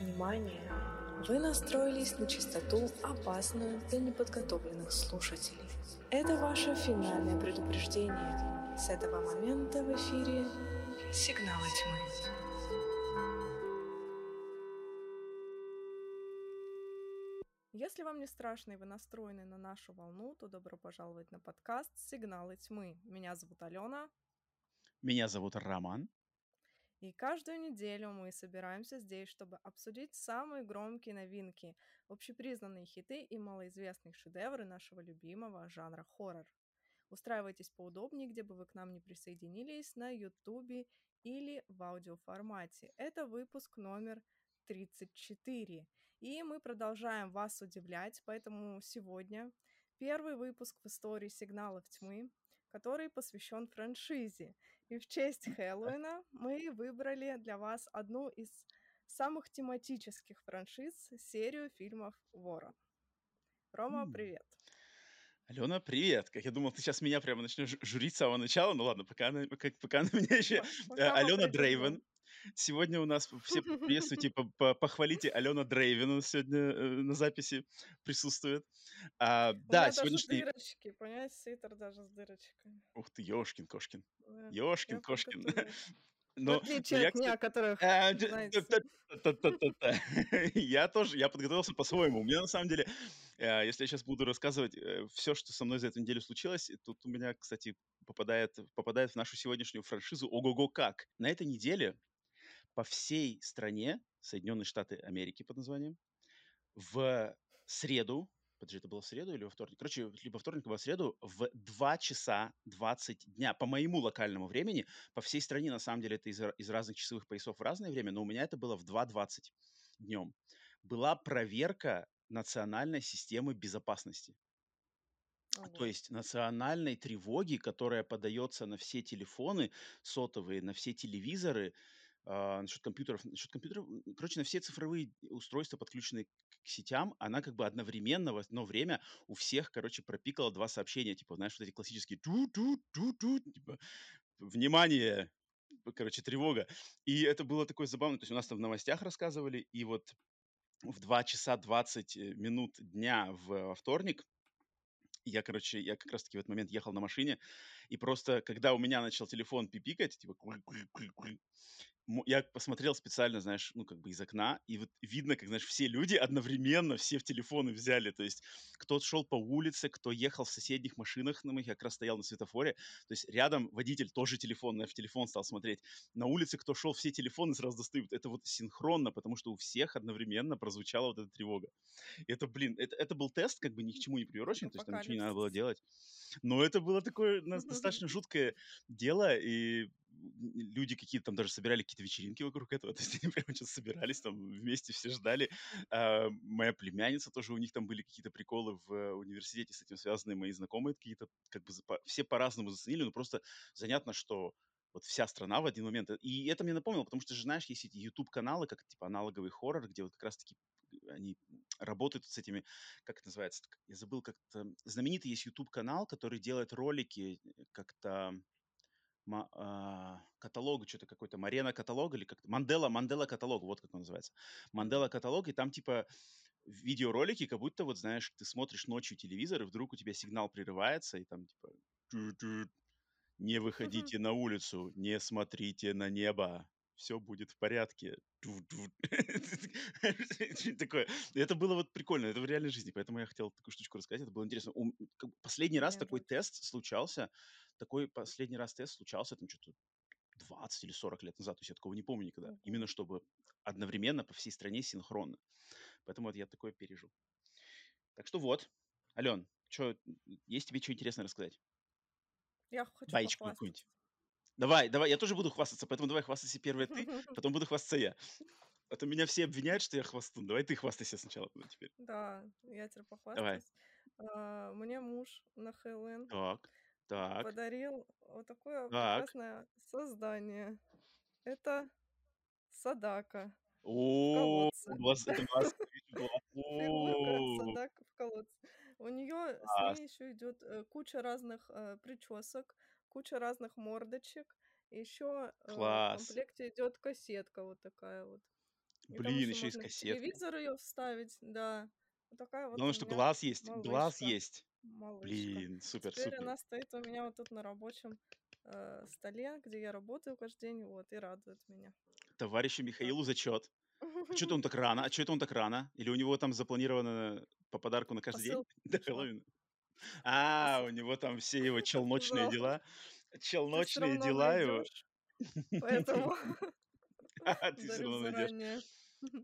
Внимание! Вы настроились на частоту, опасную для неподготовленных слушателей. Это ваше финальное предупреждение. С этого момента в эфире «Сигналы тьмы». Если вам не страшно и вы настроены на нашу волну, то добро пожаловать на подкаст «Сигналы тьмы». Меня зовут Алена. Меня зовут Роман. И каждую неделю мы собираемся здесь, чтобы обсудить самые громкие новинки, общепризнанные хиты и малоизвестные шедевры нашего любимого жанра хоррор. Устраивайтесь поудобнее, где бы вы к нам не присоединились, на ютубе или в аудиоформате. Это выпуск номер 34. И мы продолжаем вас удивлять, поэтому сегодня первый выпуск в истории сигналов тьмы, который посвящен франшизе. И в честь Хэллоуина мы выбрали для вас одну из самых тематических франшиз, серию фильмов «Ворон». Рома, привет. Алена, привет! Как я думал, ты сейчас меня прямо начнешь журить с самого начала. Ну ладно, пока она, пока, пока она меня еще... Пока Алена мы Дрейвен. Сегодня у нас все приветствуйте, по- похвалите Алена нас сегодня э, на записи присутствует. А, да, даже сегодняшний... дырочки, понимаешь, свитер даже с дырочками. Ух ты, Ёшкин, Кошкин. Да, Ёшкин, Кошкин. подготовилась. В Но, но отличие я, от меня, которых. Я тоже, я подготовился по-своему. У меня на самом деле, э, если я сейчас буду рассказывать все, что со мной за эту неделю случилось, тут у меня, кстати, попадает, попадает в нашу сегодняшнюю франшизу «Ого-го как». На этой неделе по всей стране, Соединенные Штаты Америки под названием, в среду, подожди, это было в среду или во вторник? Короче, либо вторник, либо в среду, в 2 часа 20 дня, по моему локальному времени, по всей стране, на самом деле, это из, из разных часовых поясов в разное время, но у меня это было в 2.20 днем, была проверка национальной системы безопасности. То ого. есть национальной тревоги, которая подается на все телефоны сотовые, на все телевизоры, а, насчет компьютеров, насчет компьютеров, короче, на все цифровые устройства, подключенные к сетям, она как бы одновременно в одно время у всех, короче, пропикала два сообщения, типа, знаешь, вот эти классические ту-ту-ту-ту, типа, внимание, короче, тревога. И это было такое забавно, то есть у нас там в новостях рассказывали, и вот в 2 часа 20 минут дня в во вторник я, короче, я как раз-таки в этот момент ехал на машине, и просто, когда у меня начал телефон пипикать, типа, я посмотрел специально, знаешь, ну, как бы из окна, и вот видно, как, знаешь, все люди одновременно все в телефоны взяли, то есть кто шел по улице, кто ехал в соседних машинах, на моих, я как раз стоял на светофоре, то есть рядом водитель тоже телефон, на в телефон стал смотреть, на улице кто шел, все телефоны сразу достают, это вот синхронно, потому что у всех одновременно прозвучала вот эта тревога. И это, блин, это, это был тест, как бы ни к чему не приурочен, то есть там ничего не надо было делать. Но это было такое достаточно жуткое дело, и люди какие-то там даже собирали какие-то вечеринки вокруг этого, то есть они прямо что собирались там вместе, все ждали. А, моя племянница тоже, у них там были какие-то приколы в э, университете с этим связанные, мои знакомые какие-то, как бы все по-разному заценили, но просто занятно, что вот вся страна в один момент. И это мне напомнило, потому что, же, знаешь, есть эти YouTube-каналы, как типа аналоговый хоррор, где вот как раз-таки они работают с этими, как это называется, я забыл как-то, знаменитый есть YouTube-канал, который делает ролики э, как-то а, каталог, что-то какой-то, Марена каталог или как-то, Мандела, Мандела каталог, вот как он называется. Мандела каталог, и там типа видеоролики, как будто вот, знаешь, ты смотришь ночью телевизор, и вдруг у тебя сигнал прерывается, и там типа «Тю-тю, не выходите на улицу, не смотрите на небо, все будет в порядке. Такое. Это было вот прикольно, это в реальной жизни, поэтому я хотел такую штучку рассказать, это было интересно. Последний раз такой тест случался, такой последний раз тест случался там что-то 20 или 40 лет назад, то есть я такого не помню никогда. Именно чтобы одновременно по всей стране синхронно. Поэтому вот я такое пережил. Так что вот, Ален, что, есть тебе что интересное рассказать? Я хочу Баечку какую-нибудь. Давай, давай, я тоже буду хвастаться, поэтому давай хвастайся первая ты, потом буду хвастаться я. А то меня все обвиняют, что я хвастун. Давай ты хвастайся сначала ну, теперь. Да, я теперь Давай. похвастаюсь. А, Мне муж на Хэллоуин Так, так, подарил вот такое так. прекрасное создание. Это Садака в О, колодце. это. Фигурка в колодце. У нее с класс. ней еще идет э, куча разных э, причесок, куча разных мордочек. Еще в Класс. комплекте идет кассетка вот такая вот. И там Блин, еще еще и с можно в кассеткой. телевизор ее вставить, да. Вот такая вот Главное, у что меня глаз есть. Глаз малышка. есть. Малышка. Блин, супер, Теперь супер. она стоит у меня вот тут на рабочем э, столе, где я работаю каждый день, вот, и радует меня. Товарищу. Михаилу зачет. А что это он так рано? А что это он так рано? Или у него там запланировано по подарку на каждый день? Посылка До. Хэллоуина? А, у Посыл- него там все его челночные дела. Челночные дела его. поэтому А ты все равно найдешь.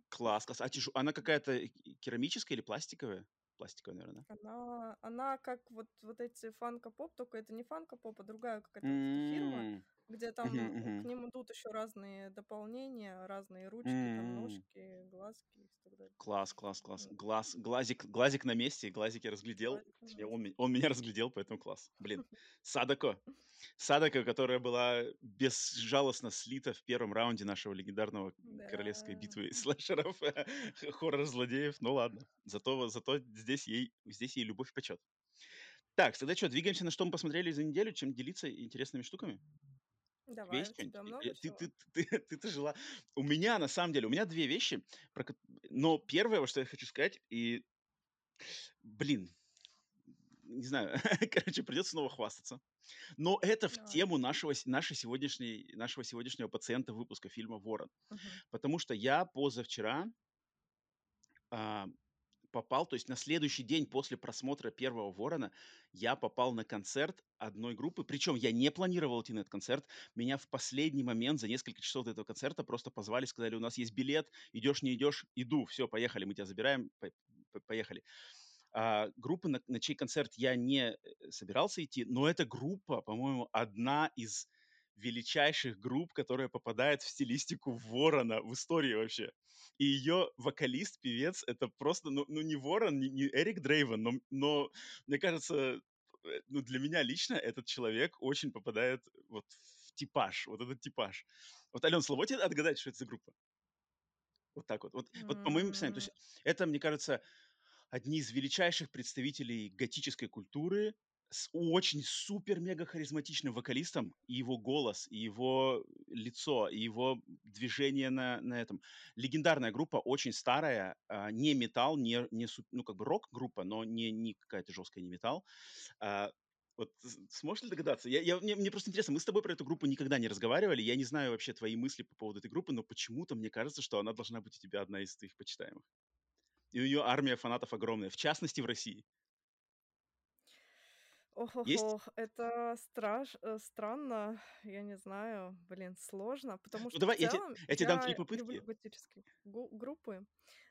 Класс, класс. А она какая-то э, керамическая или пластиковая? Пластиковая, наверное? Она, она как вот, вот эти фанка-поп, только это не фанка-поп, а другая какая-то эта фирма, где там э, к мгм, ним идут еще разные дополнения, разные ручки, там м. ножки, глазки и так далее. Класс, класс, класс. Вот, Глаз, глазик, глазик на месте, глазик я разглядел. глазик месте. он, он меня разглядел, поэтому класс. Блин, Садако. Садако, которая была безжалостно слита в первом раунде нашего легендарного королевской Да. битвы слэшеров, хоррор-злодеев. Ну ладно, зато, зато здесь, ей, здесь ей любовь и почет. Так, тогда что, двигаемся на что мы посмотрели за неделю, чем делиться интересными штуками? Давай, много Э, Ты, чего? ты, ты, ты, ты жила. У меня, на самом деле, у меня две вещи, про но первое, что я хочу сказать, и, блин, не знаю, короче, придется снова хвастаться. Но это в Давай. тему нашего, нашей сегодняшней, нашего сегодняшнего пациента выпуска фильма «Ворон». Мгм. Потому что я позавчера а, попал, то есть на следующий день после просмотра первого «Ворона» я попал на концерт одной группы. Причем я не планировал идти на этот концерт. Меня в последний момент, за несколько часов до этого концерта, просто позвали, сказали, у нас есть билет, идешь, не идешь, иду, все, поехали, мы тебя забираем, по- по- поехали. А, группы, на, на чей концерт я не э, собирался идти, но эта группа, по-моему, одна из величайших групп, которая попадает в стилистику Ворона в истории вообще. И ее вокалист, певец, это просто, ну, ну не Ворон, не, не Эрик Дрейвен, но, но мне кажется, э, ну, для меня лично этот человек очень попадает вот в типаж, вот этот типаж. Вот, Ален, слово тебе отгадать, что это за группа? Вот так вот. Вот, вот по моим описаниям. То есть это, мне кажется, одни из величайших представителей готической культуры с очень супер-мега харизматичным вокалистом, и его голос, и его лицо, и его движение на, на этом. Легендарная группа, очень старая, а, не металл, не, не ну, как бы рок-группа, но не, не какая-то жесткая не металл. А, вот сможешь ли догадаться? Я, я- мне, мне просто интересно, мы с тобой про эту группу никогда не разговаривали, я не знаю вообще твои мысли по поводу этой группы, но почему-то мне кажется, что она должна быть у тебя одна из твоих почитаемых. И у нее армия фанатов огромная, в частности в России. Есть? Ох-ох-ох, это страш, э, странно, я не знаю, блин, сложно, потому Ну что в давай, я целом я тебе дам три я люблю попытки. готические гу- группы,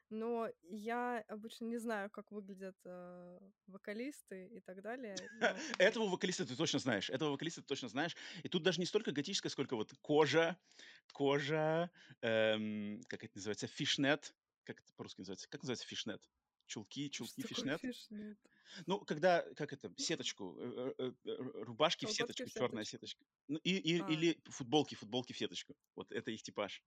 но я обычно не знаю, как выглядят э, вокалисты и так далее. Вот. Этого вокалиста ты точно знаешь. Этого вокалиста ты точно знаешь. И тут даже не столько готическая, сколько вот кожа, кожа, эм, как это называется, фишнет. Как это по-русски называется? Как называется фишнет? Чулки, Что чулки, такое фишнет. фишнет? Ну, когда, как это, сеточку, э, э, э, рубашки в сеточку, черная сеточка. Ну, и, и- А, или футболки, футболки в сеточку. Вот это их типаж.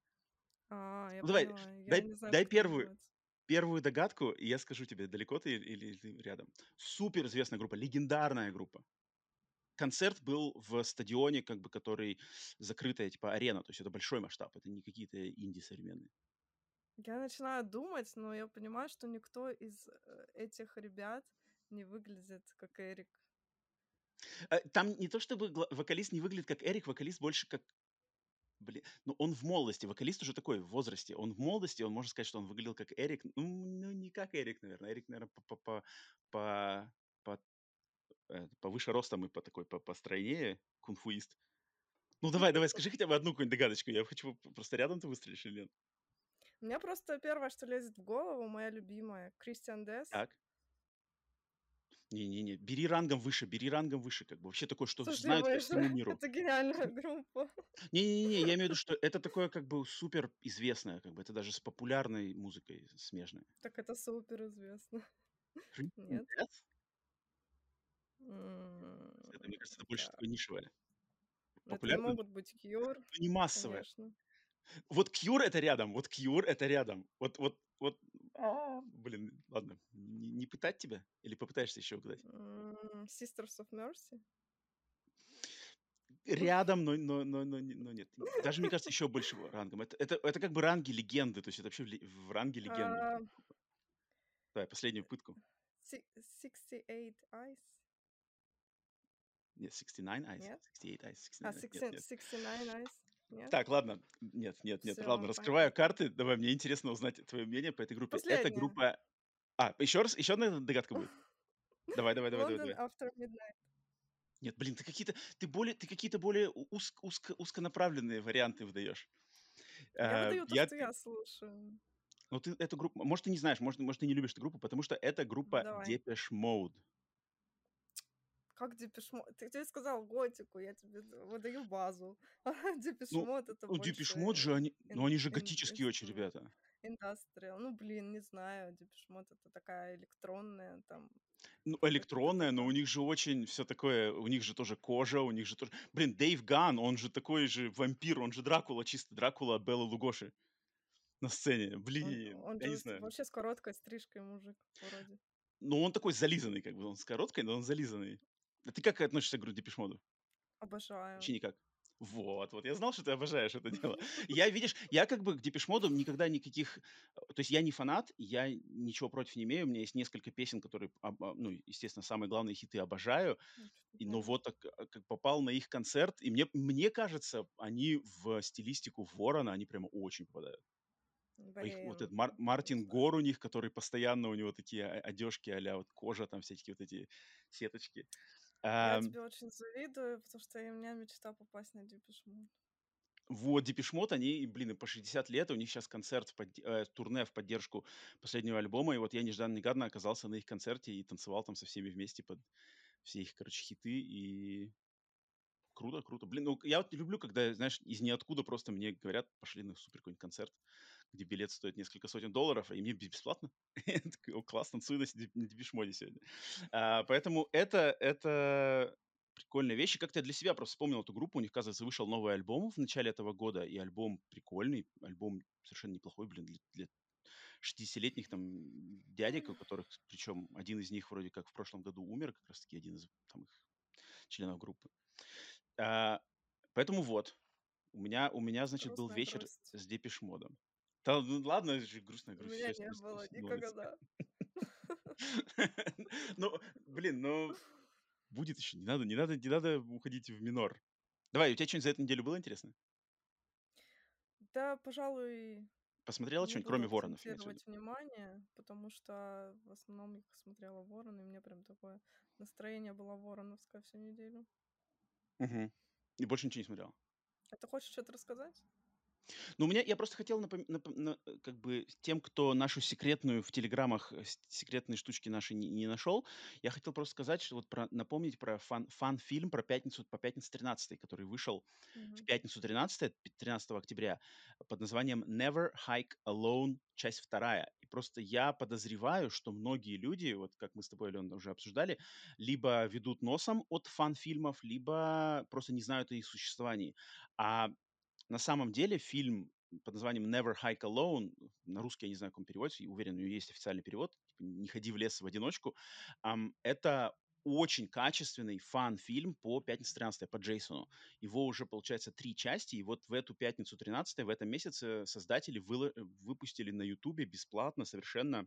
а, я Ну, давай, поняла. Я дай, знаю, дай первую, называется. первую догадку, и я скажу тебе, далеко ты или, или ты рядом. Супер известная группа, легендарная группа. Концерт был в стадионе, как бы, который закрытая, типа, арена, то есть это большой масштаб, это не какие-то инди современные. Я начинаю думать, но я понимаю, что никто из э, этих ребят не выглядит как Эрик. Э, Там не то чтобы вокалист не выглядит как Эрик, вокалист больше как, блин, ну он в молодости, вокалист уже такой, в возрасте, он в молодости, он можно сказать, что он выглядел как Эрик, ну, ну не как Эрик, наверное, Эрик, наверное, по, по, по, по, по- э, повыше ростом и по такой, по, постройнее, кунфуист. Ну давай, давай, скажи хотя бы одну какую-нибудь догадочку, я хочу просто рядом ты выстрелишь или нет? У меня просто первое, что лезет в голову, моя любимая, Кристиан Дес. Так. Не-не-не, бери рангом выше, бери рангом выше, как бы вообще такое, что Слушай, знают по всему миру. это гениальная группа. Не-не-не, я имею в виду, что это такое как бы супер известное, как бы это даже с популярной музыкой смежное. Так это супер известно. Нет? Это, мне кажется, это больше такое нишевое. Это могут быть Cure, не массовое. конечно. Вот Cure это рядом, вот Cure это рядом. Вот, вот, вот, а, блин, ладно, не, не пытать тебя? Или попытаешься еще угадать? Sisters of Mercy. рядом, но, но, но, но, но нет. Даже, мне кажется, еще больше рангом. Это, это, это как бы ранги легенды, то есть это вообще в, в ранге легенды. А, Давай, последнюю пытку. си- 68 Eyes? Нет, 69 eyes. Нет? 68 eyes. А, 69 eyes. Нет, 16 нет. 69 Eyes? Нет? Так, ладно. Нет, нет, нет. Всё, Ладно, раскрываю понятно. карты. Давай, мне интересно узнать твое мнение по этой группе. Это Последняя. группа... А, еще раз, еще одна догадка будет. Давай, давай, давай, давай, London давай. After Midnight. Нет, блин, ты какие-то, ты более, ты какие-то более у- узк- узко, узконаправленные варианты выдаешь. Я А, выдаю то, я, что я слушаю. ну ты эту группу, может ты не знаешь, может, может ты не любишь эту группу, потому что это группа Давай. Depeche Mode. Как Депешмот? Ты тебе сказал готику, я тебе выдаю базу. А Ну, Депешмот это ну Depeche больше Mode же, они, ну ин- они же ин- готические очень, ребята. индастриал. Ну, блин, не знаю. Депешмот это такая электронная там Ну, какая-то электронная, но у них же очень все такое, у них же тоже кожа, у них же тоже... Блин, Дэйв Ган, он же такой же вампир, он же Дракула, чисто Дракула Беллы Лугоши на сцене. Он, Блин, он я не же с- знаю. вообще с короткой стрижкой мужик вроде. Ну, он такой зализанный, как бы, он с короткой, но он зализанный. А ты как относишься к группе Mode? Обожаю. Вообще никак. Вот, вот, я знал, что ты обожаешь это дело. Я, видишь, я как бы к Mode никогда никаких... э, То есть я не фанат, я ничего против не имею, у меня есть несколько песен, которые, а, ну, естественно, самые главные хиты обожаю, Ну, чё-то и, но вот так, а, как попал на их концерт, и мне, мне кажется, они в стилистику Ворона, они прямо очень попадают. А Их, вот этот Блин, Мар- Мартин. Гор у них, который постоянно у него такие одежки а вот кожа, там всякие вот эти сеточки. Я тебе очень завидую, потому что и у меня мечта попасть на Депешмот. Вот, Депешмот, они, блин, им по 60 лет, у них сейчас концерт, в подде- э, турне в поддержку последнего альбома, и вот я нежданно-негаданно оказался на их концерте и танцевал там со всеми вместе под все их, короче, хиты, и круто, круто. Блин, ну, я вот люблю, когда, знаешь, из ниоткуда просто мне говорят, пошли на супер какой-нибудь концерт, где билет стоит несколько сотен долларов, и мне бес- бесплатно. «О, класс, танцую на Де- на Депешмоде сегодня. А, Поэтому это, это прикольная вещь. И как-то я для себя просто вспомнил эту группу. У них, оказывается, вышел новый альбом в начале этого года, и альбом прикольный, альбом совершенно неплохой, блин, для, для 60-летних там дядек, у которых, причем один из них вроде как в прошлом году умер, как раз-таки один из там их членов группы. А, Поэтому вот, у меня, у меня, значит, был Грустная вечер грусть. с Депешмодом. Да, ну ладно, это же грустная У грусть. меня не было никогда. Ну, блин, ну, будет еще. Не надо, не надо, не надо уходить в минор. Давай, у тебя что-нибудь за эту неделю было интересно? Да, пожалуй, Посмотрела что-нибудь, кроме воронов? акцентировать внимание, потому что в основном их смотрела Ворон, и у меня прям такое настроение было вороновское всю неделю. Мгм. И больше ничего не смотрела? А ты хочешь что-то рассказать? Ну, у меня, я просто хотел напом- напом- на- э, как бы тем, кто нашу секретную в телеграммах, э, секретные штучки наши не, не нашел, я хотел просто сказать, что вот про, напомнить про фан, фан-фильм про пятницу, по пятнице 13 который вышел в Мгм. пятницу 13, 13 октября под названием Never Hike Alone, часть вторая. И просто я подозреваю, что многие люди, вот как мы с тобой, Алена, уже обсуждали, либо ведут носом от фан-фильмов, либо просто не знают о их существовании. А на самом деле фильм под названием Never Hike Alone, на русский я не знаю, как он переводится, уверен, у него есть официальный перевод, типа «Не ходи в лес в одиночку», ам, это очень качественный фан-фильм по «Пятнице 13 по Джейсону. Его уже, получается, три части, и вот в эту «Пятницу 13 в этом месяце создатели выло- выпустили на Ютубе бесплатно совершенно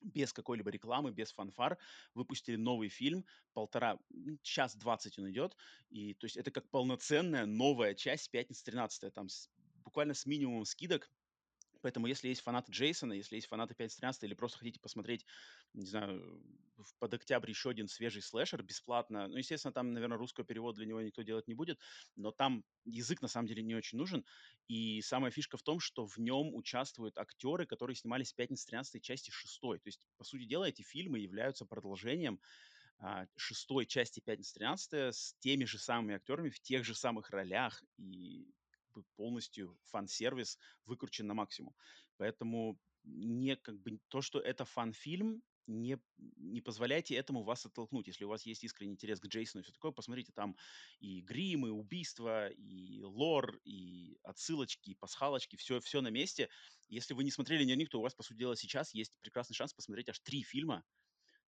без какой-либо рекламы, без фанфар, выпустили новый фильм, полтора, час двадцать он идет, и то есть это как полноценная новая часть «Пятница 13 там с- буквально с минимумом скидок, Поэтому, если есть фанаты Джейсона, если есть фанаты 513 или просто хотите посмотреть, не знаю, в- под октябрь еще один свежий слэшер бесплатно, ну, естественно, там, наверное, русского перевода для него никто делать не будет, но там язык, на самом деле, не очень нужен. И самая фишка в том, что в нем участвуют актеры, которые снимались в «Пятница 13 части 6. То есть, по сути дела, эти фильмы являются продолжением а, шестой части «Пятница 13 с теми же самыми актерами в тех же самых ролях и полностью фан-сервис выкручен на максимум. Поэтому не как бы то, что это фан-фильм, не, не позволяйте этому вас оттолкнуть. Если у вас есть искренний интерес к Джейсону и все такое, посмотрите там и гримы, и убийства, и лор, и отсылочки, и пасхалочки, все, все на месте. Если вы не смотрели ни о них, то у вас, по сути дела, сейчас есть прекрасный шанс посмотреть аж три фильма,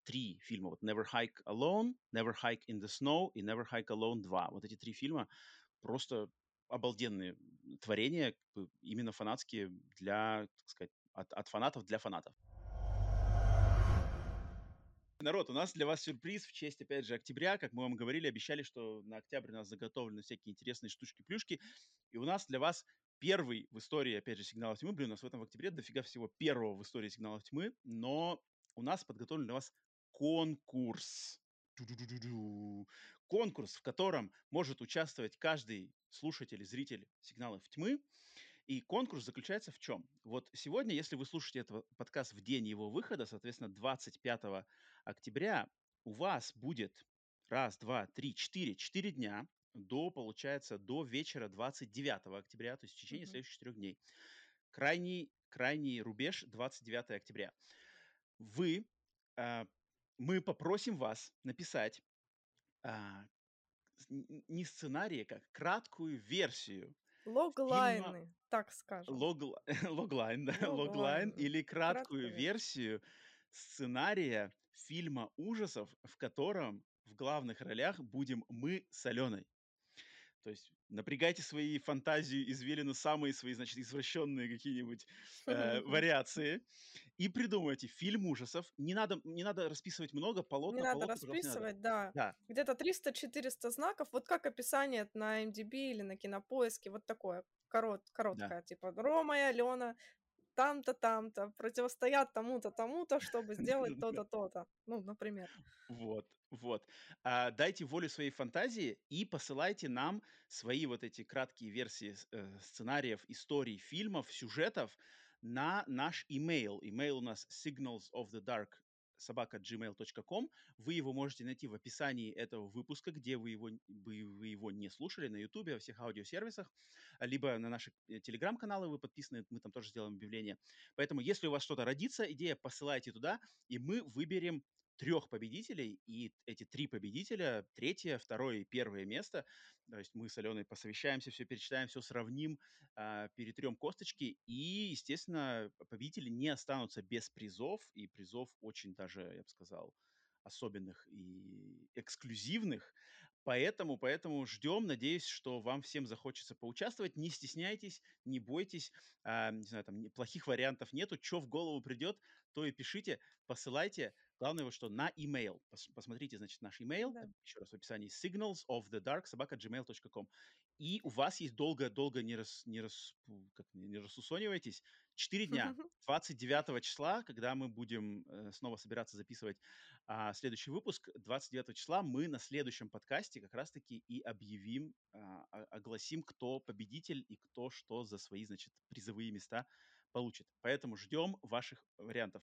три фильма. Вот Never Hike Alone, Never Hike in the Snow и Never Hike Alone 2. Вот эти три фильма просто обалденные творения, именно фанатские для, так сказать, от, от фанатов для фанатов. Народ, у нас для вас сюрприз в честь, опять же, октября. Как мы вам говорили, обещали, что на октябрь у нас заготовлены всякие интересные штучки-плюшки. И у нас для вас первый в истории, опять же, сигналов тьмы. Блин, у нас в этом в октябре дофига всего первого в истории сигналов тьмы. Но у нас подготовлен для вас конкурс. Конкурс, в котором может участвовать каждый слушатель зритель сигналов тьмы. И конкурс заключается в чем? Вот сегодня, если вы слушаете этот подкаст в день его выхода, соответственно, 25 октября, у вас будет раз, два, три, четыре, четыре дня до, получается, до вечера 29 октября, то есть в течение mm-hmm. следующих четырех дней. Крайний, крайний рубеж 29 октября. Вы, э, мы попросим вас написать э, не сценарий, как краткую версию Логлайны, фильма... так скажем. Лог... Логлайн, да, логлайн или краткую Краткая. версию сценария фильма ужасов, в котором в главных ролях будем мы с Аленой. То есть напрягайте свои фантазии, извилины, самые свои, значит, извращенные какие-нибудь э, вариации и придумайте фильм ужасов. Не надо, не надо расписывать много, полотна, Не надо полотна, расписывать, не надо. да. да. Где-то 300-400 знаков, вот как описание на MDB или на Кинопоиске, вот такое, корот, короткое, да. типа Рома и Алена там-то, там-то, противостоят тому-то, тому-то, чтобы сделать то-то, то-то. Ну, например. Вот, вот. А, дайте волю своей фантазии и посылайте нам свои вот эти краткие версии э, сценариев, историй, фильмов, сюжетов на наш email. Email у нас signals of the dark собака gmail.com. Вы его можете найти в описании этого выпуска, где вы его, вы, вы его не слушали, на YouTube, во всех аудиосервисах, либо на наши э, телеграм-каналы вы подписаны, мы там тоже сделаем объявление. Поэтому, если у вас что-то родится, идея, посылайте туда, и мы выберем трех победителей, и эти три победителя, третье, второе и первое место, то есть мы с Аленой посовещаемся, все перечитаем, все сравним, э, перетрем косточки, и, естественно, победители не останутся без призов, и призов очень даже, я бы сказал, особенных и эксклюзивных. Поэтому, поэтому ждем, надеюсь, что вам всем захочется поучаствовать. Не стесняйтесь, не бойтесь, э, не знаю, там плохих вариантов нету. Что в голову придет, то и пишите, посылайте. Главное, что на email. Пос, посмотрите, значит, наш email, да. еще раз в описании, signals of the dark собака gmail.com. И у вас есть долго-долго не, рас, не, рас, как, не рассусонивайтесь, 4 дня, 29 числа, когда мы будем э, снова собираться записывать а, следующий выпуск, 29 числа мы на следующем подкасте как раз-таки и объявим, а, огласим, кто победитель и кто что за свои, значит, призовые места получит. Поэтому ждем ваших вариантов.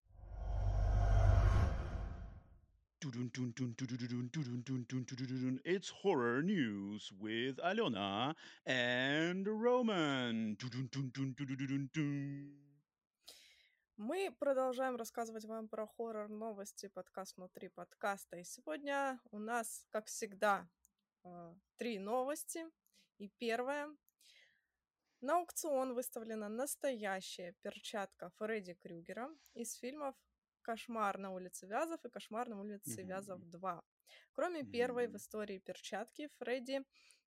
It's horror news with Alena and Roman. Мы продолжаем рассказывать вам про хоррор новости, подкаст внутри подкаста. И сегодня у нас, как всегда, три новости. И первая. На аукцион выставлена настоящая перчатка Фредди Крюгера из фильмов «Кошмар на улице Вязов» и «Кошмар на улице mm-hmm. Вязов 2». Кроме mm-hmm. первой в истории перчатки, Фредди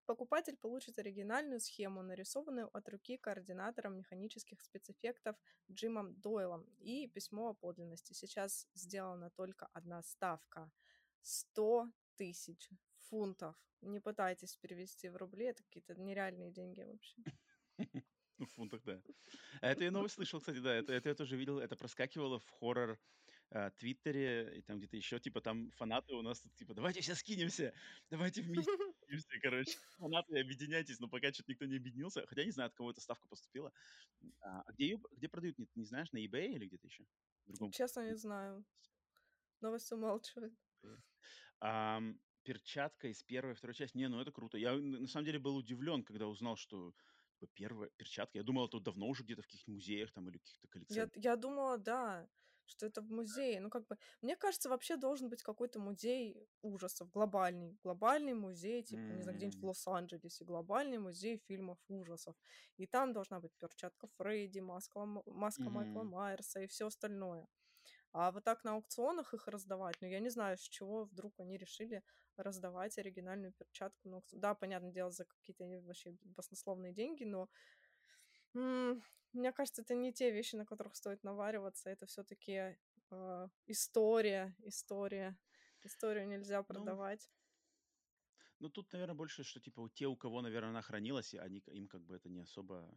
покупатель получит оригинальную схему, нарисованную от руки координатором механических спецэффектов Джимом Дойлом и письмо о подлинности. Сейчас сделана только одна ставка. 100 тысяч фунтов. Не пытайтесь перевести в рубли, это какие-то нереальные деньги вообще. В фунтах, да. Это я новость слышал, кстати, да. Это, это я тоже видел, это проскакивало в хоррор э, Твиттере и там где-то еще, типа, там фанаты у нас, тут, типа, давайте все скинемся, давайте вместе скинемся, короче. Фанаты, объединяйтесь, но пока что-то никто не объединился, хотя не знаю, от кого эта ставка поступила. А, а где ее, где продают, не, не знаешь, на eBay или где-то еще? Честно, не знаю. Новость умалчивает. А, перчатка из первой и второй части. Не, ну это круто. Я на самом деле был удивлен, когда узнал, что типа, первая перчатка. Я думал, это давно уже где-то в каких-то музеях там или каких-то коллекционных. Я, я думала, да, что это в музее. Ну, как бы, мне кажется, вообще должен быть какой-то музей ужасов, глобальный. Глобальный музей, типа, mm-hmm. не знаю, где-нибудь в Лос-Анджелесе, глобальный музей фильмов ужасов. И там должна быть перчатка Фредди, маска, маска mm-hmm. Майкла Майерса и все остальное. А вот так на аукционах их раздавать, ну, я не знаю, с чего вдруг они решили раздавать оригинальную перчатку. Ну, да, понятное дело, за какие-то вообще баснословные деньги, но мне кажется, это не те вещи, на которых стоит навариваться. Это все-таки э, а, история, история. Историю нельзя Ну, продавать. ну тут, наверное, больше, что типа те, у кого, наверное, она хранилась, они, им как бы это не особо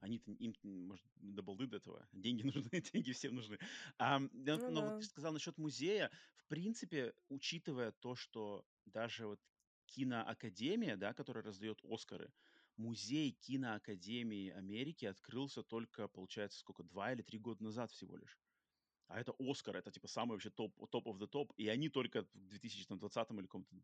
они-то, им, может, до балды до этого. Деньги нужны, деньги всем нужны. А, но, Ну но вот да. ты сказал насчет музея. В принципе, учитывая то, что даже вот киноакадемия, да, которая раздает Оскары, музей киноакадемии Америки открылся только, получается, сколько, два или три года назад всего лишь. А это Оскар, это типа самый вообще топ, топ of the топ. И они только в 2020 или каком-то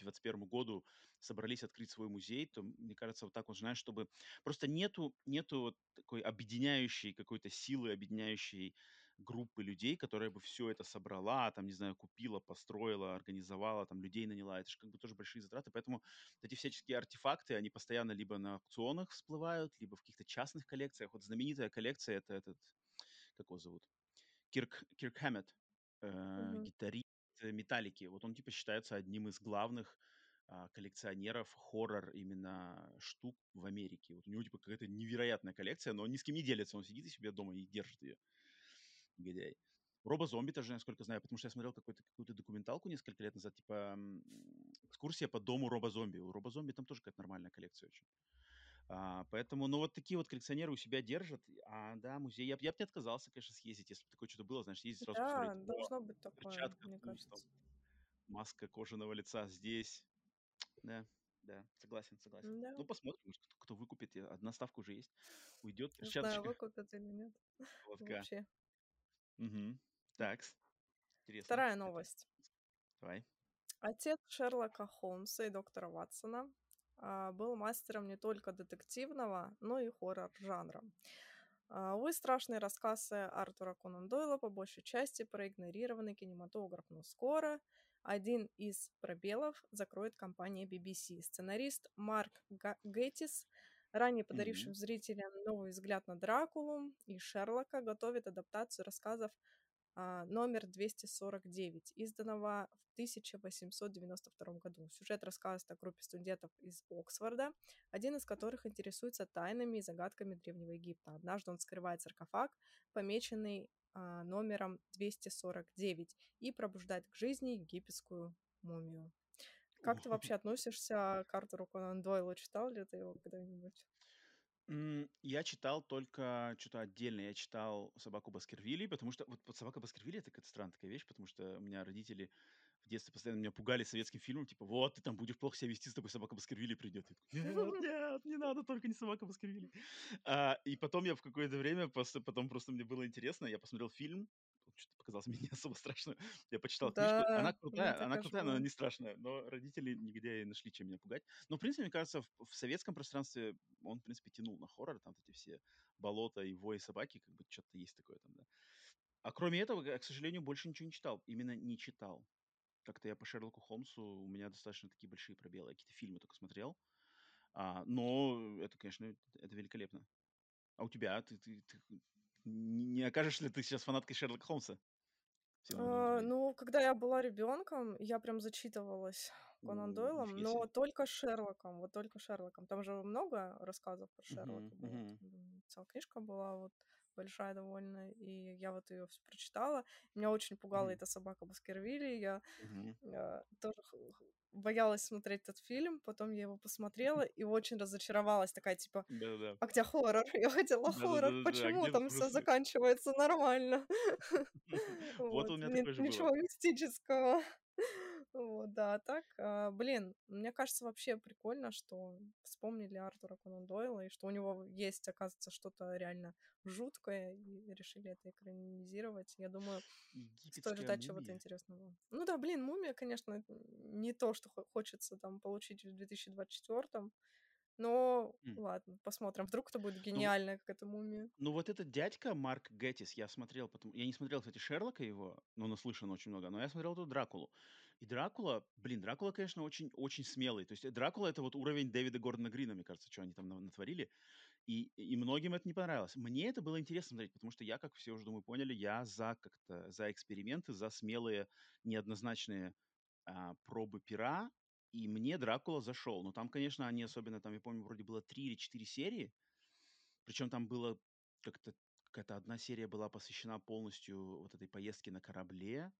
2021 году собрались открыть свой музей, то, мне кажется, вот так вот, знаешь, чтобы... Просто нету, нету вот такой объединяющей какой-то силы, объединяющей группы людей, которая бы все это собрала, там, не знаю, купила, построила, организовала, там, людей наняла. Это же как бы тоже большие затраты. Поэтому эти всяческие артефакты, они постоянно либо на аукционах всплывают, либо в каких-то частных коллекциях. Вот знаменитая коллекция — это этот, как его зовут? Кирк, Кирк Хэммет, э, Мгм. гитарист Металлики. Вот он типа считается одним из главных а, коллекционеров хоррор именно штук в Америке. Вот у него типа какая-то невероятная коллекция, но он ни с кем не делится. Он сидит у себя дома и держит ее. Негодяй. Робо-зомби тоже, насколько знаю, потому что я смотрел какую-то, какую-то документалку несколько лет назад, типа экскурсия по дому робо-зомби. У робо-зомби там тоже какая-то нормальная коллекция очень. А, поэтому, ну, вот такие вот коллекционеры у себя держат. А, да, музей. Я, я бы не отказался, конечно, съездить, если бы такое что-то было, знаешь, ездить сразу Да, посмотреть. О, должно быть такое, перчатка мне тут, там, кажется. маска кожаного лица здесь. Да, да, согласен, согласен. Да, Ну, посмотрим, может, кто, кто выкупит. Одна ставка уже есть. Уйдет не знаю, перчаточка. выкупят или нет. Вообще. Угу. Так, интересно. Вторая Это... новость. Давай. Отец Шерлока Холмса и доктора Ватсона а, был мастером не только детективного, но и хоррор-жанра. А, Увы, страшные рассказы Артура Конан Дойла по большей части проигнорированы кинематограф, но скоро один из пробелов закроет компания BBC. Сценарист Марк Га- Геттис, ранее подарившим Мгм. зрителям новый взгляд на Дракулу и Шерлока, готовит адаптацию рассказов а, номер 249, изданного в 1892 году. Сюжет рассказывает о группе студентов из Оксфорда, один из которых интересуется тайнами и загадками Древнего Египта. Однажды он скрывает саркофаг, помеченный а, номером 249, и пробуждает к жизни египетскую мумию. Как ты вообще относишься к Артуру Конан Дойлу? Читал ли ты его когда-нибудь? М, Я читал только что-то отдельно. Я читал «Собаку Баскервилей», потому что вот, вот «Собака Баскервилей» — это какая-то странная такая вещь, потому что у меня родители в детстве постоянно меня пугали советским фильмом, типа, вот, ты там будешь плохо себя вести, с тобой собака Баскервилей придет. Я такой, нет, нет, не надо, только не собака Баскервилей. А, и потом я в какое-то время, после, потом просто мне было интересно, я посмотрел фильм, что-то показалось мне не особо страшно. Я почитал книжку, Да, она у меня крутая, она крутая, но она не страшная. Но родители негодяи нашли, чем меня пугать. Но, в принципе, мне кажется, в, в советском пространстве он, в принципе, тянул на хоррор, там эти все болота и вой собаки, как бы что-то есть такое там, да. А кроме этого, я, к сожалению, больше ничего не читал. Именно не читал. Как-то я по Шерлоку Холмсу, у меня достаточно такие большие пробелы. Я какие-то фильмы только смотрел. А, но это, конечно, это великолепно. А у тебя? Ты, ты, ты не не окажешь ли ты сейчас фанаткой Шерлока Холмса? А, ну, когда я была ребенком, я прям зачитывалась Конан Дойлом, но только Шерлоком, вот только Шерлоком. Там же много рассказов про Шерлока м, целая книжка была вот большая довольно, и я вот ее все прочитала. Меня очень пугала Мгм, эта собака Баскервилей. Я а, тоже боялась смотреть этот фильм, потом я его посмотрела и очень разочаровалась, такая типа, а где хоррор? Я хотела хоррор. А почему там все заканчивается нормально? Вот у меня такой же ничего мистического. Вот, да, так, а, блин, мне кажется, вообще прикольно, что вспомнили Артура Конан Дойла, и что у него есть, оказывается, что-то реально жуткое, и решили это экранизировать. Я думаю, стоит ждать чего-то интересного. Ну да, блин, «Мумия», конечно, не то, что хо- хочется там получить в 2024 но М. ладно, посмотрим. Вдруг это будет Ну, гениальная какая-то мумия. ну вот этот дядька Марк Геттис, я смотрел, потом, я не смотрел, кстати, Шерлока его, но наслышан очень много, но я смотрел эту Дракулу. И Дракула, блин, Дракула, конечно, очень, очень смелый. То есть э, Дракула это вот уровень Дэвида Гордона Грина, мне кажется, что они там на- натворили. И, и многим это не понравилось. Мне это было интересно смотреть, потому что я, как все уже, думаю, поняли, я за как-то, за эксперименты, за смелые, неоднозначные а, пробы пера, и мне Дракула зашел. Но там, конечно, они особенно, там, я помню, вроде было три или четыре серии, причем там было как-то какая-то одна серия была посвящена полностью вот этой поездке на корабле,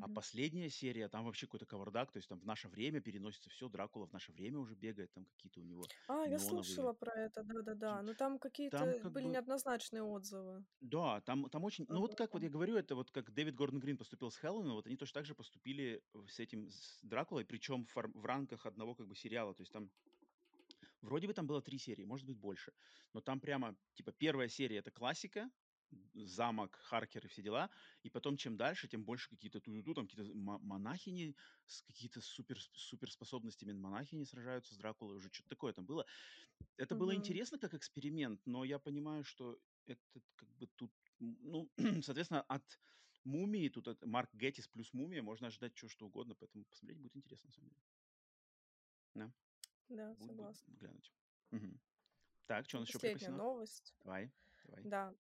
а Мгм. последняя серия, там вообще какой-то кавардак, то есть там в наше время переносится все, Дракула в наше время уже бегает, там какие-то у него А, я неоновые. слышала про это, да-да-да. Но там Там какие-то как были бы, неоднозначные отзывы. да, там, там очень, ну вот как вот Ага. я говорю, это вот как Дэвид Гордон Грин поступил с Хеллоуином, вот они точно так же поступили с этим, с Дракулой, причем в, фор- в рамках одного как бы сериала, то есть там Вроде бы там было три серии, может быть больше. Но там прямо, типа, первая серия это классика, замок, Харкер и все дела. И потом, чем дальше, тем больше какие-то ту там какие-то мо- монахини с какие-то супер, суперспособностями монахини сражаются с Дракулой. Уже что-то такое там было. Это было Мгм. интересно как эксперимент, но я понимаю, что это как бы тут, ну, соответственно, от Мумии, тут от Марк Геттис плюс Мумия, можно ожидать чего что угодно, поэтому посмотреть будет интересно, на самом деле. Да, Да, будет, будет согласна. глянуть. Мгм. Так, что у нас еще припасено? новость. Давай, давай. Да.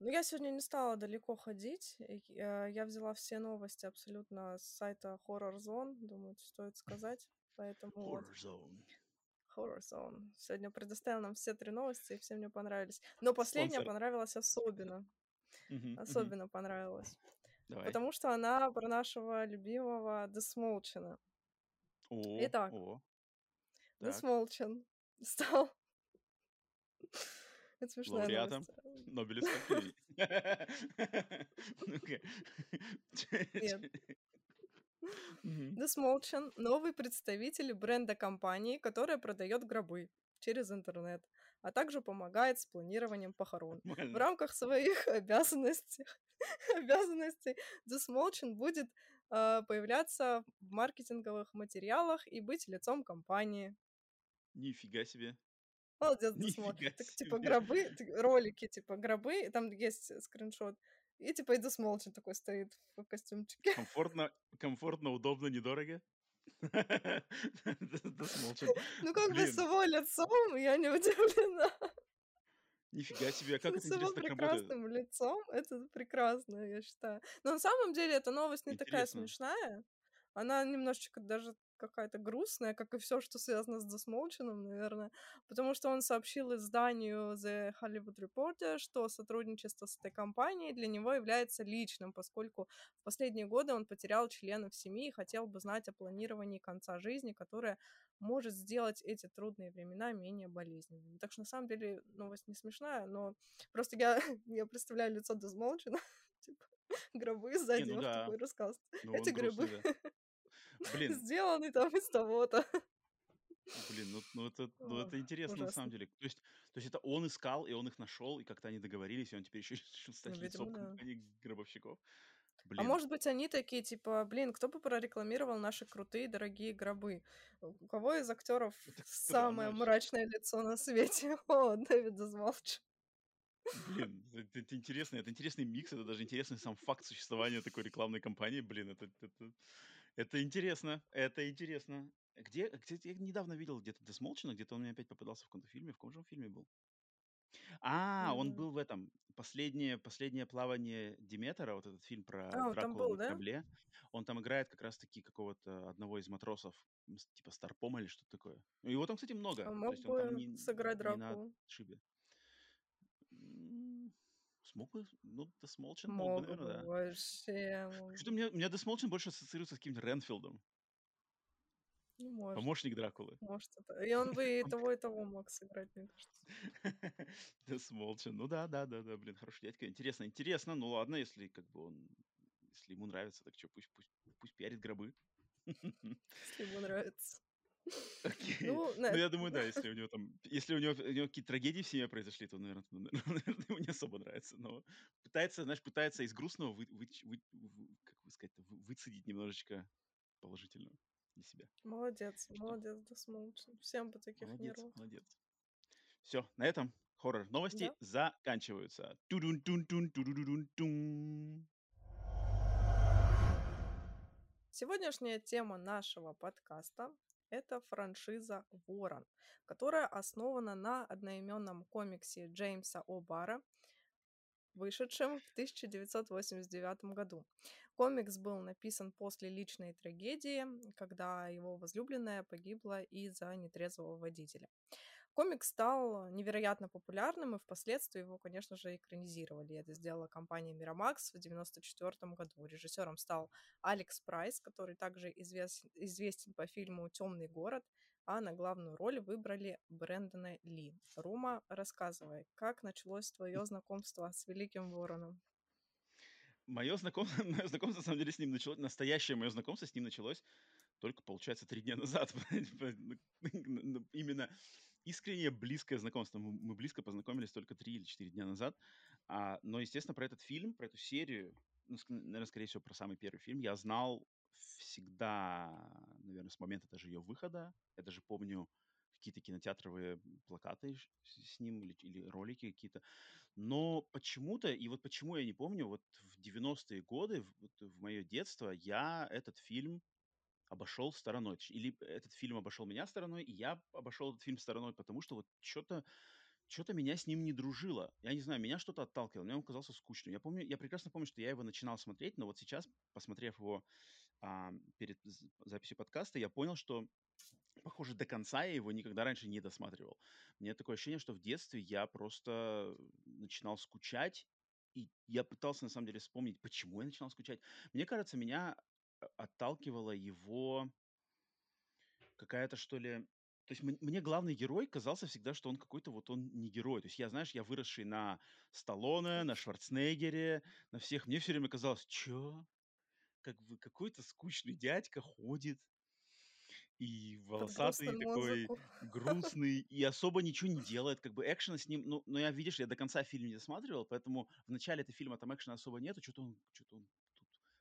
Ну, я сегодня не стала далеко ходить. и, э, Я взяла все новости абсолютно с сайта Horror Zone. Думаю, стоит сказать. Поэтому вот. Horror Zone. Horror Zone. Сегодня предоставил нам все три новости, и все мне понравились. Но последняя Спонсор. понравилась особенно. Мгм, мгм. Особенно понравилась. Давай. Потому что она про нашего любимого Десмолчина. О, Итак. о. Так, Десмолчин стал... Это смешная лауреатом. Нобелевской. Нет. Мгм. Десмолчин — новый представитель бренда компании, которая продает гробы через интернет, а также помогает с планированием похорон. В рамках своих обязанностей, обязанностей Десмолчин будет а, появляться в маркетинговых материалах и быть лицом компании. Нифига себе. Молодец. Нифига Так, типа, гробы, ролики, типа, гробы, и там есть скриншот. И, типа, и Десмолчин такой стоит в костюмчике. Комфортно, комфортно, удобно, недорого. Ну, как бы с его лицом я не удивлена. нифига себе. А как это С его интересно работает? прекрасным лицом это прекрасно, я считаю. Но на самом деле эта новость не такая смешная. Она немножечко даже какая-то грустная, как и все, что связано с Досмолчином, наверное. Потому что он сообщил изданию The Hollywood Reporter, что сотрудничество с этой компанией для него является личным, поскольку в последние годы он потерял членов семьи и хотел бы знать о планировании конца жизни, которое может сделать эти трудные времена менее болезненными. Так что на самом деле новость не смешная, но просто я, я представляю лицо Дезмолчина, типа гробы Не, сзади, ну да. такой. Ну, Эти он грустный, грибы да. Блин, сделаны там из того-то. блин, ну, ну это, ну это интересно на ужасно. самом деле. То есть, то есть это он искал, и он их нашел, и как-то они договорились, и он теперь еще решил Ну, стать видимо, лицом да. компании гробовщиков. А Блин, может быть, они такие, типа, блин, кто бы прорекламировал наши крутые дорогие гробы? У кого из актеров это самое странно. мрачное лицо на свете? О, Дэвид Дезмолчин. Блин, это, это интересно, это интересный микс, это даже интересный сам факт существования такой рекламной кампании. Блин, это, это, это интересно, это интересно. Где, где я недавно видел где-то Десмолчина, где-то он мне опять попадался в каком-то фильме. В каком же он фильме был? А, он Мгм. был в этом последнее последнее плавание Диметра, вот этот фильм про А, он там Дракулу был, на да? корабле. Он там играет как раз-таки какого-то одного из матросов, м, с- типа Старпома или что-то такое. Ну, Его там, кстати, много. А То мог есть он там бы не, сыграть не на Дракулу? Смог бы, ну, Десмолчин мог бы, наверное, бы, да. вообще Что-то мне, у меня Десмолчин больше ассоциируется с каким-то Ренфилдом. Ну, может, Помощник Дракулы. может это. И он бы и того, и того мог сыграть, мне кажется. Десмолчин. Ну да, да, да, да, блин, хороший дядька. Интересно, интересно. Ну ладно, если как бы он, если ему нравится, так что, пусть, пусть, пусть пиарит гробы. Если ему нравится. Окей. Ну, на Ну, я думаю, да, если у него там, если у него, у него какие-то трагедии в семье произошли, то, наверное, ему не особо нравится. Но пытается, знаешь, пытается из грустного, вы, вы- вы- вы- как бы сказать, вы- выцедить немножечко положительного для себя. Молодец, Что? молодец, Десмолчин. Всем бы таких Молодец, нервов. молодец. Все, на этом хоррор новости Да. заканчиваются. Тудун-тун-тун, тудун-тун-тун. Сегодняшняя тема нашего подкаста — это франшиза «Ворон», которая основана на одноименном комиксе Джеймса О'Бара вышедшем в 1989 году. Комикс был написан после личной трагедии, когда его возлюбленная погибла из-за нетрезвого водителя. Комикс стал невероятно популярным, и впоследствии его, конечно же, экранизировали. Это сделала компания Miramax в 1994 году. Режиссером стал Алекс Пройас, который также известен, известен по фильму «Темный город», а на главную роль выбрали Брэндона Ли. Рома, рассказывай, как началось твое знакомство с Великим Вороном? Мое знакомство, мое знакомство, на самом деле, с ним началось, настоящее мое знакомство с ним началось только, получается, три дня назад. Именно искренне близкое знакомство. Мы, мы близко познакомились только три или четыре дня назад. А, но, естественно, про этот фильм, про эту серию, ну, наверное, скорее всего, про самый первый фильм я знал всегда, наверное, с момента даже ее выхода. Я даже помню какие-то кинотеатровые плакаты с ним или, или ролики какие-то. Но почему-то, и вот почему я не помню, вот в 90-е годы, в, в мое детство, я этот фильм обошел стороной. Или этот фильм обошел меня стороной, и я обошел этот фильм стороной, потому что вот что-то что-то меня с ним не дружило. Я не знаю, меня что-то отталкивало, мне он казался скучным. Я помню, я прекрасно помню, что я его начинал смотреть, но вот сейчас, посмотрев его а, перед записью подкаста, я понял, что, похоже, до конца я его никогда раньше не досматривал. Мне такое ощущение, что в детстве я просто начинал скучать, и я пытался, на самом деле, вспомнить, почему я начинал скучать. Мне кажется, меня отталкивала его какая-то, что ли... То есть мне главный герой казался всегда, что он какой-то вот он не герой. То есть я, знаешь, я выросший на Сталлоне, на Шварценеггере, на всех. Мне все время казалось, чё? Как бы какой-то скучный дядька ходит, и волосатый такой, грустный, и особо ничего не делает, как бы экшена с ним, ну, но я, видишь, я до конца фильм не досматривал, поэтому в начале этого фильма там экшена особо нету, что-то он, что-то он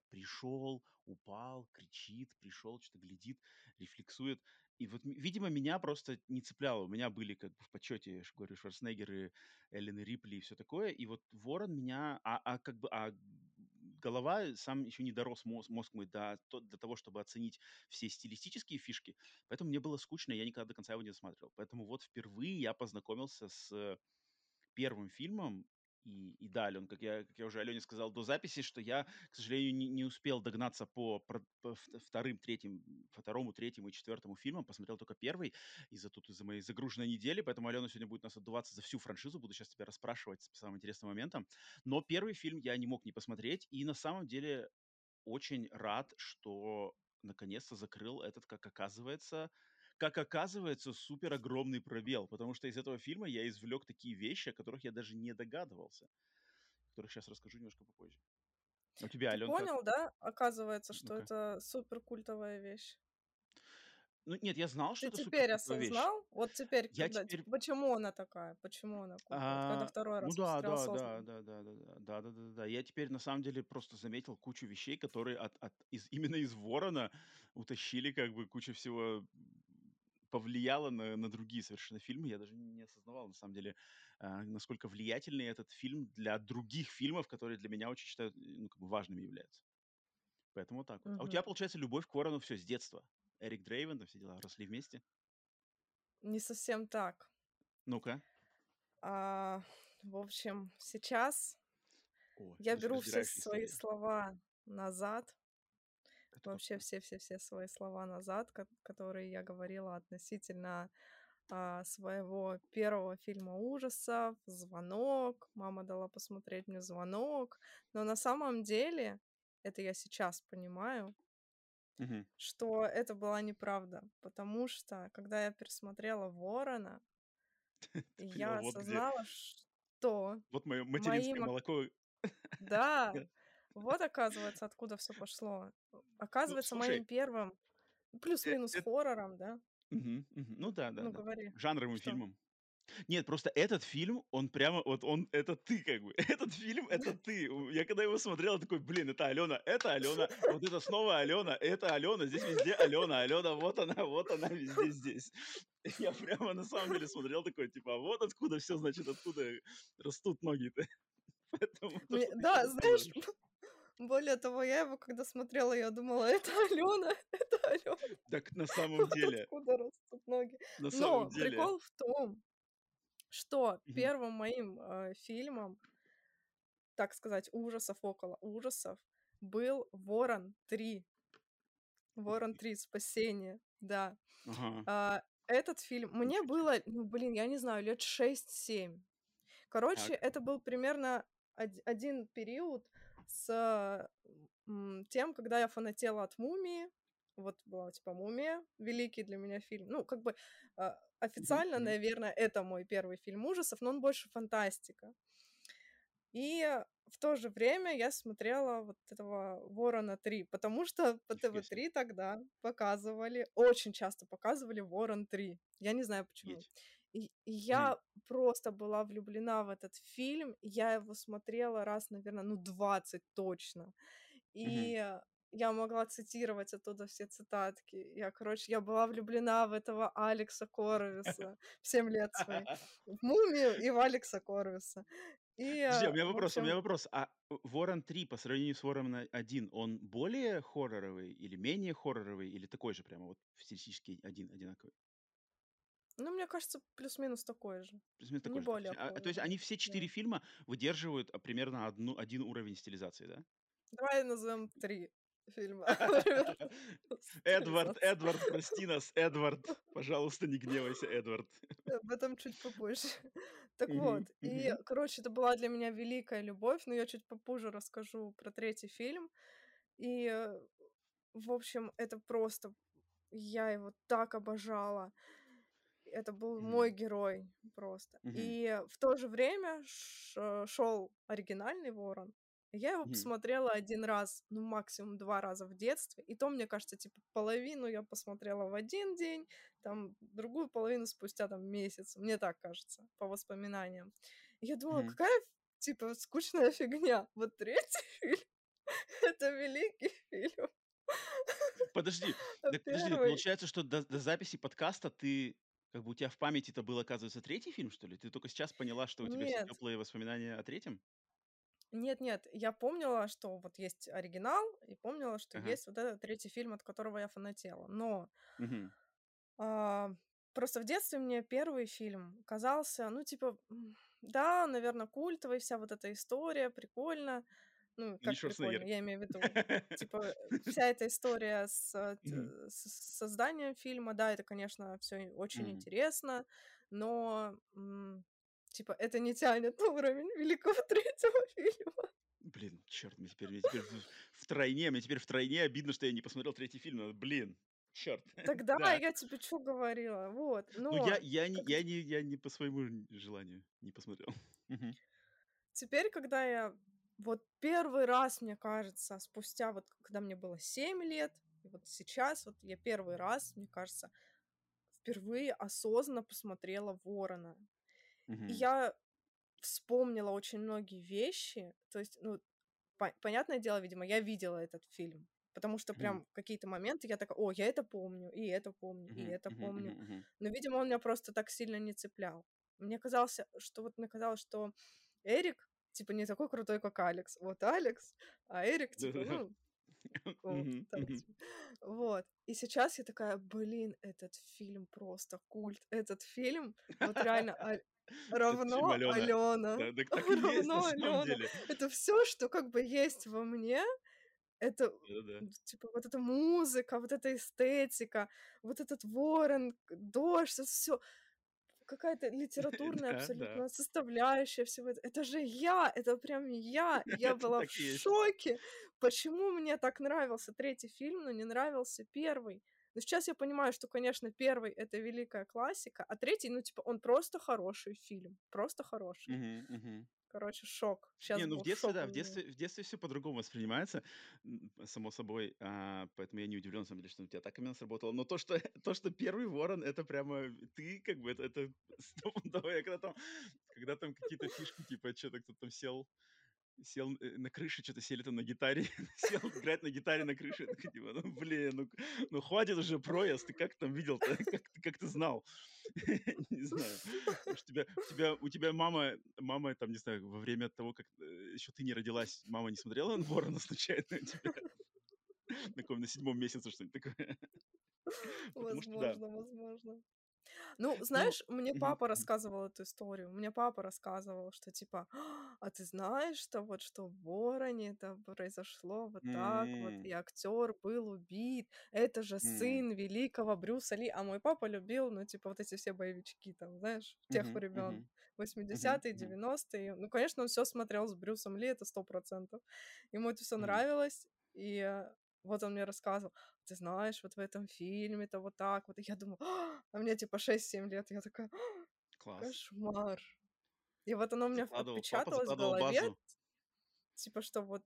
пришел, упал, кричит, пришел, что-то глядит, рефлексует. И вот, видимо, меня просто не цепляло. У меня были как бы в почете, я же говорю, Шварценеггеры, Эллен Рипли и все такое. И вот Ворон меня, а, а как бы, а голова сам еще не дорос мозг, мозг мой до, то, до того, чтобы оценить все стилистические фишки. Поэтому мне было скучно, я никогда до конца его не досматривал. Поэтому вот впервые я познакомился с первым фильмом и, и да, Ален, как я, как я уже Алене сказал до записи, что я, к сожалению, не, не успел догнаться по, по, вторым, третьим, второму, третьему и четвертому фильмам, посмотрел только первый из-за тут из-за моей загруженной недели, поэтому Алена сегодня будет нас отдуваться за всю франшизу, буду сейчас тебя расспрашивать по самым интересным моментам. Но первый фильм я не мог не посмотреть, и на самом деле очень рад, что наконец-то закрыл этот, как оказывается, как оказывается, супер огромный пробел, потому что из этого фильма я извлек такие вещи, о которых я даже не догадывался, о которых сейчас расскажу немножко попозже. А у тебя, Ты понял, как? да, оказывается, что ну это супер культовая вещь? Ну, нет, я знал, что Ты это теперь осознал? Вещь. Вот теперь, я когда, теперь... почему она такая? Почему она э, а... Когда второй ну раз ну, да, да, осознанно. да, да, да, да, да, да, да, да. Я теперь, на самом деле, просто заметил кучу вещей, которые от, от, из, именно из Ворона утащили как бы кучу всего повлияло на, на другие совершенно фильмы. Я даже не осознавал, на самом деле, э, насколько влиятельный этот фильм для других фильмов, которые для меня очень считают, ну, как бы важными являются. Поэтому так вот. Uh-huh. А у тебя, получается, любовь к Ворону все с детства. Эрик Дрейвен, все дела, росли вместе? Не совсем так. Ну-ка. А, в общем, сейчас О, я беру все свои слова назад это вообще все-все-все свои слова назад, которые я говорила относительно а, своего первого фильма ужасов, «Звонок», мама дала посмотреть мне «Звонок», но на самом деле, это я сейчас понимаю, угу. что это была неправда, потому что, когда я пересмотрела «Ворона», я осознала, что... Вот мое материнское молоко. Да, вот, оказывается, откуда все пошло. Ну, оказывается, ну, моим первым плюс-минус э, хоррором, да? Угу, угу. Ну да, да. Ну, да. говори. Жанровым Что? фильмом. Нет, просто этот фильм, он прямо, вот он, это ты как бы. Этот фильм, это ты. Я когда его смотрел, я такой, блин, это Алена, это Алена, вот это снова Алена, это Алена, здесь везде Алена, Алена, вот она, вот она, везде здесь. Я прямо на самом деле смотрел такой, типа, а вот откуда все, значит, откуда растут ноги-то. Поэтому, Мне, да, знаешь, более того, я его когда смотрела, я думала, это Алена, это Алена. Так на самом деле. Откуда растут ноги. На Но деле. прикол в том, что первым моим э, фильмом так сказать, ужасов около ужасов, был Ворон 3. Ворон 3. Спасение, да. Ага. А, этот фильм... Мне было, ну, блин, я не знаю, лет 6-7. Короче, Так. это был примерно од- один период с тем, когда я фанатела от «Мумии». Вот была, типа, «Мумия», великий для меня фильм. Ну, как бы а, официально, наверное, это мой первый фильм ужасов, но он больше фантастика. И в то же время я смотрела вот этого «Ворона 3», потому что по Нифига себе. ТВ-3 тогда показывали, очень часто показывали «Ворон 3». Я не знаю почему. Офигеть. Я просто была влюблена в этот фильм. Я его смотрела раз, наверное, ну, 20 точно. И я могла цитировать оттуда все цитатки. Я, короче, я была влюблена в этого Алекса Коровиса в 7 лет своих. В Мумию и в Алекса Коровиса. И, Подожди, а у э, меня в вопрос, у меня общем, вопрос. А Ворон 3 по сравнению с Вороном 1, он более хорроровый или менее хорроровый, или такой же прямо вот стилистически один, одинаковый? Ну, мне кажется, плюс-минус такой же. Плюс-минус Не такой же. да? более А, то есть они все Да. четыре фильма выдерживают а, примерно одну, один уровень стилизации, да? Давай назовем три фильма. Эдвард. Эдвард, прости нас, Эдвард. Пожалуйста, не гневайся, Эдвард. Об этом чуть попозже. Так вот, и, короче, это была для меня великая любовь, но я чуть попозже расскажу про третий фильм. И, э, в общем, это просто... Я его так обожала. Это был мой мгм, герой просто. мгм, И в то же время шел оригинальный Ворон. Я его мгм. посмотрела один раз, ну, максимум два раза в детстве. И то, мне кажется, типа, половину я посмотрела в один день, там, другую половину спустя, там, месяц. Мне так кажется, по воспоминаниям. И я думала, Мгм. какая, типа, скучная фигня. Вот третий фильм — это великий фильм. Подожди, так подожди, получается, что до, до записи подкаста ты, как бы у тебя в памяти это был, оказывается, третий фильм, что ли? Ты только сейчас поняла, что у тебя все Нет, теплые воспоминания о третьем? Нет-нет, я помнила, что вот есть оригинал, и помнила, что Ага. есть вот этот третий фильм, от которого я фанатела. Но Мгм. а, просто в детстве мне первый фильм казался, ну, типа, м, да, наверное, культовый, вся вот эта история, прикольно. Ну, как прикольно, Шварценеггер. я имею в виду, типа, вся эта история с, э, с созданием фильма, да, это, конечно, все очень интересно, но, м, типа, это не тянет на уровень великого третьего фильма. Блин, черт, мне теперь, мне теперь в- втройне, мне теперь втройне обидно, что я не посмотрел третий фильм. но, Блин, черт. Тогда Да. я тебе что говорила, вот. Ну, я, Но я, не, я, не, я не по своему желанию не посмотрел. Теперь, когда я вот первый раз, мне кажется, спустя вот, когда мне было 7 лет, и вот сейчас вот я первый раз, мне кажется, впервые осознанно посмотрела Ворона. И Мгм. я вспомнила очень многие вещи. То есть, ну, по- понятное дело, видимо, я видела этот фильм. Потому что прям какие-то моменты я такая, о, я это помню, и это помню, и Мгм. это помню. Мгм. Но, видимо, он меня просто так сильно не цеплял. Мне казалось, что вот мне казалось, что Эрик, типа, не такой крутой, как Алекс. Вот Алекс, а Эрик, типа, ну, вот. И сейчас я такая, блин, этот фильм просто культ. Этот фильм вот реально а- равно Алена. Да, Равно Алена. Это все, что как бы есть во мне. Это Да-да. м, типа вот эта музыка, вот эта эстетика, вот этот ворон, дождь, это все какая-то литературная Да, да. абсолютно составляющая всего этого. Это же я, это прям я. Я была в есть. шоке, почему мне так нравился третий фильм, но не нравился первый. Но сейчас я понимаю, что, конечно, первый — это великая классика, а третий, ну, типа, он просто хороший фильм. Просто хороший. Мгм. Мгм. Короче, шок. Сейчас Не, ну в детстве, да, в детстве, в детстве все по-другому воспринимается, само собой, а, поэтому я не удивлен, на самом деле, что у тебя так именно сработало. Но то, что, то, что первый ворон, это прямо ты, как бы, это, это стопудово. Я когда там, когда там какие-то фишки, типа, что-то кто-то там сел, сел э, на крыше, что-то сели там на гитаре, сел играть на гитаре на крыше, я типа, ну, блин, ну, ну хватит уже проезд, ты как там видел-то, как, ты- как ты знал? Не знаю. Может, тебя, у тебя, у тебя мама, мама, там, не знаю, во время того, как еще ты не родилась, мама не смотрела на Ворона случайно у тебя? На каком, на седьмом месяце что-нибудь такое? Возможно, возможно. Ну, Ну, знаешь, мне папа рассказывал эту историю. Мне папа рассказывал, что типа, а ты знаешь, что вот что в Вороне это произошло вот так вот, и актер был убит, это же сын великого Брюса Ли, а мой папа любил, ну, типа, вот эти все боевички там, знаешь, тех времен, 80-е, 90-е, ну, конечно, он все смотрел с Брюсом Ли, это сто процентов, ему это все нравилось, и вот он мне рассказывал, ты знаешь, вот в этом фильме это вот так вот, и я думаю, а мне типа 6-7 лет, я такая, Класс. кошмар. И вот оно у меня Закладывал, отпечаталось в голове, базу. типа, что вот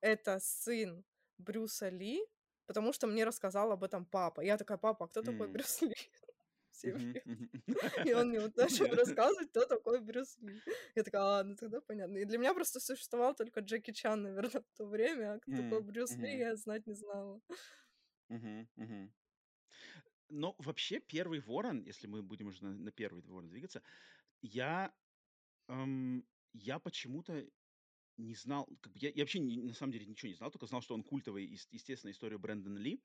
это сын Брюса Ли, потому что мне рассказал об этом папа. Я такая, папа, а кто такой М. Брюс Ли? И он мне вот начал рассказывать, кто такой Брюс Ли. Я такая, а, ну тогда понятно. И для меня просто существовал только Джеки Чан, наверное, в то время, а кто такой Брюс Ли, я знать не знала. Мгм, мгм. Но вообще первый ворон, если мы будем уже на, на первый ворон двигаться, я, эм, я почему-то не знал, как бы я, я вообще не- на самом деле ничего не знал, только знал, что он культовый, и, с- естественно, историю Брэндона Ли.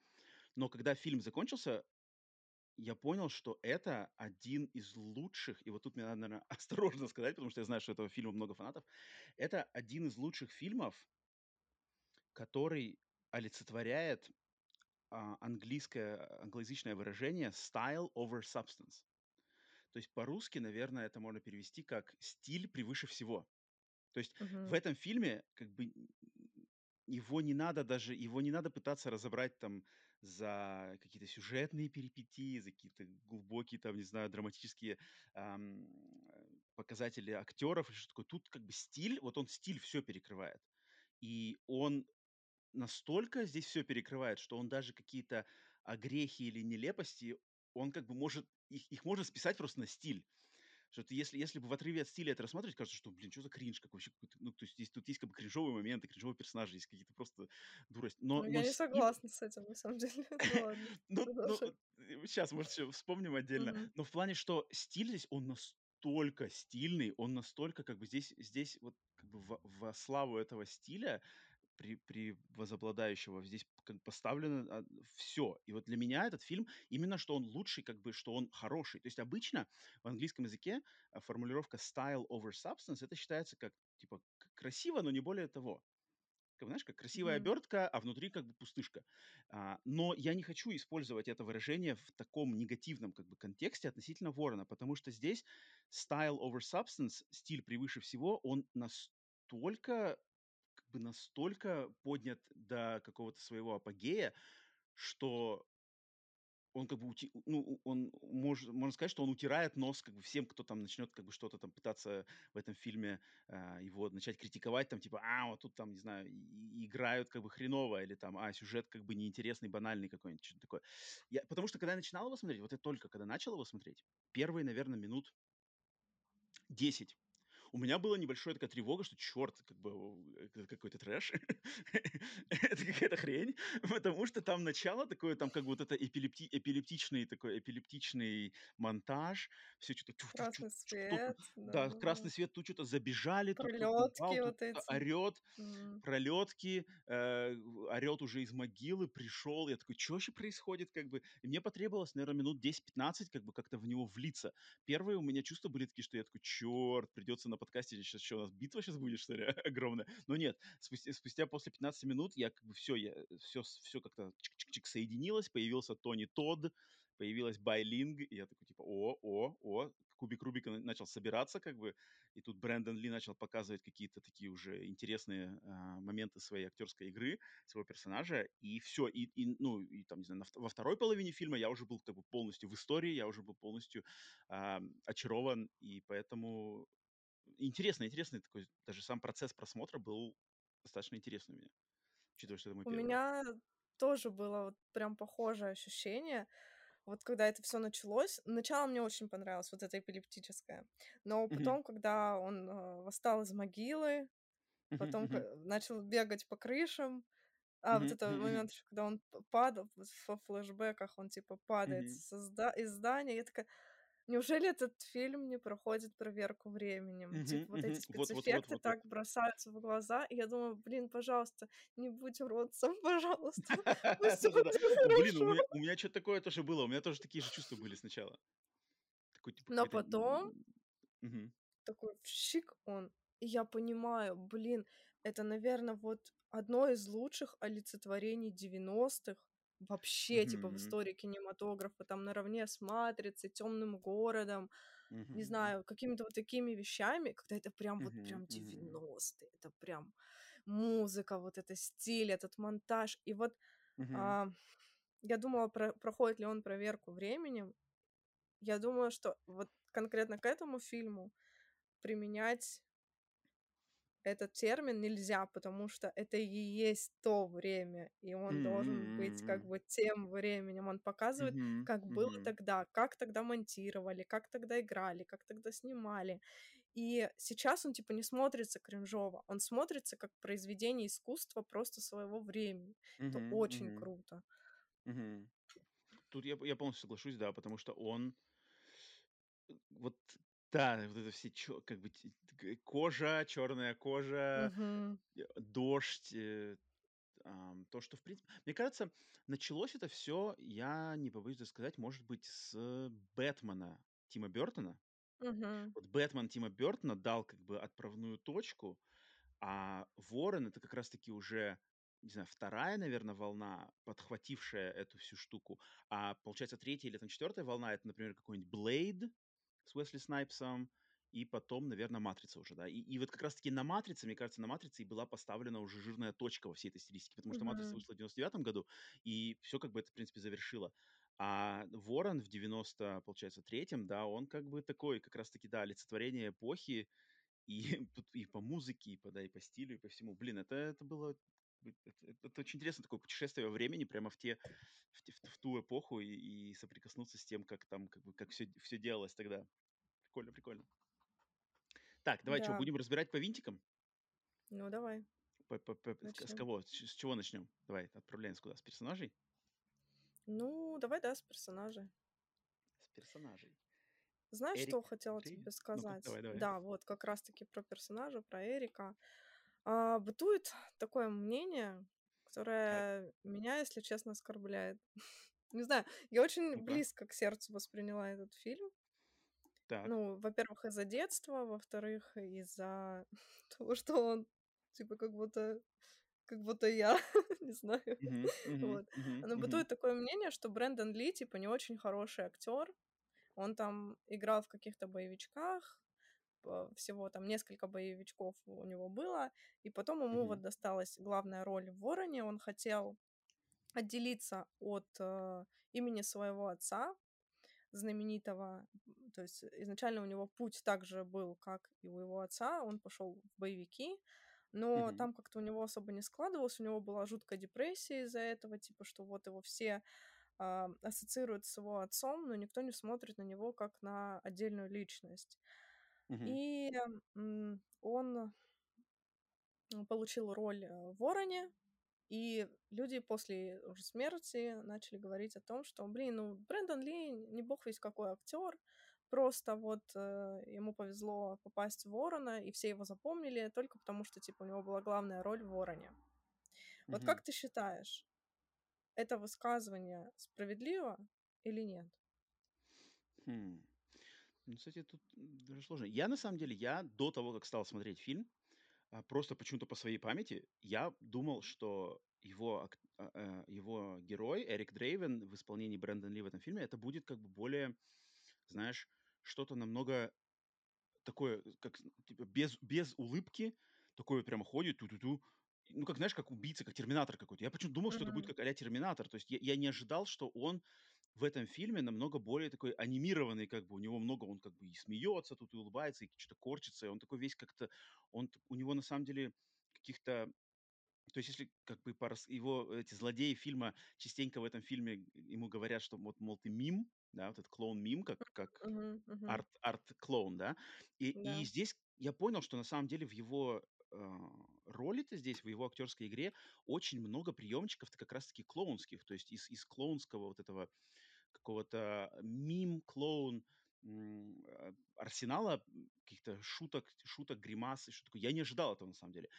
Но когда фильм закончился, я понял, что это один из лучших, и вот тут мне надо, наверное, осторожно сказать, потому что я знаю, что этого фильма много фанатов, это один из лучших фильмов, который олицетворяет а, английское, англоязычное выражение style over substance. То есть по-русски, наверное, это можно перевести как стиль превыше всего. То есть в Мгм. этом фильме как бы его не надо даже, его не надо пытаться разобрать там за какие-то сюжетные перипетии, за какие-то глубокие там, не знаю, драматические ам, э, показатели актеров или что такое. Тут как бы стиль, вот он стиль все перекрывает. И он настолько здесь все перекрывает, что он даже какие-то огрехи или нелепости, он как бы может, их, их можно списать просто на стиль. Что ты, если, если бы в отрыве от стиля это рассматривать, кажется, что, блин, что за кринж какой вообще какой-то. Ну, то есть здесь, тут есть как бы кринжовые моменты, кринжовые персонажи, есть какие-то просто дурость. Но, Ну, но я не стиль, согласна с этим, на самом деле. Ну ладно, ну, ну, продолжай. сейчас, может, еще вспомним отдельно. Мгм. Но в плане, что стиль здесь, он настолько стильный, он настолько как бы здесь, здесь вот как бы во, во славу этого стиля при, при возобладающего здесь как поставлено все. И вот для меня этот фильм именно, что он лучший, как бы, что он хороший. То есть обычно в английском языке а, формулировка style over substance, это считается как, типа, красиво, но не более того. Как, знаешь, как красивая Мгм. обертка, а внутри как бы пустышка. А, но я не хочу использовать это выражение в таком негативном как бы контексте относительно Ворона, потому что здесь style over substance, стиль превыше всего, он настолько бы настолько поднят до какого-то своего апогея, что он как бы, ути- ну, он, может, можно сказать, что он утирает нос как бы всем, кто там начнет как бы что-то там пытаться в этом фильме а, его начать критиковать, там типа, а, вот тут там, не знаю, играют как бы хреново, или там, а, сюжет как бы неинтересный, банальный какой-нибудь, что-то такое. Я, потому что когда я начинал его смотреть, вот я только когда начал его смотреть, первые, наверное, минут 10 у меня была небольшая такая тревога, что черт, как бы э, какой-то трэш, это какая-то хрень, потому что там начало такое, там как вот это эпилепти- эпилептичный такой эпилептичный монтаж, все что-то Красный свет, да, красный свет, тут что-то забежали, Пролетки вот эти. орет, пролетки, э, орет уже из могилы, пришел, я такой, что вообще происходит, как бы, и мне потребовалось, наверное, минут 10-15, как бы как-то в него влиться, первые у меня чувства были такие, что я такой, черт, придется на подкасте сейчас что, у нас битва сейчас будет, что ли, огромная? Но нет, спустя, спустя после 15 минут я как бы все, я все, все как-то чик-чик-чик соединилось, появился Тони Тодд, появилась Байлинг, и я такой, типа, о, о, о, кубик Рубика на- начал собираться, как бы, и тут Брэндон Ли начал показывать какие-то такие уже интересные а, моменты своей актерской игры, своего персонажа, и все, и, и, ну, и там, не знаю, во второй половине фильма я уже был как бы полностью в истории, я уже был полностью а, очарован, и поэтому интересно, интересный такой, даже сам процесс просмотра был достаточно интересный у меня, учитывая, что это мой У первый меня тоже было вот прям похожее ощущение. Вот когда это все началось, начало мне очень понравилось, вот это эпилептическое. Но потом, когда он э, восстал из могилы, потом ка- начал бегать по крышам, а вот мгм, это мгм, мгм, момент, когда он падал вот во флешбеках, он типа падает мгм, со из здания, я такая, неужели этот фильм не проходит проверку временем? мгм, Типа вот эти мгм. Вот, вот, вот, спецэффекты так бросаются в глаза, и я думаю, блин, пожалуйста, не будь уродцем, пожалуйста, Блин, у меня, что-то такое тоже было, у меня тоже такие же чувства были сначала. Типа, Но потом такой щик он И я понимаю, блин, это, наверное, вот одно из лучших олицетворений 90-х вообще, типа, в истории кинематографа, там, наравне с «Матрицей», «Темным городом», не Мгм. знаю, какими-то вот такими вещами, когда это прям вот Мгм. прям Мгм. 90-е, это прям музыка, вот это стиль, этот монтаж. И вот а, я думала, про- проходит ли он проверку временем. Я думаю, что вот конкретно к этому фильму применять этот термин нельзя, потому что это и есть то время, и он должен быть как бы тем временем. Он показывает, Мгм. как было Мгм. тогда, как тогда монтировали, как тогда играли, как тогда снимали. И сейчас он типа не смотрится кринжово, он смотрится как произведение искусства просто своего времени. Это Мгм. очень Мгм. круто. Мгм. Тут я, я полностью соглашусь, да, потому что он э, вот да, вот это все чё, как бы т- т- кожа, черная кожа, Мгм. э, дождь, э, ам, то, что в принципе, мне кажется, началось это все, я не побоюсь даже сказать, может быть, с Бэтмена Тима Бертона. Мгм. Вот Бэтмен Тима Бертона дал как бы отправную точку, а Ворон это как раз-таки уже, не знаю, вторая, наверное, волна, подхватившая эту всю штуку. А получается, третья или там четвертая волна, это, например, какой-нибудь Блейд с Уэсли Снайпсом, и потом, наверное, Матрица уже, да. И, и вот как раз-таки на Матрице, мне кажется, на Матрице и была поставлена уже жирная точка во всей этой стилистике, потому что Матрица вышла в 99 году, и все как бы это, в принципе, завершило. А Ворон в 90, получается, третьем, да, он как бы такой, как раз-таки, да, олицетворение эпохи, и и по музыке, и по, да, и по стилю, и по всему. Блин, это, это было... это, это- очень интересно, такое путешествие во времени, прямо в те, в, те- в ту эпоху, и, и соприкоснуться с тем, как там, как бы, как все, все делалось тогда. Прикольно, прикольно. Так, давай что, Да, будем разбирать по винтикам? ну давай, По- по- по- с, кого? С, с чего начнем? Давай, отправляемся куда? С персонажей? Ну, давай, да, с персонажей. С персонажей. Знаешь, Эрик что хотела Дрейвен? тебе сказать? давай, давай. Да, вот как раз-таки про персонажа, про Эрика. А, бытует такое мнение, Так, которое меня, если честно, оскорбляет. Не знаю, я очень ну-ка. близко к сердцу восприняла этот фильм. Так. Ну, во-первых, из-за детства, во-вторых, из-за того, что он типа как будто как будто я, не знаю. Мгм, мгм, Вот. мгм, Но мгм, бытует такое мнение, что Брэндон Ли, типа, не очень хороший актер. Он там играл в каких-то боевичках, всего там несколько боевичков у него было, и потом ему мгм, вот досталась главная роль в «Вороне». Он хотел отделиться от э, имени своего отца, знаменитого. То есть изначально у него путь также был, как и у его отца. Он пошел в боевики, но мгм, там как-то у него особо не складывалось. У него была жуткая депрессия из-за этого, типа, что вот его все а, ассоциируют с его отцом, но никто не смотрит на него как на отдельную личность. Мгм, И м, он получил роль э, в Вороне, и люди после уже смерти начали говорить о том, что, блин, ну, Брэндон Ли не бог весь какой актер, просто вот э, ему повезло попасть в Ворона, и все его запомнили только потому, что, типа, у него была главная роль в Вороне. Вот мгм. как ты считаешь, это высказывание справедливо или нет? Хм. Ну, кстати, тут даже сложно. Я, на самом деле, я до того, как стал смотреть фильм, а, просто почему-то по своей памяти, я думал, что его, ак- а, а, его герой, Эрик Дрейвен, в исполнении Брэндон Ли в этом фильме, это будет как бы более, знаешь, что-то намного такое, как, типа, без, без улыбки, такой вот прямо ходит, ту-ту-ту, ну, как, знаешь, как убийца, как терминатор какой-то. Я почему-то думал, что это будет как а терминатор. То есть я, я не ожидал, что он в этом фильме намного более такой анимированный, как бы у него много, он как бы и смеется тут, и улыбается, и что-то корчится, и он такой весь как-то, он, у него на самом деле каких-то, то есть если как бы его эти злодеи фильма частенько в этом фильме ему говорят, что вот, мол, ты мим, да, вот этот клоун-мим, как, как арт, арт-клоун, да, и, и Да. здесь я понял, что на самом деле в его э, роли-то здесь, в его актерской игре очень много приемчиков-то как раз-таки клоунских, то есть из, из клоунского вот этого какого-то мим, клоун, э, арсенала каких-то шуток, шуток, гримас и что такое. Я не ожидал этого на самом деле.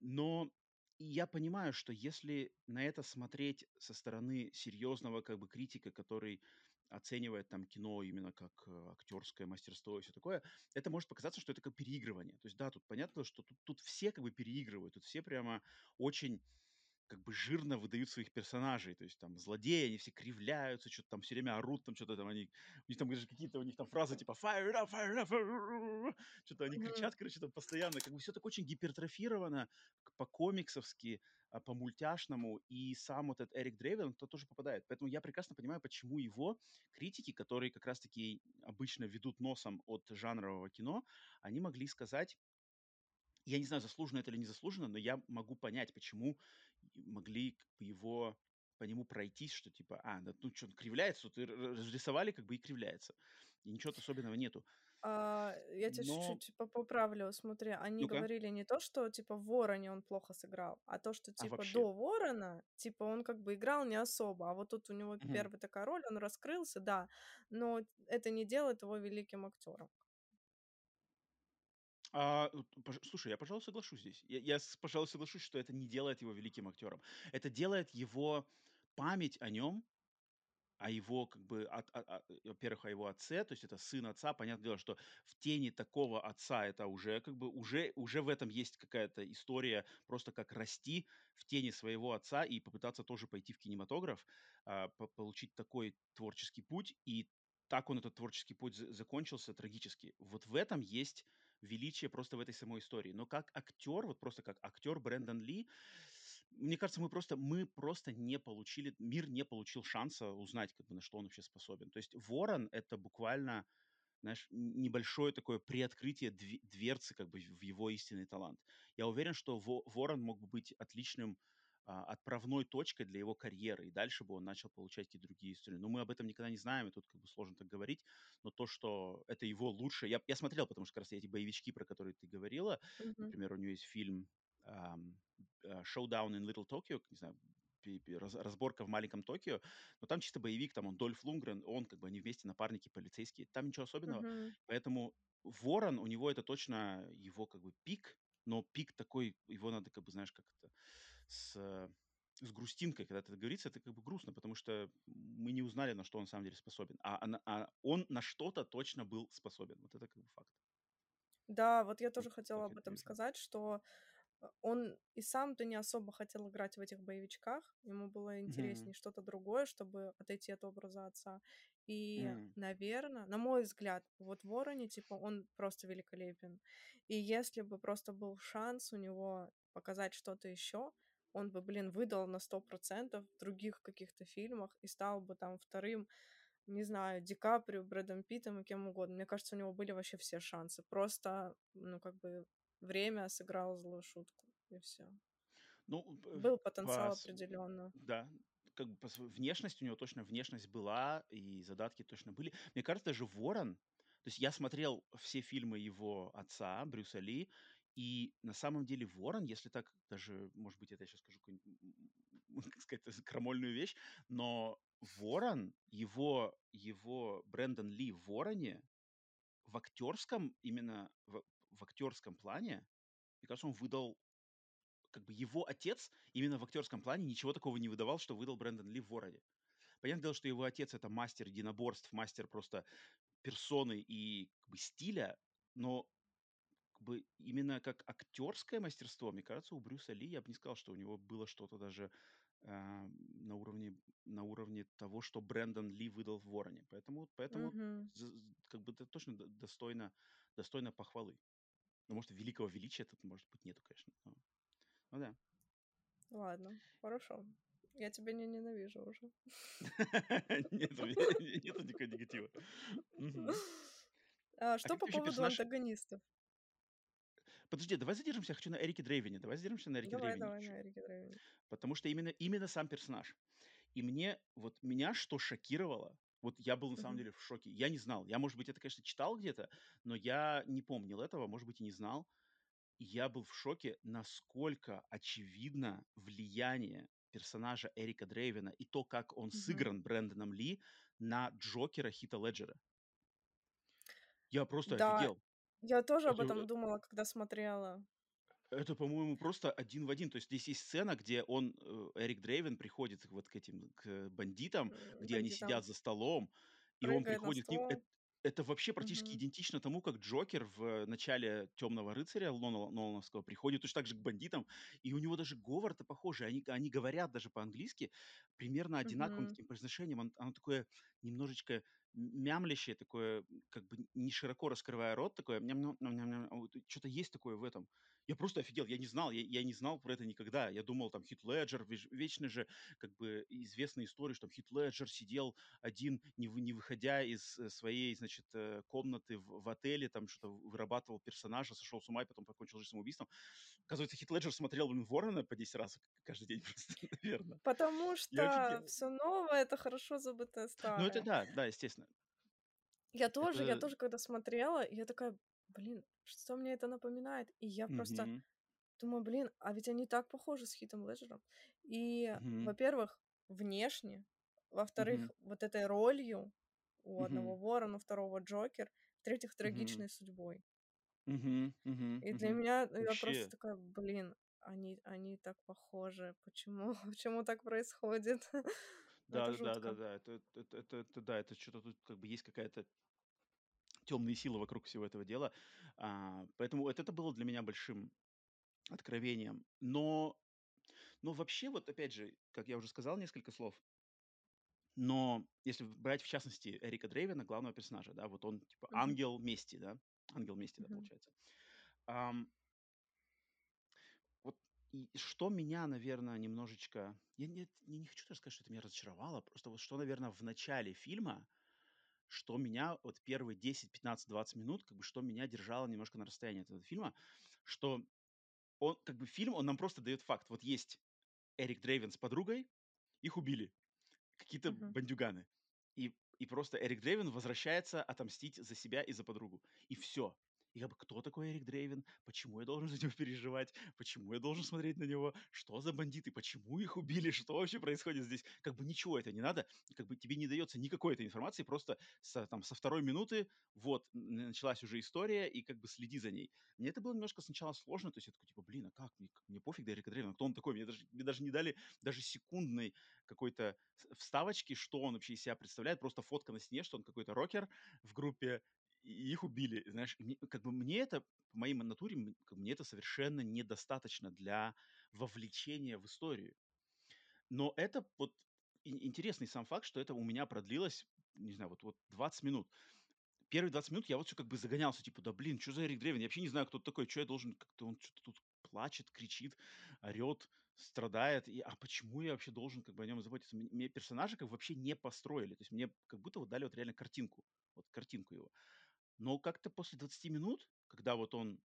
Но я понимаю, что если на это смотреть со стороны серьезного как бы критика, который оценивает там кино именно как э, актерское мастерство и все такое, это может показаться, что это как переигрывание. То есть, да, тут понятно, что тут, тут все как бы переигрывают, тут все прямо очень как бы жирно выдают своих персонажей, то есть там злодеи, они все кривляются, что-то там все время орут, там что-то там они, у них там даже какие-то у них там фразы типа fire up, fire up, что-то они кричат, короче, там постоянно, как бы все так очень гипертрофировано, по-комиксовски, а, по-мультяшному, и сам вот этот Эрик Дрейвен, то тоже попадает. Поэтому я прекрасно понимаю, почему его критики, которые как раз-таки обычно ведут носом от жанрового кино, они могли сказать, я не знаю, заслуженно это или не заслуженно, но я могу понять, почему могли как бы его по нему пройтись, что типа, а, да, ну что, он кривляется, тут разрисовали, как бы и кривляется. И ничего особенного нету. А, я тебя Но, чуть-чуть типа поправлю. Смотри, они ну-ка, говорили не то, что типа в Вороне он плохо сыграл, а то, что а типа вообще. до Ворона, типа он как бы играл не особо, а вот тут у него Мгм. первая такая роль, он раскрылся, да, но это не делает его великим актером. А, слушай, я, пожалуй, соглашусь здесь. Я, я, пожалуй, соглашусь, что это не делает его великим актером. Это делает его память о нем о его, как бы, от, о- о- во-первых, о его отце, то есть это сын отца, понятное дело, что в тени такого отца это уже, как бы, уже, уже в этом есть какая-то история, просто как расти в тени своего отца и попытаться тоже пойти в кинематограф, а, по- получить такой творческий путь, и так он этот творческий путь за- закончился трагически. Вот в этом есть величие просто в этой самой истории. Но как актер, вот просто как актер Брэндон Ли, мне кажется, мы просто, мы просто не получили, мир не получил шанса узнать, как бы, на что он вообще способен. То есть Ворон — это буквально, знаешь, небольшое такое приоткрытие дверцы как бы в его истинный талант. Я уверен, что Во- Ворон мог бы быть отличным отправной точкой для его карьеры, и дальше бы он начал получать какие-то другие истории. Но мы об этом никогда не знаем, и тут как бы сложно так говорить, но то, что это его лучшее... Я, я смотрел, потому что как раз эти боевички, про которые ты говорила, Мгм. например, у него есть фильм э, Showdown in Little Tokyo, не знаю, разборка в маленьком Токио, но там чисто боевик, там он Дольф Лунгрен, он как бы они вместе напарники полицейские, там ничего особенного, Мгм. поэтому Ворон, у него это точно его как бы пик, но пик такой, его надо как бы, знаешь, как это, с, э, с грустинкой, когда это говорится, это как бы грустно, потому что мы не узнали, на что он на самом деле способен, а, а а он на что-то точно был способен, вот это как бы факт. Да, вот я Вот тоже хотела так об этом сказать, что э, он и сам-то не особо хотел играть в этих боевичках. Ему было интереснее что-то другое, чтобы отойти от образа отца. И, М. наверное, на мой взгляд, вот в Вороне, типа, он просто великолепен. И если бы просто был шанс у него показать что-то еще, он бы, блин, выдал на 100% в других каких-то фильмах и стал бы там вторым не знаю, Ди Каприо, Брэдом Питтом и кем угодно. Мне кажется, у него были вообще все шансы. Просто, ну, как бы, время сыграло злую шутку, и все. Ну, Был по потенциал с- определенно. да, как бы внешность у него точно внешность была, и задатки точно были. Мне кажется, даже Ворон, то есть я смотрел все фильмы его отца, Брюса Ли, и на самом деле Ворон, если так даже, может быть, это я сейчас скажу какую-нибудь, как сказать, крамольную вещь, но Ворон, его, его Брэндон Ли в Вороне, в актерском, именно в, в актерском плане, мне кажется, он выдал как бы его отец именно в актерском плане ничего такого не выдавал, что выдал Брэндон Ли в Вороне. Понятное дело, что его отец это мастер единоборств, мастер просто персоны и как бы, стиля, но бы именно как актерское мастерство, мне кажется, у Брюса Ли, я бы не сказал, что у него было что-то даже а, на уровне на уровне того, что Брэндон Ли выдал в Вороне. Поэтому, поэтому з- как бы это точно достойно, достойно похвалы. Ну, может, великого величия тут, может быть, нету, конечно. но- ну да. Ладно, хорошо. Я тебя не ненавижу уже. Нету, нету никакого негатива. А А что как по поводу антагонистов? Подожди, давай задержимся, я хочу на Эрике Дрейвине. Давай задержимся на Эрике Давай, Дрейвине давай на Эрике Дрейвине. Потому что именно, именно сам персонаж. И мне, вот меня что шокировало, вот я был на самом деле в шоке. Я не знал. Я, может быть, это, конечно, читал где-то, но я не помнил этого, может быть, и не знал. И я был в шоке, насколько очевидно влияние персонажа Эрика Дрейвина и то, как он Мгм. сыгран Брэндоном Ли на Джокера Хита Леджера. Я просто Да, офигел. Я тоже об Это, этом думала, когда смотрела. это, по-моему, просто один в один. То есть здесь есть сцена, где он, э, Эрик Дрейвен, приходит вот к этим, к бандитам, м, где они Бандитам. сидят за столом, и он приходит к ним. Это вообще практически Мгм. идентично тому, как Джокер в начале "Темного рыцаря" Нолановского приходит точно так же к бандитам, и у него даже говор-то похожий. Они они говорят даже по-английски примерно одинаковым Мгм. таким произношением. Он оно такое немножечко мямлящее, такое, как бы не широко раскрывая рот, такое ням чё-то есть такое в этом. Я просто офигел, я не знал, я я не знал про это никогда. Я думал, там Хит Леджер, вечно же как бы известная история, что Хит Леджер сидел один, не вы не выходя из, э, своей, значит, э, комнаты в в отеле, там что-то вырабатывал персонажа, сошел с ума и потом покончил жизнь самоубийством. Оказывается, Хит Леджер смотрел, блин, "Ворона" по 10 раз каждый день просто, наверно. Потому Я что всё новое- это хорошо забытое Ну, это старое. да, да, естественно. Я тоже я Это тоже когда смотрела, я такая: "Блин, что мне это напоминает?" И я просто Мгм. думаю: "Блин, а ведь они так похожи с Хитом Леджером". И, Мгм. во-первых, внешне, во-вторых, Мгм. вот этой ролью: у одного Мгм. Ворон, у второго Джокер, в-третьих, трагичной судьбой. Мгм. Мгм. И для Мгм. меня, ну, я просто Вообще. такая: "Блин, они они так похожи. Почему почему так происходит?" Да да да жутко. да. Это это это это да, это чё-то тут как бы есть какая-то тёмные силы вокруг всего этого дела. А, поэтому вот это было для меня большим откровением. Но но вообще, вот опять же, как я уже сказал несколько слов но если брать, в частности, Эрика Дрейвена, главного персонажа, да, вот он типа Мгм. ангел мести, да, ангел мести, да, Мгм. получается. Ам вот и что меня, наверно, немножечко я нет, я не хочу даже сказать, что это меня разочаровало, просто вот что, наверно, в начале фильма, что меня вот первые 10, 15, 20 минут, как бы что меня держало немножко на расстоянии от этого фильма, что он как бы фильм, он нам просто даёт факт: вот есть Эрик Дрейвен с подругой, их убили какие-то Мгм. бандюганы, и и просто Эрик Дрейвен возвращается отомстить за себя и за подругу. И всё. И как бы кто такой Эрик Дрейвен? Почему я должен за него переживать? Почему я должен смотреть на него? Что за бандиты? Почему их убили? Что вообще происходит здесь? Как бы ничего это не надо. Как бы тебе не даётся никакой этой информации. Просто со там со 2 минуты вот началась уже история, и как бы следи за ней. Мне это было немножко сначала сложно. То есть я такой типа: "Блин, а как мне мне пофиг до Эрика Дрейвена, кто он такой?" Мне даже мне даже не дали даже секундной какой-то вставочки, что он вообще из себя представляет. Просто фотка на стене, что он какой-то рокер в группе, и их убили. Знаешь, как бы мне это, по моей натуре, мне это совершенно недостаточно для вовлечения в историю. Но это вот интересный сам факт, что это у меня продлилось, не знаю, вот вот 20 минут. Первые 20 минут я вот всё как бы загонялся, типа: "Да блин, чё за Эрик Дрейвен? Я вообще не знаю, кто такой. Чё я должен как-то он чё-то тут плачет, кричит, орёт, страдает. И, а почему я вообще должен как бы о нём заботиться?" Мне персонажа как бы вообще не построили. То есть мне как будто вот дали вот реально картинку, вот картинку его. Но как-то после 20 минут, когда вот он,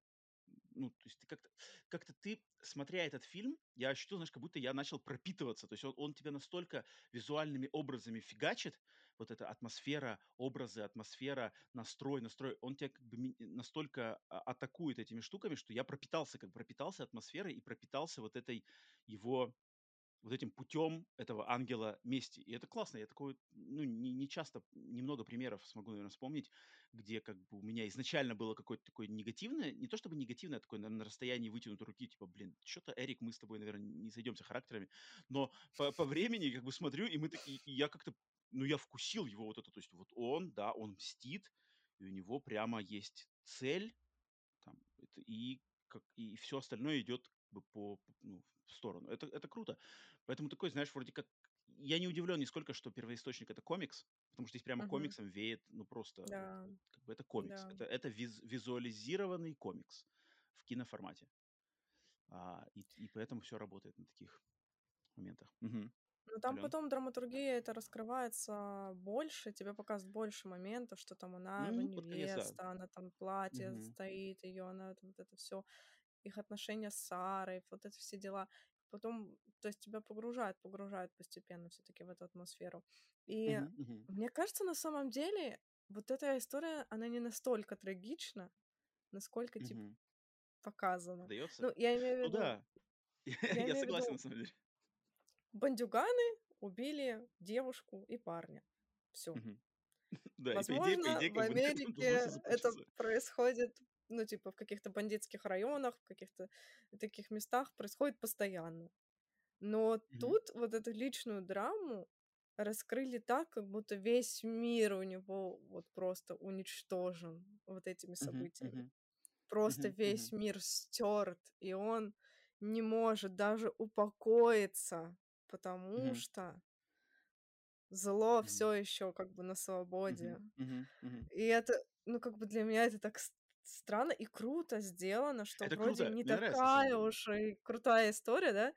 ну, то есть ты как-то как-то ты, смотря этот фильм, я ощутил, знаешь, как будто я начал пропитываться. То есть он он тебя настолько визуальными образами фигачит, вот эта атмосфера, образы, атмосфера, настрой настрой, он тя как бы настолько а атакует этими штуками, что я пропитался, как бы пропитался атмосферой и пропитался вот этой его вот этим путём этого ангела мести. И это классно. Я такое, ну, не не часто, немного примеров смогу, наверно, вспомнить, где как бы у меня изначально было какое-то такое негативное, не то чтобы негативное, а такое на на расстоянии вытянутой руки, типа: "Блин, чё-то, Эрик, мы с тобой, наверно, не сойдёмся характерами". Но по по времени как бы смотрю, и мы такие, я как-то, ну, я вкусил его вот это. То есть вот он, да, он мстит, и у него прямо есть цель там, это и как и всё остальное идёт как бы по, ну, в сторону. Это это круто. Поэтому такой, знаешь, вроде как я не удивлён нисколько, что первоисточник- это комикс, потому что здесь прямо Мгм. комиксом веет, ну, просто вот Да. как бы это комикс. Да. Это это виз визуализированный комикс в киноформате. А, и и поэтому всё работает на таких моментах. Мгм. Ну, там Алён? потом драматургия эта раскрывается больше, тебе показывают больше моментов, что там она его Ну, конец, да. невеста, она там платье Мгм. стоит её, она вот это всё, их отношения с Сарой, вот эти все дела. Потом, то есть тебя погружают погружают постепенно всё-таки в эту атмосферу. И мне кажется, на самом деле вот эта история, она не настолько трагична, насколько типа Мгм. показано. Даётся? Ну, я имею в Ну виду да, я я согласен, виду на самом деле. бандюганы убили девушку и парня. Мгм. Да, Возможно, идее, в Америке это происходит, ну, типа, в каких-то бандитских районах, в каких-то таких местах происходит постоянно. Но Мгм. тут вот эту личную драму раскрыли так, как будто весь мир у него вот просто уничтожен вот этими событиями. мгм, Просто мгм, весь мгм, мир стерт, и он не может даже упокоиться, потому мгм, что зло мгм, все еще как бы на свободе. мгм, мгм. И это, ну, как бы для меня это так странно и круто сделано, что Это вроде круто, не мне такая уж и крутая история, да,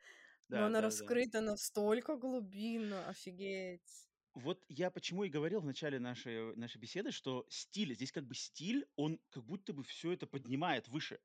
но Да, она да, да. раскрыта настолько глубинно, офигеть. Вот я почему и говорил в начале нашей нашей беседы, что стиль, здесь как бы стиль, он как будто бы все это поднимает выше.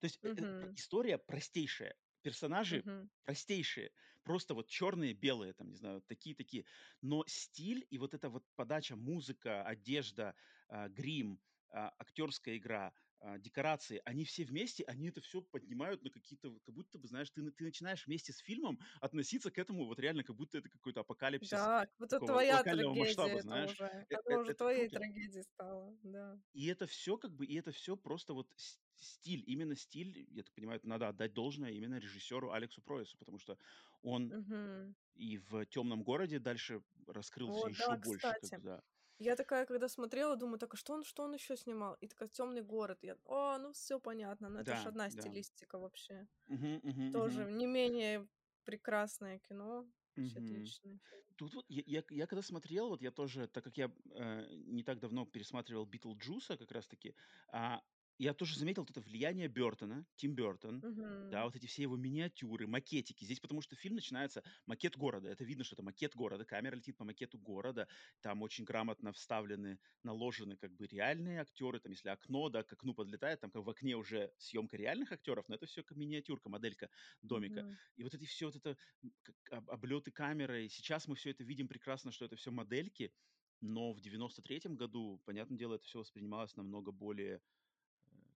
То есть, э, э, Мгм. история простейшая, персонажи Мгм. простейшие, просто вот черные, белые, там, не знаю, такие-такие. Но стиль и вот эта вот подача, музыка, одежда, а, грим, а, актерская игра, декорации, они все вместе, они это все поднимают на какие-то вот как будто бы, знаешь, ты ты начинаешь вместе с фильмом относиться к этому вот реально, как будто это какой-то апокалипсис Да, как будто Такого твоя локального масштаба, трагедия это знаешь. уже. Э Она э уже это твоей круто. трагедией стала, да. И это все как бы, и это все просто вот стиль, именно стиль, я так понимаю, это надо отдать должное именно режиссеру Алексу Проясу, потому что он Мгм. и в "Темном городе" дальше раскрылся Вот, еще да, больше, как кстати. бы, да. Я такая, когда смотрела, думаю, так а что он, что он еще снимал? И такая темный город. Я, о, ну все понятно, но это же Да, одна да. стилистика вообще. Мгм, мгм. Тоже не менее прекрасное кино. Вообще отличный фильм. Тут вот я я я когда смотрел, вот я тоже, так как я, э, не так давно пересматривал "Битлджуса" как раз таки, а, я тоже заметил вот это влияние Бёртона, Тим Бёртон, да, Мгм. вот эти все его миниатюры, макетики. Здесь потому что фильм начинается макет города. Это видно, что это макет города. Камера летит по макету города. Там очень грамотно вставлены, наложены как бы реальные актеры. Там если окно, да, к окну подлетает, там как в окне уже съемка реальных актеров, но это все как миниатюрка, моделька домика. Мгм. И вот эти все вот это как об облеты камерой. Сейчас мы все это видим прекрасно, что это все модельки, но в девяносто третьем году, понятное дело, это все воспринималось намного более,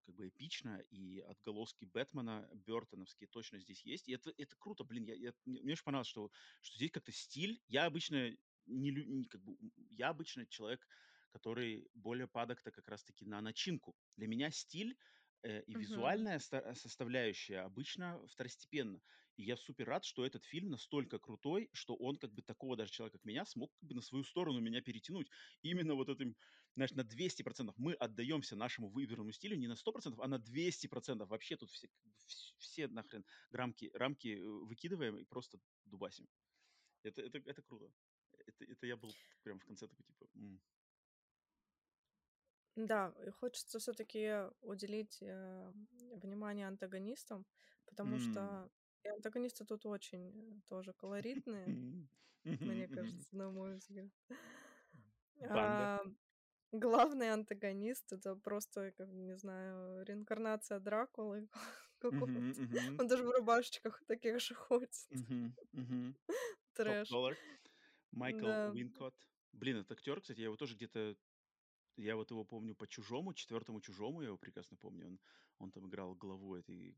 как бы эпично, и отголоски Бэтмена бёртоновские точно здесь есть. И это это круто, блин. Я я мне очень понравилось, что что здесь как-то стиль. Я обычно не не как бы, я обычно человек, который более падок-то как раз таки на начинку. Для меня стиль, э, и Мгм. визуальная ста составляющая обычно второстепенна. И я супер рад, что этот фильм настолько крутой, что он как бы такого даже человека, как меня, смог как бы на свою сторону меня перетянуть. Именно вот этим, знаешь, на 200% мы отдаемся нашему выбранному стилю не на 100%, а на 200%. Вообще тут все, все нахрен рамки, рамки э, выкидываем и просто дубасим. Это, это, это круто. Это, это я был прям в конце такой, типа, м, Да, и хочется все-таки уделить э, внимание антагонистам, потому м, что и антагонисты тут очень э, тоже колоритные, мне кажется, на мой взгляд. А, главный антагонист это просто, как не знаю, реинкарнация Дракулы мгм, Он даже в рубашечках таких же ходит. Топ Трэш. Майкл Да. Уинкотт. Блин, этот актер, кстати, я его тоже где-то Я вот его помню по "Чужому", четвертому "Чужому", я его прекрасно помню. Он он там играл главу этой,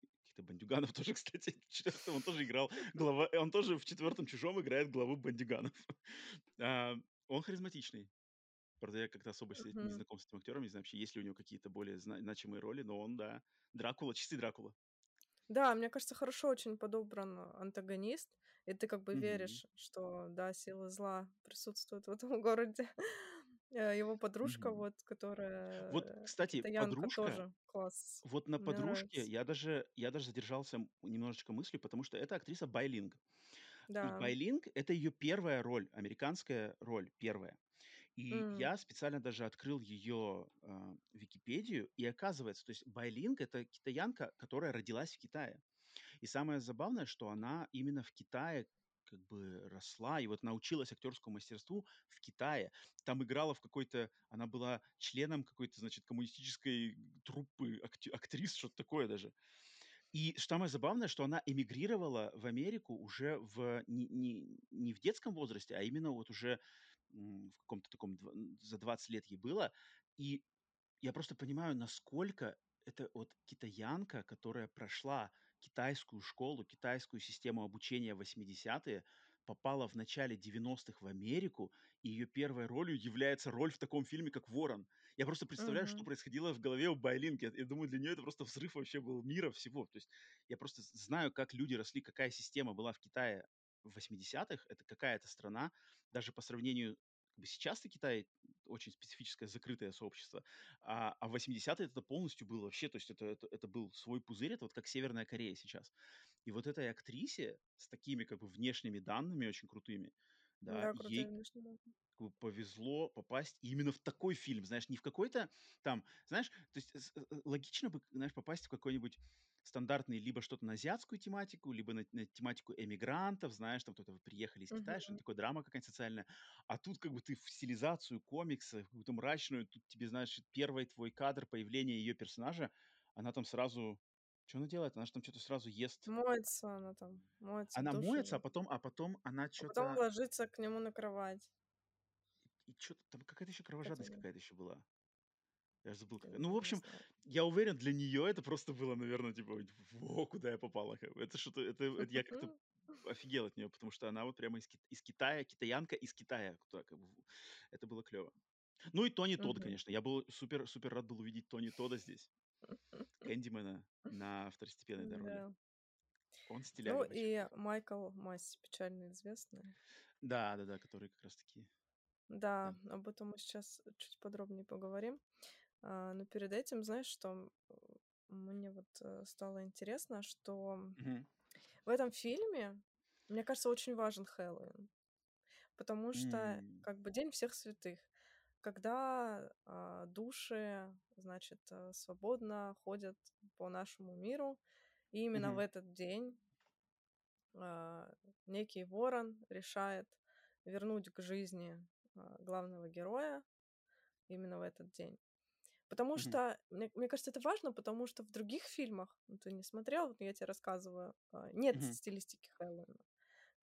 каких-то бандюганов тоже, кстати. В 4 он тоже играл глава он тоже в четвертом "Чужом" играет главу бандюганов. А, он харизматичный. Правда, я как-то особо с не Мгм. знаком с этим актером, не знаю, вообще есть ли у него какие-то более зна значимые роли, но он, да, Дракула, чистый Дракула. Да, мне кажется, хорошо очень подобран антагонист, и ты как бы Мгм. веришь, что, да, силы зла присутствуют в этом городе. Э, его подружка, Мгм. вот, Вот, которая, кстати, китаянка, подружка тоже класс. вот на Мне подружке нравится. я даже я даже задержался, м, немножечко мыслью, потому что эта актриса байлинг. И Да. "Байлинг"- это ее первая роль, американская роль, первая. И М, я специально даже открыл ее, а, "Википедию", и оказывается, то есть байлинг- это китаянка, которая родилась в Китае. И самое забавное, что она именно в Китае как бы росла и вот научилась актерскому мастерству в Китае. Там играла в какой-то она была членом какой-то, значит, коммунистической труппы актрис, что-то такое даже. И что самое забавное, что она эмигрировала в Америку уже в не не не в детском возрасте, а именно вот уже, в каком-то таком за 20 лет ей было. И я просто понимаю, насколько это вот китаянка, которая прошла китайскую школу, китайскую систему обучения в 80-е, попала в начале 90-х в Америку, и ее первой ролью является роль в таком фильме, как "Ворон". Я просто представляю, что мгм. происходило в голове у Байлинки. Я думаю, для нее это просто взрыв вообще был мира всего. То есть я просто знаю, как люди росли, какая система была в Китае в 80-х это какая-то страна, даже по сравнению сейчас-то Китай очень специфическое закрытое сообщество, а, а в 80-е это полностью было вообще, то есть это, это, это был свой пузырь, это вот как Северная Корея сейчас. И вот этой актрисе с такими как бы внешними данными очень крутыми, да, Да, ей бы повезло попасть именно в такой фильм, знаешь, не в какой-то там, знаешь, то есть э, логично бы, знаешь, попасть в какой-нибудь стандартный либо что-то на азиатскую тематику, либо на, на тематику эмигрантов, знаешь, там кто-то приехали из Китая, что-то Мгм. такое, драма какая-то социальная, а тут как бы ты в стилизацию комикса, какую-то мрачную, тут тебе, знаешь, первый твой кадр появления ее персонажа, она там сразу, что она делает? Она же там что-то сразу ест. Моется она там, моется Она моется, а потом, а потом она А потом что-то, ложится к нему на кровать. и что-то там какая-то еще кровожадность какая-то еще была. Я забыл, я какая. Ну, в общем, я уверен, для нее это просто было, наверное, типа, во, куда я попала. как. Это что-то, это, это я как-то офигел от нее, потому что она вот прямо из, Ки- из Китая, китаянка из Китая. Куда, как бы, это было клево. Ну и Тони Тодд, конечно. Я был супер, супер рад был увидеть Тони Тодда здесь. Кэндимена на второстепенной роли. Да. Он Ну стилявый вообще. и Майкл Масси, печально известный. Да, да, да, который как раз таки... Да, об этом мы сейчас чуть подробнее поговорим. А, но перед этим, знаешь, что мне вот э, стало интересно, что Мгм. в этом фильме, мне кажется, очень важен Хэллоуин. Потому что, М, как бы, День всех святых, когда а, души, значит, э, свободно ходят по нашему миру, и именно в мгм, этот день а, некий ворон решает вернуть к жизни а, главного героя именно в этот день. Потому мгм, что, мне, мне кажется, это важно, потому что в других фильмах, ну, ты не смотрел, вот я тебе рассказываю, а, нет мгм, стилистики Хэллоуина.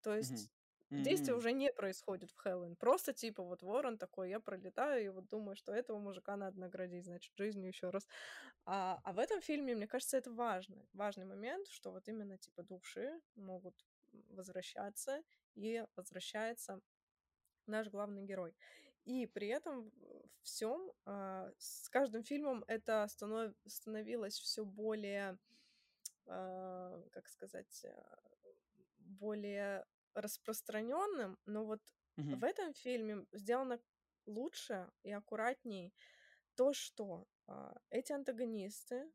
То мгм, есть действие уже не происходит в Хэллоуин. Просто типа вот ворон такой, я пролетаю и вот думаю, что этого мужика надо наградить, значит, жизнью еще раз. А, а в этом фильме, мне кажется, это важно. Важный момент, что вот именно типа души могут возвращаться, и возвращается наш главный герой. И при этом всем с каждым фильмом это станов- становилось все более, а, как сказать, а, более распространенным, но вот мгм, в этом фильме сделано лучше и аккуратней то, что а, эти антагонисты,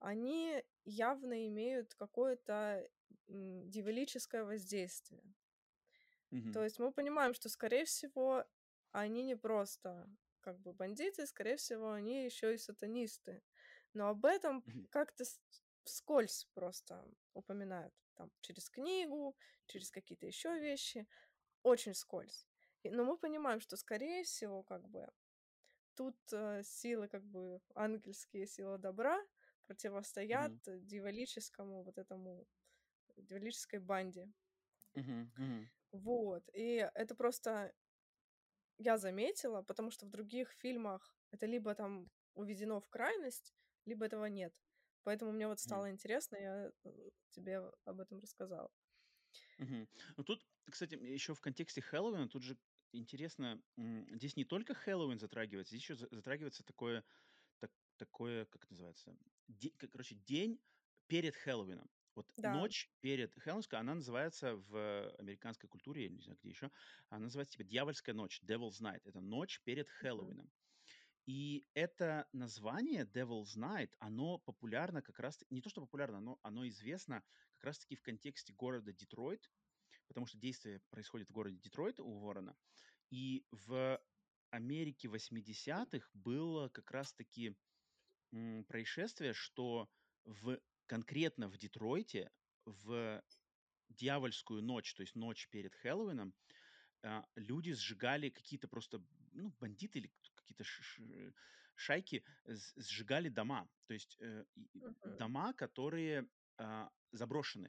они явно имеют какое-то дьяволическое воздействие. То мгм, есть мы понимаем, что, скорее всего, они не просто как бы бандиты, скорее всего, они еще и сатанисты. Но об этом как-то вскользь просто упоминают. Там через книгу, через какие-то еще вещи. Очень вскользь. И- Но мы понимаем, что, скорее всего, как бы тут э, силы, как бы ангельские силы добра противостоят э, дьяволическому вот этому дьяволической банде. мгм, мгм. Вот. И это просто я заметила, потому что в других фильмах это либо там уведено в крайность, либо этого нет. Поэтому мне вот стало интересно, я э, тебе об этом рассказала. Мгм. Ну тут, кстати, еще в контексте Хэллоуина, тут же интересно, здесь не только Хэллоуин затрагивается, здесь еще за- затрагивается такое, так- такое, как это называется, Де- короче, день перед Хэллоуином. Вот Да. ночь перед Хэллоуинской, она называется в американской культуре, я не знаю где еще, она называется типа дьявольская ночь, Devil's Night. Это ночь перед. Хэллоуином. И это название Devil's Night, оно популярно как раз, не то что популярно, но оно известно как раз-таки в контексте города Детройт, потому что действие происходит в городе Детройт у Ворона. И в Америке 80-х было как раз-таки происшествие, что в, конкретно в Детройте в дьявольскую ночь, то есть ночь перед Хэллоуином, а, люди сжигали какие-то просто, ну, бандиты или какие-то шайки сжигали дома. То есть э, дома, которые а, заброшены.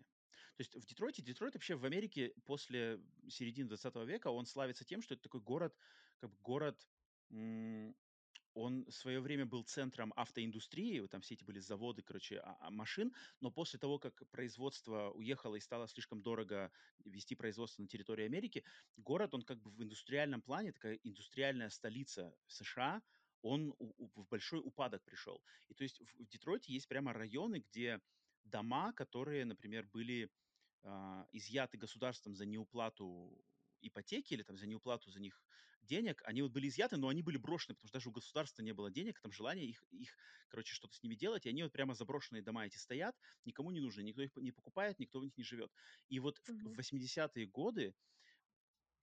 То есть в Детройте, Детройт вообще в Америке после середины 20 века, он славится тем, что это такой город, как бы город, м, он в свое время был центром автоиндустрии, там все эти были заводы, короче, а- а, машин, но после того, как производство уехало и стало слишком дорого вести производство на территории Америки, город, он как бы в индустриальном плане, такая индустриальная столица США, он у- у- в большой упадок пришел. И то есть в, в Детройте есть прямо районы, где дома, которые, например, были а, изъяты государством за неуплату ипотеки или там за неуплату за них денег, они вот были изъяты, но они были брошены, потому что даже у государства не было денег, там желания их, их короче, что-то с ними делать, и они вот прямо заброшенные дома эти стоят, никому не нужны, никто их не покупает, никто в них не живет. И вот в, Мгм. в 80-е годы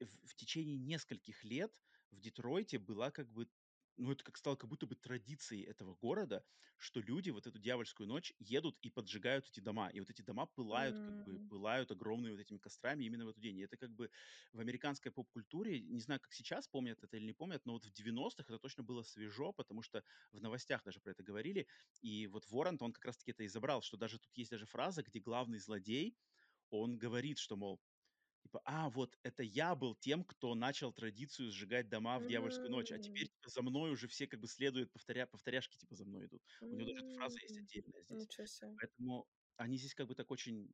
в, в течение нескольких лет в Детройте была как бы ну, это как стало как будто бы традицией этого города, что люди вот эту дьявольскую ночь едут и поджигают эти дома. И вот эти дома пылают, как бы пылают огромными вот этими кострами именно в эту день. И это как бы в американской поп-культуре, не знаю, как сейчас помнят это или не помнят, но вот в 90-х это точно было свежо, потому что в новостях даже про это говорили. И вот Ворон, он как раз-таки это и забрал, что даже тут есть даже фраза, где главный злодей, он говорит, что, мол, Типа, а, вот это я был тем, кто начал традицию сжигать дома в дьявольскую ночь, а теперь типа, за мной уже все как бы следуют, повторя, повторяшки типа за мной идут. У него даже эта фраза есть отдельная здесь. Ничего себе. Поэтому они здесь как бы так очень,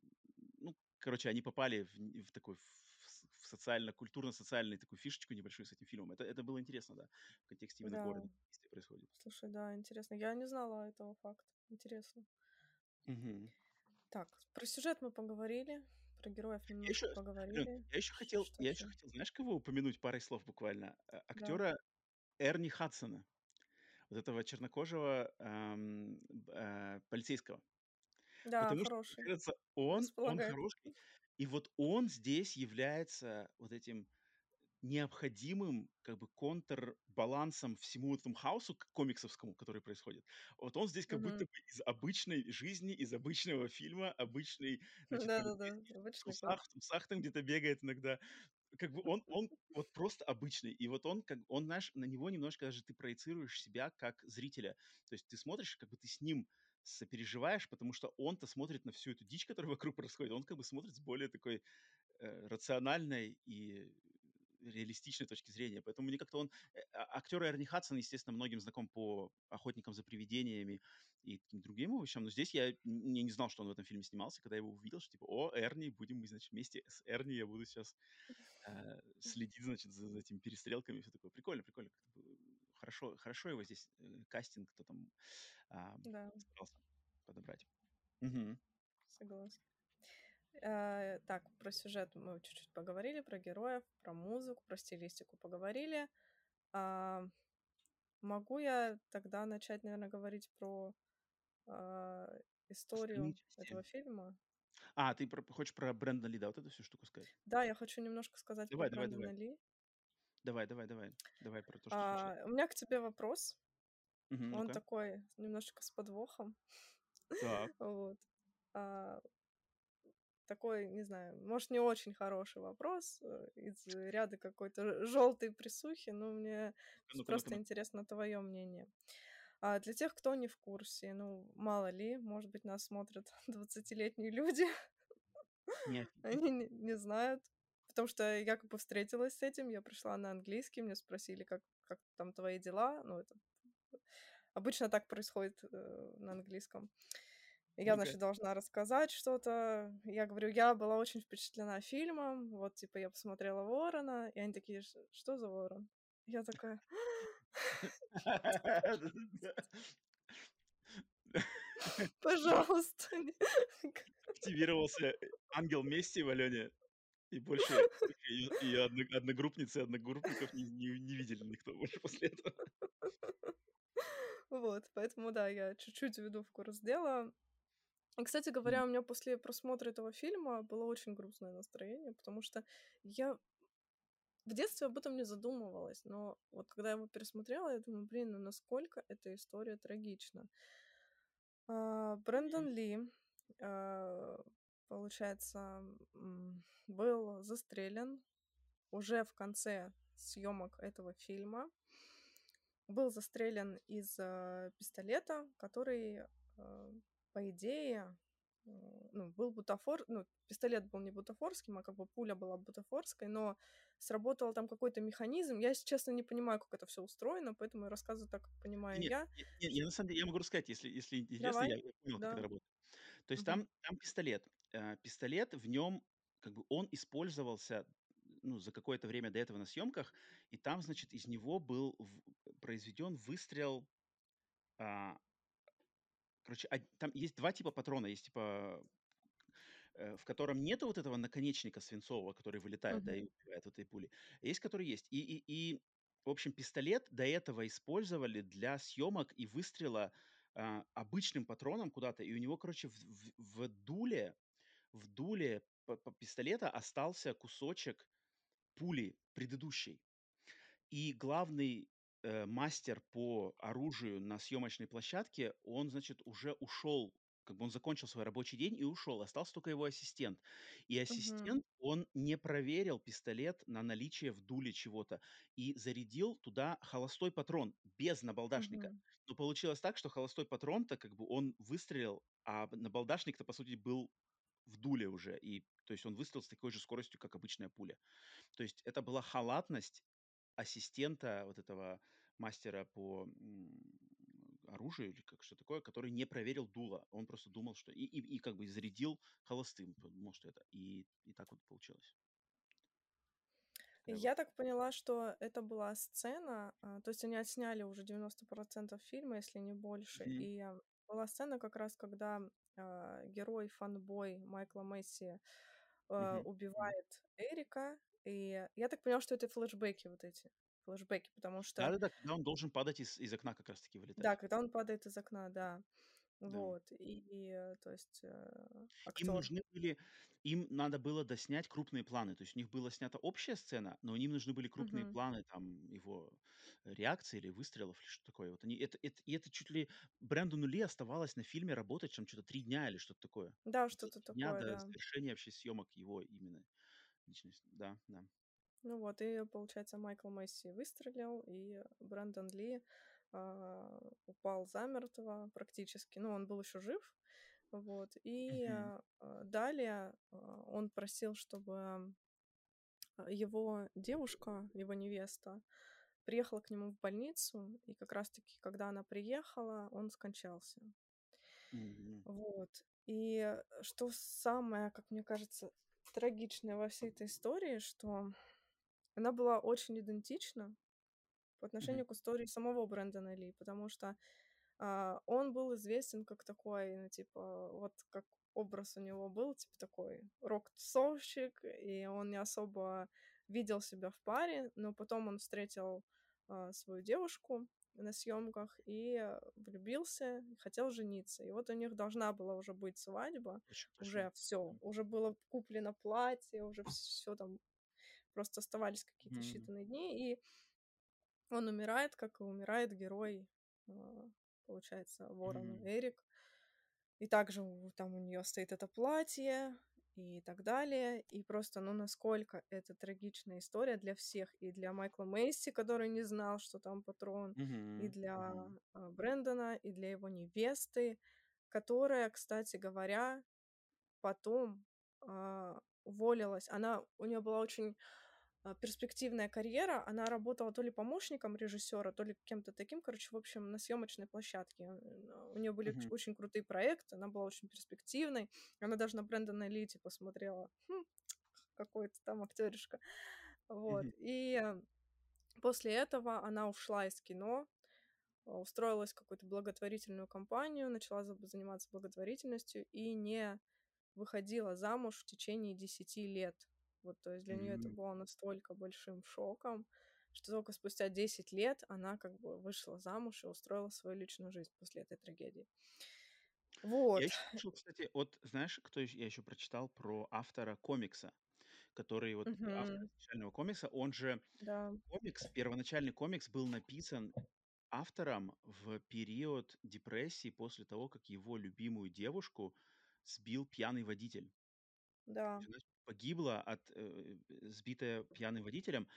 ну, короче, они попали в, в такой в с- в социально-культурно-социальную такую фишечку небольшую с этим фильмом. Это, это было интересно, да, в контексте именно Да, города, где действие происходит. слушай, да, интересно. Я не знала этого факта. Интересно. Мгм. Так, про сюжет мы поговорили, про героев Я немножко еще, поговорили. я еще хотел, Что я еще хотел, знаешь, кого упомянуть парой слов буквально? А, Да. Актера Эрни Хадсона. вот этого чернокожего эм, э, полицейского. Да, Потому что, хороший. кажется, он, он хороший, и вот он здесь является вот этим необходимым как бы контрбалансом всему этому хаосу к- комиксовскому, который происходит. Вот он здесь как будто Мгм. бы из обычной жизни, из обычного фильма, обычный, значит, Да-да-да, полицейский в обычный трусах, в трусах там где-то бегает иногда. Как бы он, он вот просто обычный. И вот он, как он, знаешь, на него немножко даже ты проецируешь себя как зрителя. То есть ты смотришь, как бы ты с ним сопереживаешь, потому что он-то смотрит на всю эту дичь, которая вокруг происходит. Он как бы смотрит с более такой э, рациональной и реалистичной точки зрения. Поэтому мне как-то он... э, а- Актер Эрни Хадсон, естественно, многим знаком по «Охотникам за привидениями» и таким другим вещам. Но здесь я не, не знал, что он в этом фильме снимался. Когда я его увидел, что типа, о, Эрни, будем мы, значит, вместе с Эрни, я буду сейчас э, следить, значит, за, за этими перестрелками и все такое. Прикольно, прикольно. Хорошо, хорошо его здесь э, кастинг, кто там а, Да, старался подобрать. Мгм. согласна. Э, Так, про сюжет мы чуть-чуть поговорили, про героев, про музыку, про стилистику поговорили. А, Могу я тогда начать, наверное, говорить про Остальные историю этого фильма? А, ты про- хочешь про Брэндона Ли, да, вот эту всю штуку сказать? Да, я хочу немножко сказать про Давай, давай, Брэндона давай. Ли. Давай, давай, давай. Давай про то, что А, случилось. У меня к тебе вопрос. Мгм, Он ну-ка. такой немножечко с подвохом. Так. Вот. А, Такой, не знаю, может, не очень хороший вопрос э, из ряда какой-то желтой присухи, но мне ну-ка, просто ну-ка. интересно твое мнение. А для тех, кто не в курсе, ну, мало ли, может быть, нас смотрят 20-летние люди, Не, они не, не знают, потому что я как бы встретилась с этим, я пришла на английский, мне спросили, как, как там твои дела, ну, это обычно так происходит э, на английском. И Я, значит, должна рассказать что-то. Я говорю, я была очень впечатлена фильмом. Вот, типа, я посмотрела Ворона. И они такие, «Ш- что за Ворон? Я такая, пожалуйста. Активировался ангел мести в Алене, и больше ее одногруппницы и одногруппников не, не, не видели никто больше после этого. Вот, поэтому, да, я чуть-чуть веду в курс дела. И, кстати говоря, у меня после просмотра этого фильма было очень грустное настроение, потому что я в детстве об этом не задумывалась, но вот когда я его пересмотрела, я думаю, блин, ну насколько эта история трагична. А, Брэндон Ли, а, получается, был застрелен уже в конце съемок этого фильма. Был застрелен из а, пистолета, который, а, по идее, ну, был бутафор, ну, пистолет был не бутафорским, а как бы пуля была бутафорской, но сработал там какой-то механизм. Я, честно, не понимаю, как это все устроено, поэтому я рассказываю так, как понимаю Нет, я. я, я- я на самом деле, я могу рассказать, если, если интересно, Давай, я, я понял, как да. это работает. То есть Мгм. там, там пистолет. Э, пистолет, в нем, как бы, он использовался, ну, за какое-то время до этого на съемках, и там, значит, из него был произведен выстрел, а, короче, там есть два типа патрона, есть типа э, в котором нету вот этого наконечника свинцового, который вылетает, да, и убивает этой пули. Есть, который есть. И, и, и, в общем, пистолет до этого использовали для съемок и выстрела а, обычным патроном куда-то, и у него, короче, в, в- в дуле, в дуле пистолета остался кусочек пули предыдущей. И главный э, мастер по оружию на съемочной площадке, он, значит, уже ушел, как бы он закончил свой рабочий день и ушел, остался только его ассистент. И Мгм. ассистент, он не проверил пистолет на наличие в дуле чего-то и зарядил туда холостой патрон без набалдашника. Мгм. Но получилось так, что холостой патрон-то как бы он выстрелил, а набалдашник-то, по сути, был в дуле уже. И, то есть он выстрелил с такой же скоростью, как обычная пуля. То есть это была халатность ассистента вот этого мастера по оружию или как что такое, который не проверил дуло. Он просто думал, что... И, и, и как бы зарядил холостым, подумал, что это. И, и так вот получилось. Я так поняла, что это была сцена, а, то есть они отсняли уже 90% фильма, если не больше, Мгм. и а, была сцена как раз, когда а, герой фанбой Майкла Месси а, Мгм. убивает Эрика, и я так поняла, что это флешбеки вот эти, флешбеки, потому что, Да-да-да, когда он должен падать из, из окна как раз-таки да, вылетать. когда он падает из окна, да, Да. вот, и, и, э, то есть Им актер. нужны были, им надо было доснять крупные планы. То есть у них была снята общая сцена, но им нужны были крупные планы там его реакции или выстрелов или что такое. Вот они это, это и это чуть ли Брэндону Ли оставалось на фильме работать там что-то три дня или что-то такое. Да, что-то три дня такое, до да. завершения вообще съемок его именно личности. Да, да. Ну вот, и получается, Майкл Месси выстрелил, и Брэндон Ли а, упал замертво практически. Ну, он был еще жив. Вот. И а, а, далее а, он просил, чтобы его девушка, его невеста, приехала к нему в больницу, и как раз-таки, когда она приехала, он скончался. Мгм. Вот. И э, что самое, как мне кажется, трагичное во всей этой истории, что она была очень идентична по отношению к истории самого Брэндона Ли, потому что а, он был известен как такой, ну, типа, вот как образ у него был, типа такой рок-тусовщик, и он не особо видел себя в паре, но потом он встретил а, свою девушку на съемках и э, влюбился, хотел жениться. И вот у них должна была уже быть свадьба, точно. уже все, уже было куплено платье, уже все там, просто оставались какие-то Мгм. считанные дни, и он умирает, как и умирает герой, а, получается, Ворона Мгм. Эрик. И также там у нее стоит это платье и так далее. И просто, ну, насколько это трагичная история для всех. И для Майкла Мейси, который не знал, что там патрон, и Мгм. для а, Брэндона, и для его невесты, которая, кстати говоря, потом а, уволилась. Она, у нее была очень перспективная карьера. Она работала то ли помощником режиссера, то ли кем-то таким, короче, в общем, на съемочной площадке. У нее были ч- очень крутые проекты, она была очень перспективной. Она даже на Брэндона Ли типа смотрела, «Хм, какой-то там актеришка. Вот. Мгм. И э, после этого она ушла из кино, а, устроилась в какую-то благотворительную компанию, начала за- заниматься благотворительностью и не выходила замуж в течение 10 лет. Вот, то есть для нее это было настолько большим шоком, что только спустя 10 лет она как бы вышла замуж и устроила свою личную жизнь после этой трагедии. Я Вот. еще слышал, кстати, от, знаешь, кто я еще прочитал про автора комикса, который вот автор Мгм. изначального комикса, он же Да, комикс, первоначальный комикс был написан автором в период депрессии после того, как его любимую девушку сбил пьяный водитель. да, погибла от, э, сбитая пьяным водителем.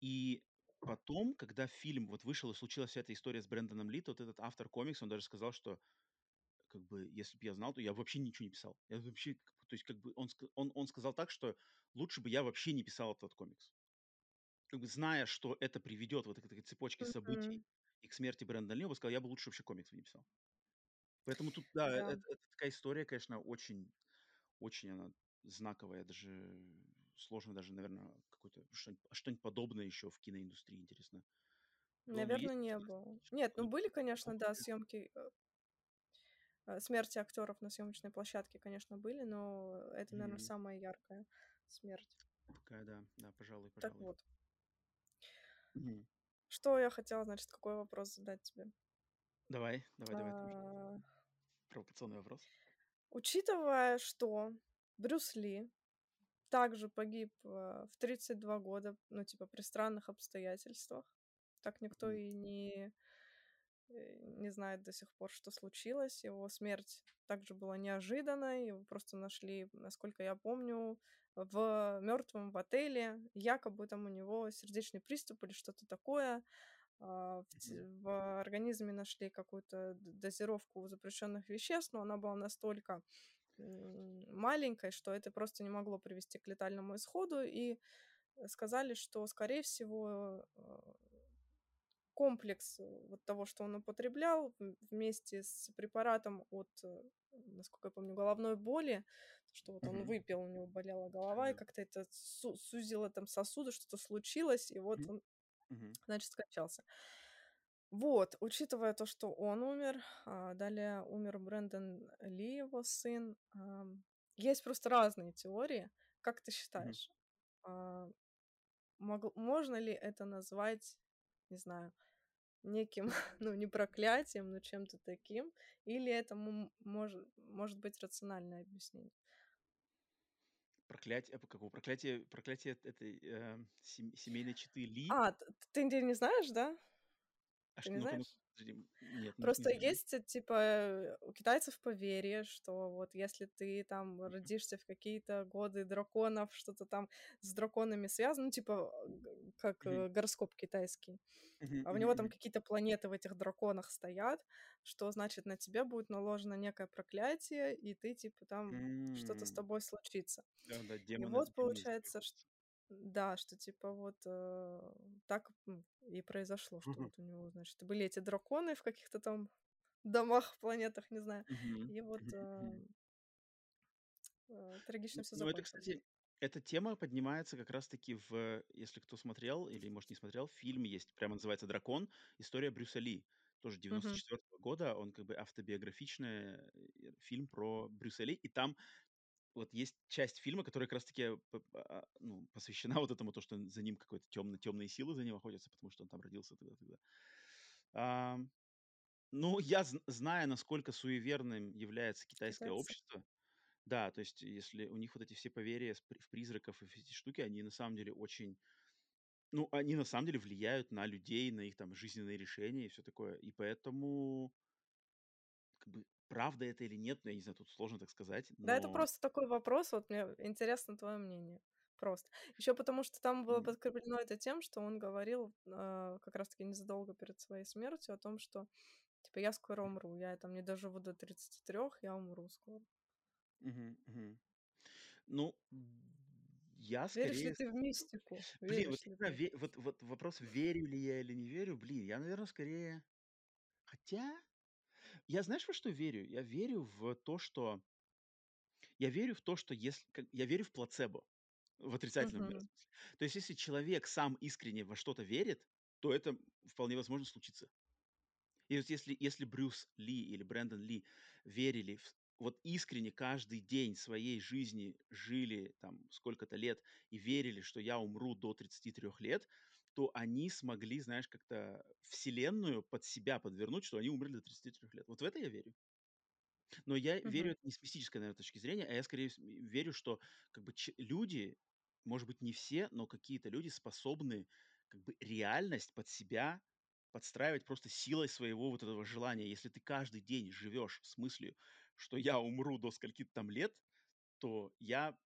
И потом, когда фильм вот вышел и случилась вся эта история с Брэндоном Ли, то вот этот автор комикса, он даже сказал, что как бы, если бы я знал, то я вообще ничего не писал. Я вообще, то есть, как бы он, он, он сказал так, что лучше бы я вообще не писал этот комикс. Как бы зная, что это приведет вот к этой цепочке событий мгм, и к смерти Брэндона Ли, он бы сказал, я бы лучше вообще комикс не писал. Поэтому тут, да, да. это, это такая история, конечно, очень, очень она знаковая, даже сложно даже, наверное, какой-то что-нибудь, что-нибудь подобное еще в киноиндустрии, интересно. Наверное, не было. Нет, ну были, конечно, да, съемки э, смерти актеров на съемочной площадке, конечно, были, но это, наверное, Мгм. самая яркая смерть. Такая, да, да, пожалуй, Так пожалуй. вот, Мгм. что я хотела, значит, какой вопрос задать тебе? Давай, давай, давай, А, провокационный вопрос. Учитывая, что Брюс Ли также погиб э, в 32 года, ну, типа, при странных обстоятельствах, так никто и не, э, не знает до сих пор, что случилось. Его смерть также была неожиданной, его просто нашли, насколько я помню, в мертвом в отеле. Якобы там у него сердечный приступ или что-то такое. А, В, в организме нашли какую-то дозировку запрещенных веществ, но она была настолько маленькой, что это просто не могло привести к летальному исходу. И сказали, что, скорее всего, э, комплекс э, вот того, что он употреблял вместе с препаратом от, э, насколько я помню, головной боли, что вот он выпил, у него болела голова, и как-то это су- сузило там сосуды, что-то случилось, и вот он, значит, скончался. Вот, учитывая то, что он умер, а, далее умер Брэндон Ли, его сын, ам, есть просто разные теории. Как ты считаешь, а, могл- можно ли это назвать, не знаю, неким, ну, не проклятием, но чем-то таким, или это м- может, быть рациональное объяснение? Проклятие, а какого проклятие, проклятие этой э, сем- семейной четы Ли. А, ты не не знаешь, да? А Ты что, не ну, знаешь? подожди, нет, не, не Просто знаю. есть, э, типа, у китайцев поверье, что вот если ты там родишься в какие-то годы драконов, что-то там с драконами связано, ну, типа, как э, гороскоп китайский, Мгм, а у него там какие-то планеты в этих драконах стоят, что значит на тебя будет наложено некое проклятие, и ты, типа, там что-то с тобой случится. Да, да, И демоны, вот за тобой получается, охотятся. Да, что типа вот э, так и произошло, что Мгм. вот у него, значит, были эти драконы в каких-то там домах, планетах, не знаю. Мгм, И вот мгм, э, мгм. э, трагично Ну, все ну, это, закончилось. кстати, эта тема поднимается как раз-таки в, если кто смотрел или, может, не смотрел, фильм есть, прямо называется «Дракон. История Брюса Ли». Тоже Мгм. 94 года, он как бы автобиографичный э, фильм про Брюса Ли, и там вот есть часть фильма, которая как раз-таки п- п- а, ну, посвящена вот этому, то, что за ним какой-то темный, темные силы за ним охотятся, потому что он там родился тогда-тогда. А, ну, я, зн- зная, насколько суеверным является китайское Китайцы. общество, да, то есть если у них вот эти все поверья в призраков и все эти штуки, они на самом деле очень, ну, они на самом деле влияют на людей, на их там жизненные решения и все такое. И поэтому, как бы, правда это или нет, я не знаю, тут сложно так сказать, Да, это но... просто такой вопрос, вот мне интересно твое мнение. Просто. Еще потому, что там было подкреплено это тем, что он говорил э, как раз-таки незадолго перед своей смертью о том, что типа я скоро умру, я там не доживу до 33, я умру скоро. Мгм. Ну, я Веришь ли скорее... ты в мистику? Блин, вот, Веришь ли я ты? ве- вот, вот вопрос, верю ли я или не верю, блин, я, наверное, скорее... Хотя, я знаешь, во что верю? Я верю в то, что... Я верю в то, что если... как- Я верю в плацебо. В отрицательном Мгм. смысле. То есть, если человек сам искренне во что-то верит, то это вполне возможно случится. И вот если, если Брюс Ли или Брэндон Ли верили, в, вот искренне каждый день своей жизни жили там сколько-то лет и верили, что я умру до 33 лет, то они смогли, знаешь, как-то вселенную под себя подвернуть, что они умерли до 33 лет. Вот в это я верю. Но я верю Мгм. это не с мистической, наверное, точки зрения, а я скорее верю, что как бы люди, может быть, не все, но какие-то люди способны как бы реальность под себя подстраивать просто силой своего вот этого желания. Если ты каждый день живешь с мыслью, что я умру до скольки-то там лет, то я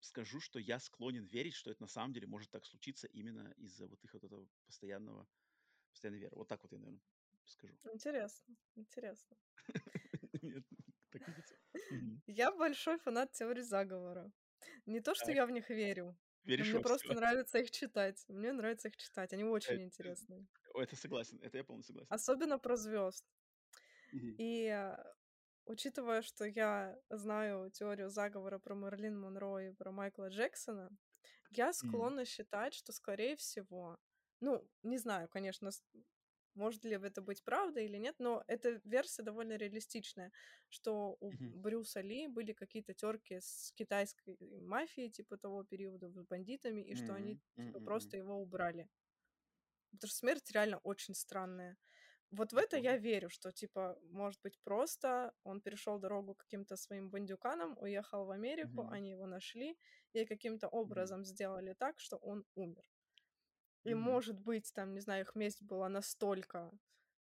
скажу, что я склонен верить, что это на самом деле может так случиться именно из-за вот их вот этого постоянного, постоянной веры. Вот так вот я, наверное, скажу. Интересно, интересно. Нет, так. Я большой фанат теорий заговора. Не то, что я в них верю, веришь мне просто нравится их читать. Мне нравится их читать, они очень Это, интересные. это согласен, это я полностью согласен. Особенно про звезд. И э, учитывая, что я знаю теорию заговора про Мерлин Монро и про Майкла Джексона, я склонна считать, что, скорее всего, ну, не знаю, конечно, может ли это быть правда или нет, но эта версия довольно реалистичная, что у Мгм. Брюса Ли были какие-то терки с китайской мафией типа того периода, с бандитами, и что они типа м, просто его убрали. Потому что смерть реально очень странная. Вот в это я верю, что типа, может быть, просто он перешел дорогу каким-то своим бандюканам, уехал в Америку, Мгм. они его нашли и каким-то образом сделали так, что он умер. И, Мгм. может быть, там, не знаю, их месть была настолько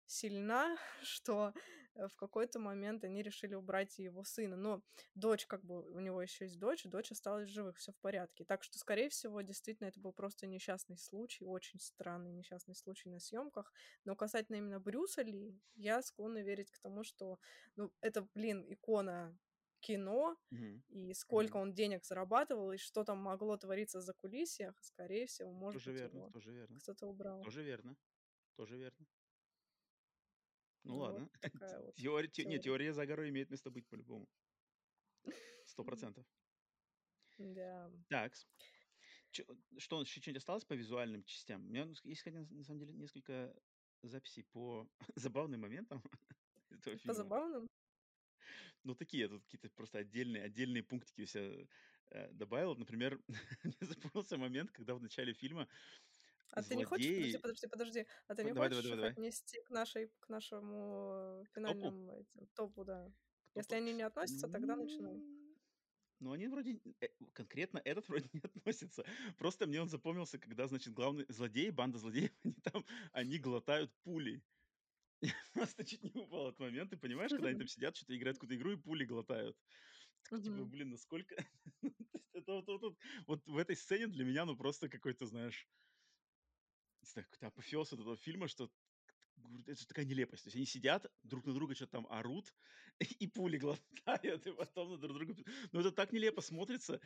сильна, что в какой-то момент они решили убрать его сына. Но дочь, как бы, у него еще есть дочь, дочь осталась в живых, все в порядке. Так что, скорее всего, действительно, это был просто несчастный случай, очень странный несчастный случай на съемках. Но касательно именно Брюса Ли, я склонна верить к тому, что, ну, это, блин, икона кино, Мгм. и сколько Мгм. он денег зарабатывал, и что там могло твориться за кулисьях, скорее всего, может Тоже быть, верно, его тоже верно. кто-то убрал. Тоже верно. Тоже верно. Ну Ну, вот ладно. вот Теория, те- не, теория. заговора имеет место быть по-любому. Сто процентов. Да. Так. Что, еще что-нибудь осталось по визуальным частям? У меня есть, хотя, на самом деле, несколько записей по забавным моментам этого По фильма. забавным? Ну, такие, я тут какие-то просто отдельные, отдельные пунктики себя э, добавил. Например, мне запомнился момент, когда в начале фильма А ты не хочешь, подожди, злодеи... подожди, подожди, а ты не Давай, хочешь давай, давай. отнести к нашей, к нашему топу? финальному этим, топу, да? К Если топу. они не относятся, тогда начинай. М, Ну, они вроде... э, Конкретно этот вроде не относится. Просто мне он запомнился, когда, значит, главный злодей, банда злодеев, они там, они глотают пули. Я просто чуть не упал от момента, понимаешь, когда они там сидят, что-то играют какую-то игру и пули глотают. Такой, типа, блин, насколько... Вот, вот, вот, вот в этой сцене для меня, ну, просто какой-то, знаешь, не знаю, какой-то апофеоз вот этого фильма, что это же такая нелепость. То есть они сидят, друг на друга что-то там орут, и пули глотают, и потом на друг друга... Ну, это так нелепо смотрится.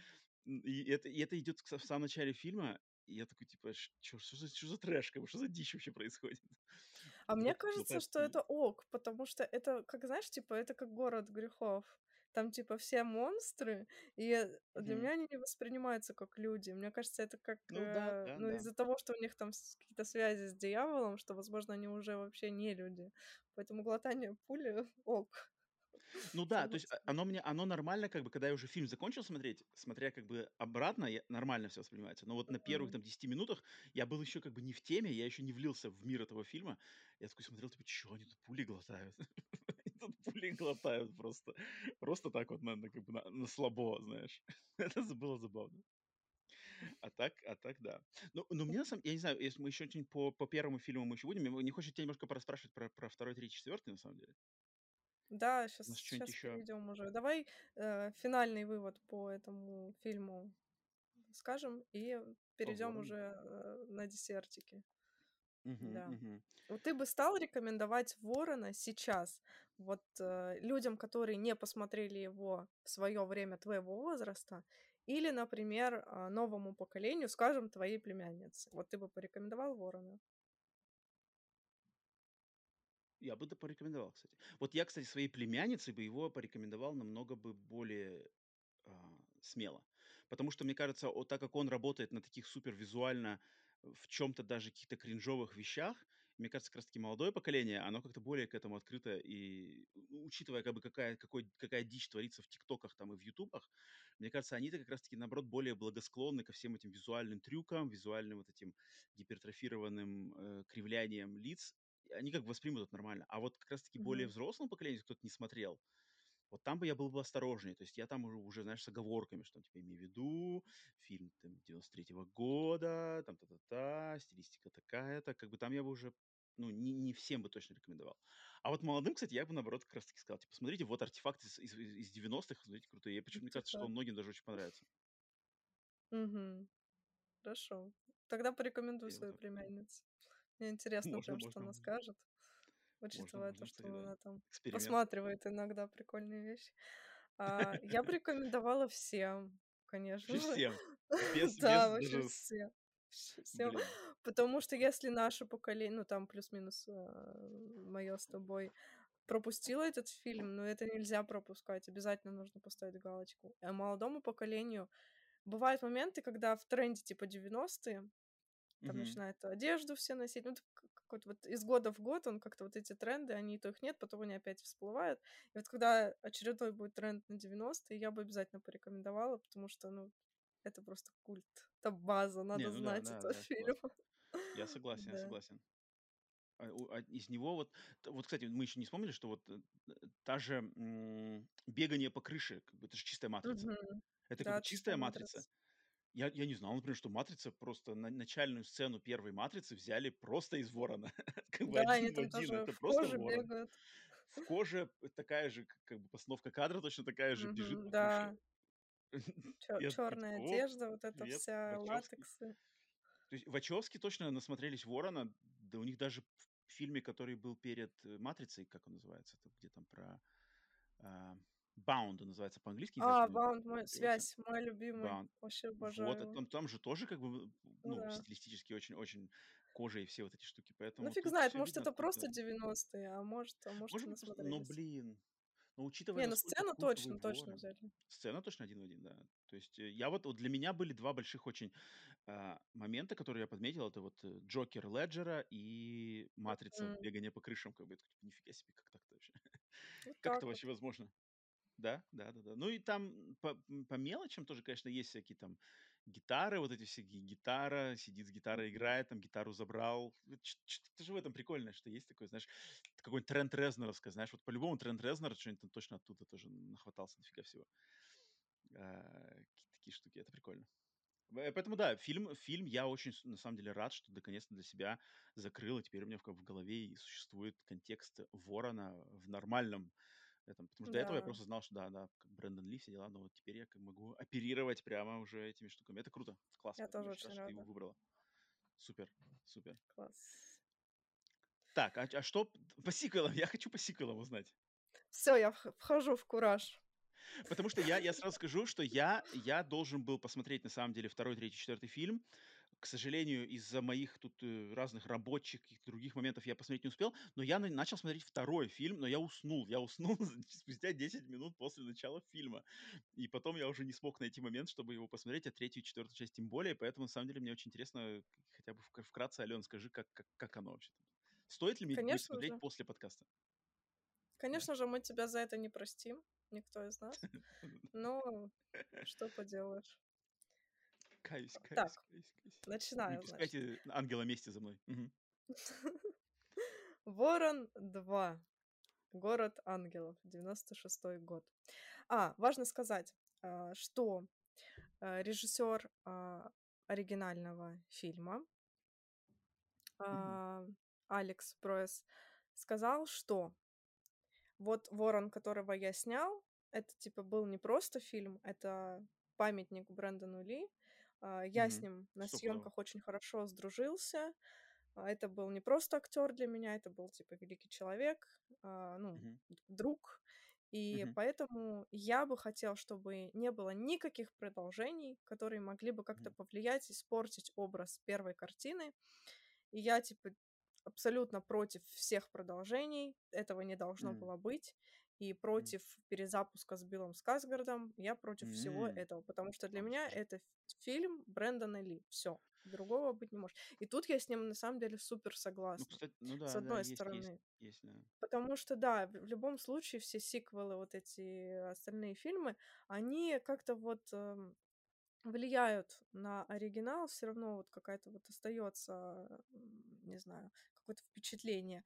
И это, и это идет в самом начале фильма, и я такой, типа, что, что, за, что за трэш, как бы, что за дичь вообще происходит? А мне кажется, что это ок, потому что это, как знаешь, типа, это как город грехов. Там, типа, все монстры, и для Мгм. меня они не воспринимаются как люди. Мне кажется, это как, Ну да, э, да, ну, да. из-за того, что у них там с- какие-то связи с дьяволом, что, возможно, они уже вообще не люди. Поэтому глотание пули ок. Ну да, то есть а, оно мне, оно нормально, как бы, когда я уже фильм закончил смотреть, смотря как бы обратно, я- нормально все воспринимается. Но вот на первых там 10 минутах я был еще как бы не в теме, я еще не влился в мир этого фильма. Я такой смотрел, типа, что они тут пули глотают? Они тут пули глотают просто. Просто так вот, на, как бы на, на слабо, знаешь. Это было забавно. А так, а так, да. Ну, ну мне на самом я не знаю, если мы еще что-нибудь по, по первому фильму мы еще будем, не хочется тебя немножко пораспрашивать про, про второй, третий, четвертый, на самом деле. Да, У сейчас, нас что-нибудь сейчас еще... перейдем уже. Давай э, финальный вывод по этому фильму скажем и перейдем ворону. уже э, на десертики. Мгм, Да. мгм. Вот ты бы стал рекомендовать Ворона сейчас вот э, людям, которые не посмотрели его в свое время твоего возраста, или, например, а, новому поколению, скажем, твоей племяннице. Вот ты бы порекомендовал Ворона? Я бы это порекомендовал, кстати. Вот я, кстати, своей племяннице бы его порекомендовал намного бы более а, смело. Потому что, мне кажется, вот так как он работает на таких супер визуально, э, в чем-то даже каких-то кринжовых вещах, мне кажется, как раз-таки молодое поколение, оно как-то более к этому открыто. И учитывая, как бы, какая, какой, какая дичь творится в ТикТоках там и в Ютубах, мне кажется, они-то как раз-таки, наоборот, более благосклонны ко всем этим визуальным трюкам, визуальным вот этим гипертрофированным э, кривлянием лиц. Они как бы воспримут это нормально. А вот как раз-таки более Мгм. взрослому поколению, кто-то не смотрел, вот там бы я был бы осторожнее. То есть я там уже, уже знаешь, с оговорками, что типа имей в виду, фильм там 93-го года, там та-та-та, стилистика такая-то. Как бы там я бы уже, ну, не, не всем бы точно рекомендовал. А вот молодым, кстати, я бы, наоборот, как раз-таки сказал, типа, смотрите, вот артефакт из, из, из 90-х, смотрите, крутые. И почему мне кажется, что он Артефакт. многим даже очень понравится. Мгм. Хорошо. Тогда Я вот свою так. племянницу. Мне интересно Можно, прям, что она можно, скажет, можно, учитывая то, что кстати, да. она там Эксперимент. просматривает иногда прикольные вещи. А, я бы рекомендовала всем, конечно же. всем. Без, Да, без вообще даже, всем. Всем. блин. Потому что если наше поколение, ну там плюс-минус мое с тобой, пропустило этот фильм, но это нельзя пропускать. Обязательно нужно поставить галочку. А молодому поколению бывают моменты, когда в тренде типа 90-е там Мгм. начинают одежду все носить. Ну, какой-то вот из года в год он как-то вот эти тренды, они то их нет, потом они опять всплывают. И вот когда очередной будет тренд на 90-е, я бы обязательно порекомендовала, потому что, ну, это просто культ, это база, надо Не, ну знать да, этот да, фильм. Я согласен, я согласен. А, а из него вот, вот, кстати, мы еще не вспомнили, что вот э, та же м, бегание по крыше, это же чистая матрица. Это как Да, чистая чистая матрица. матрица. Я, я не знал, например, что матрица просто на начальную сцену первой матрицы взяли просто из ворона. Как бы Да, они один в там один. тоже Это в просто коже ворон. бегают. В коже такая же, к- как бы постановка кадра точно такая же, бежит Мгм, по крыше. да. Чё- Я такой, Черная одежда, вот эта привет, вся, Вачовски. латексы. То есть Вачовски точно насмотрелись Ворона, да у них даже в фильме, который был перед э, Матрицей, как он называется, это где там про а, Bound называется по-английски, А, Баунд, мой, связь, мой любимый. Bound. Вообще Вот, обожаю его. там, там же тоже как бы, Ну ну, да. стилистически очень-очень кожа и все вот эти штуки, Ну поэтому фиг тут знает, может видно, это просто откуда. 90-е, а может, а может Может но, насмотрелись. блин, но учитывая, Не, ну сцену культовый точно, точно Ворон, взяли. Сцена точно один в один, да. То есть э, я вот, вот для меня были два больших очень а, момента, которые я подметил. Это вот э, Джокер Леджера и Матрица, М, бегание по крышам. Как бы, типа, нифига себе, как так-то вообще? Вот Как это вот. вообще возможно? Да, да, да, да. Ну и там по, по мелочам тоже, конечно, есть всякие там гитары, вот эти все ги- гитара, сидит с гитарой, играет, там гитару забрал. Это же в этом прикольно, что есть такое, знаешь, какой-нибудь тренд Резноровское, знаешь, вот по-любому тренд Резнер что-нибудь там точно оттуда тоже нахватался дофига всего. А, какие-то такие штуки, это прикольно. Э, Поэтому да, фильм, фильм я очень на самом деле рад, что наконец-то для себя закрыл, и теперь у меня в, в голове и существует контекст Ворона в нормальном этом. Потому что до этого я Да, просто знал, что да, да, как Брэндон Ли, все дела, но вот теперь я могу оперировать прямо уже этими штуками. Это круто, классно. я тоже очень рад, очень что ты его рада. выбрала. Супер, супер. Класс. Так, а, а что по сиквелам? Я хочу по сиквелам узнать. Все, я вх- вхожу в кураж. Потому что я, я сразу скажу, что я, я должен был посмотреть, на самом деле, второй, третий, четвертый фильм. К сожалению, из-за моих тут э, разных рабочих каких-то других моментов я посмотреть не успел. Но я на- начал смотреть второй фильм, но я уснул. Я уснул спустя 10 минут после начала фильма. И потом я уже не смог найти момент, чтобы его посмотреть, а третью и четвертую часть тем более. Поэтому, на самом деле, мне очень интересно, хотя бы вк- вкратце, Ален, скажи, как, как, как оно вообще? Стоит ли мне Конечно смотреть же. после подкаста? Конечно же, мы тебя за это не простим, никто из нас. Но что поделаешь. Каюсь, каюсь, Так, каюсь, каюсь. Не начинаю, значит. пускайте ангела мести за мной. Ворон 2. Город ангелов. 96 год. А, важно сказать, а, что а, режиссер а, оригинального фильма а, Алекс Пройс сказал, что вот Ворон, которого я снял, это типа был не просто фильм, это памятник Брэндону Ли. А, Я с Мгм. ним на Стопудово. съемках очень хорошо сдружился. А, Это был не просто актер для меня, это был типа великий человек, а, ну, д- друг. И Мгм. поэтому я бы хотел, чтобы не было никаких продолжений, которые могли бы как-то Мгм. повлиять, испортить образ первой картины. И я, типа, абсолютно против всех продолжений. Этого не должно М. было быть. И против перезапуска с Биллом Скарсгардом. Я против всего М. этого. Потому что для меня это фильм Брэндона Ли. Все. Другого быть не может. И тут я с ним на самом деле супер Ну, согласна. кстати, ну С да, да, одной есть, есть, стороны. есть, да. Потому что, да, в в любом случае все сиквелы, вот эти остальные фильмы, они как-то вот эм, влияют на оригинал, все равно вот какая-то вот остается, не знаю, какое-то впечатление.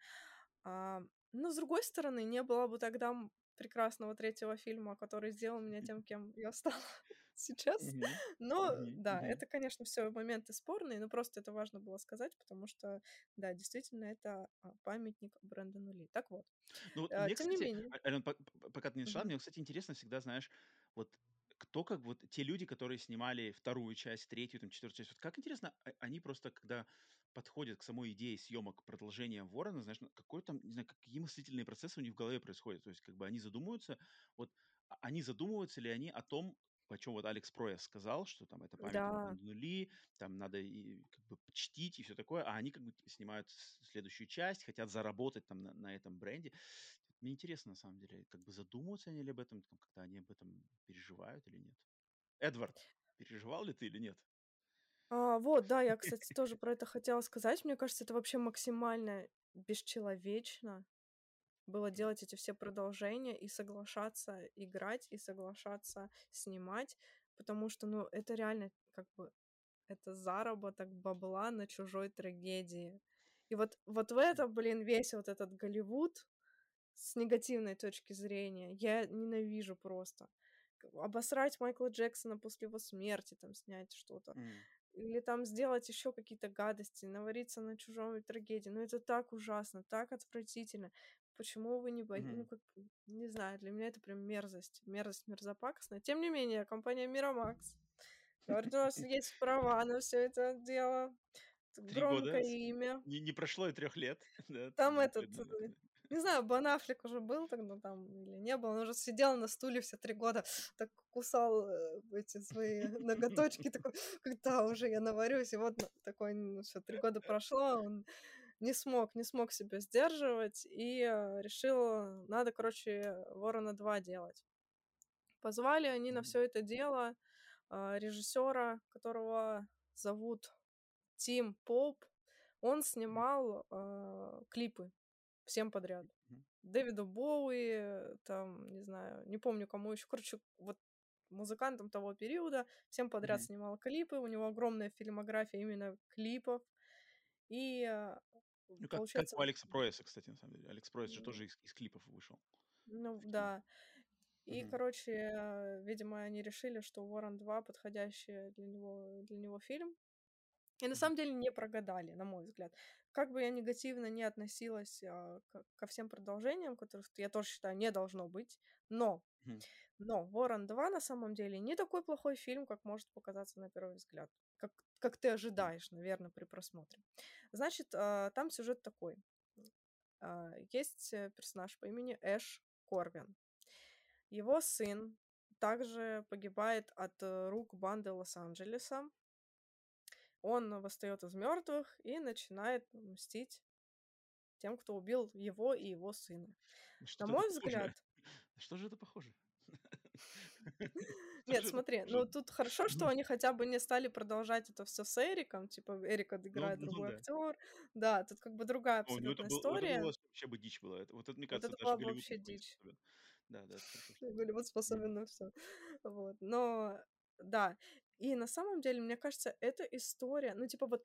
А, но с другой стороны, не было бы тогда прекрасного третьего фильма, который сделал меня тем, кем я стала сейчас. Но да, это, конечно, все моменты спорные, но просто это важно было сказать, потому что, да, действительно, это а, памятник Брэндону Ли. Так вот, Ну вот мне, тем не кстати, менее. А- Ален, по- по- пока ты не Мгм. мне, кстати, интересно всегда, знаешь, вот кто как вот те люди, которые снимали вторую часть, третью, там, четвертую часть, вот как интересно, а- они просто, когда подходят к самой идее съемок продолжения Ворона, знаешь, ну, какой там, не знаю, какие мыслительные процессы у них в голове происходят. То есть, как бы они задумываются, вот а- они задумываются ли они о том, о чем вот Алекс Прояс сказал, что там это памятник Да, Брэндону Ли, там надо и как бы чтить и все такое, а они как бы снимают следующую часть, хотят заработать там на, на этом бренде. Мне интересно, на самом деле, как бы задумываются они ли об этом, там, когда они об этом переживают или нет. Эдвард, переживал ли ты или нет? А, вот, да, я, кстати, тоже про это хотела сказать. Мне кажется, это вообще максимально бесчеловечно было делать эти все продолжения и соглашаться играть, и соглашаться снимать, потому что, ну, это реально как бы это заработок бабла на чужой трагедии. И вот, вот в это, блин, весь вот этот Голливуд с негативной точки зрения я ненавижу просто. Обосрать Майкла Джексона после его смерти, там, снять что-то. М. Или там сделать еще какие-то гадости, навариться на чужой трагедии. Ну, это так ужасно, так отвратительно. Почему вы не боитесь? Ну, Мгм. как, не знаю, для меня это прям мерзость. Мерзость мерзопакостная. Тем не менее, компания Мирамакс говорит, у нас есть права на все это дело. Громкое года. имя. Не, не прошло и трех лет. Да, Там да, этот. Не знаю, Бен Аффлек уже был тогда там или не был, он уже сидел на стуле все три года, так кусал э, эти свои ноготочки, такой, когда уже я наварюсь, и вот такой, ну все, три года прошло, он не смог, не смог себя сдерживать и э, решил, надо, короче, Ворона 2 делать. Позвали они на все это дело а, режиссера, которого зовут Тим Поп. Он снимал а, клипы всем подряд. Мгм. Дэвиду Боуи, там, не знаю, не помню кому еще. Короче, вот музыкантам того периода всем подряд Мгм. снимал клипы. У него огромная фильмография именно клипов. И а, Ну, как, как получается, у Алекса Пройса, кстати, на самом деле. Алекс Пройс же тоже из, из клипов вышел. ну кино. да. И, Мгм. короче, э, видимо, они решили, что Ворон 2 подходящий для него, для него фильм. И на самом деле не прогадали, на мой взгляд. Как бы я негативно не относилась а, к- ко всем продолжениям, которых я тоже считаю не должно быть, но, но Ворон 2 на самом деле не такой плохой фильм, как может показаться на первый взгляд. Как, как ты ожидаешь, наверное, при просмотре. Значит, а, там сюжет такой. А, Есть э, персонаж по имени Эш Корвин. Его сын также погибает от э, рук банды Лос-Анджелеса. Он восстает из мертвых и начинает мстить тем, кто убил его и его сына. На На что-то мой похоже. взгляд, На что же это похоже? Что нет, это смотри, ну тут хорошо, что Мгм. они хотя бы не стали продолжать это все с Эриком, типа Эрик Ну, играет ну другой актер. Да, тут как бы другая ну это, абсолютно это история. было вообще бы дичь была. Это, вот это, мне кажется, это была вообще дичь. Да, да, это что- Голливуд способен на все. Вот. Но да. И на самом деле, мне кажется, эта история, ну, типа вот,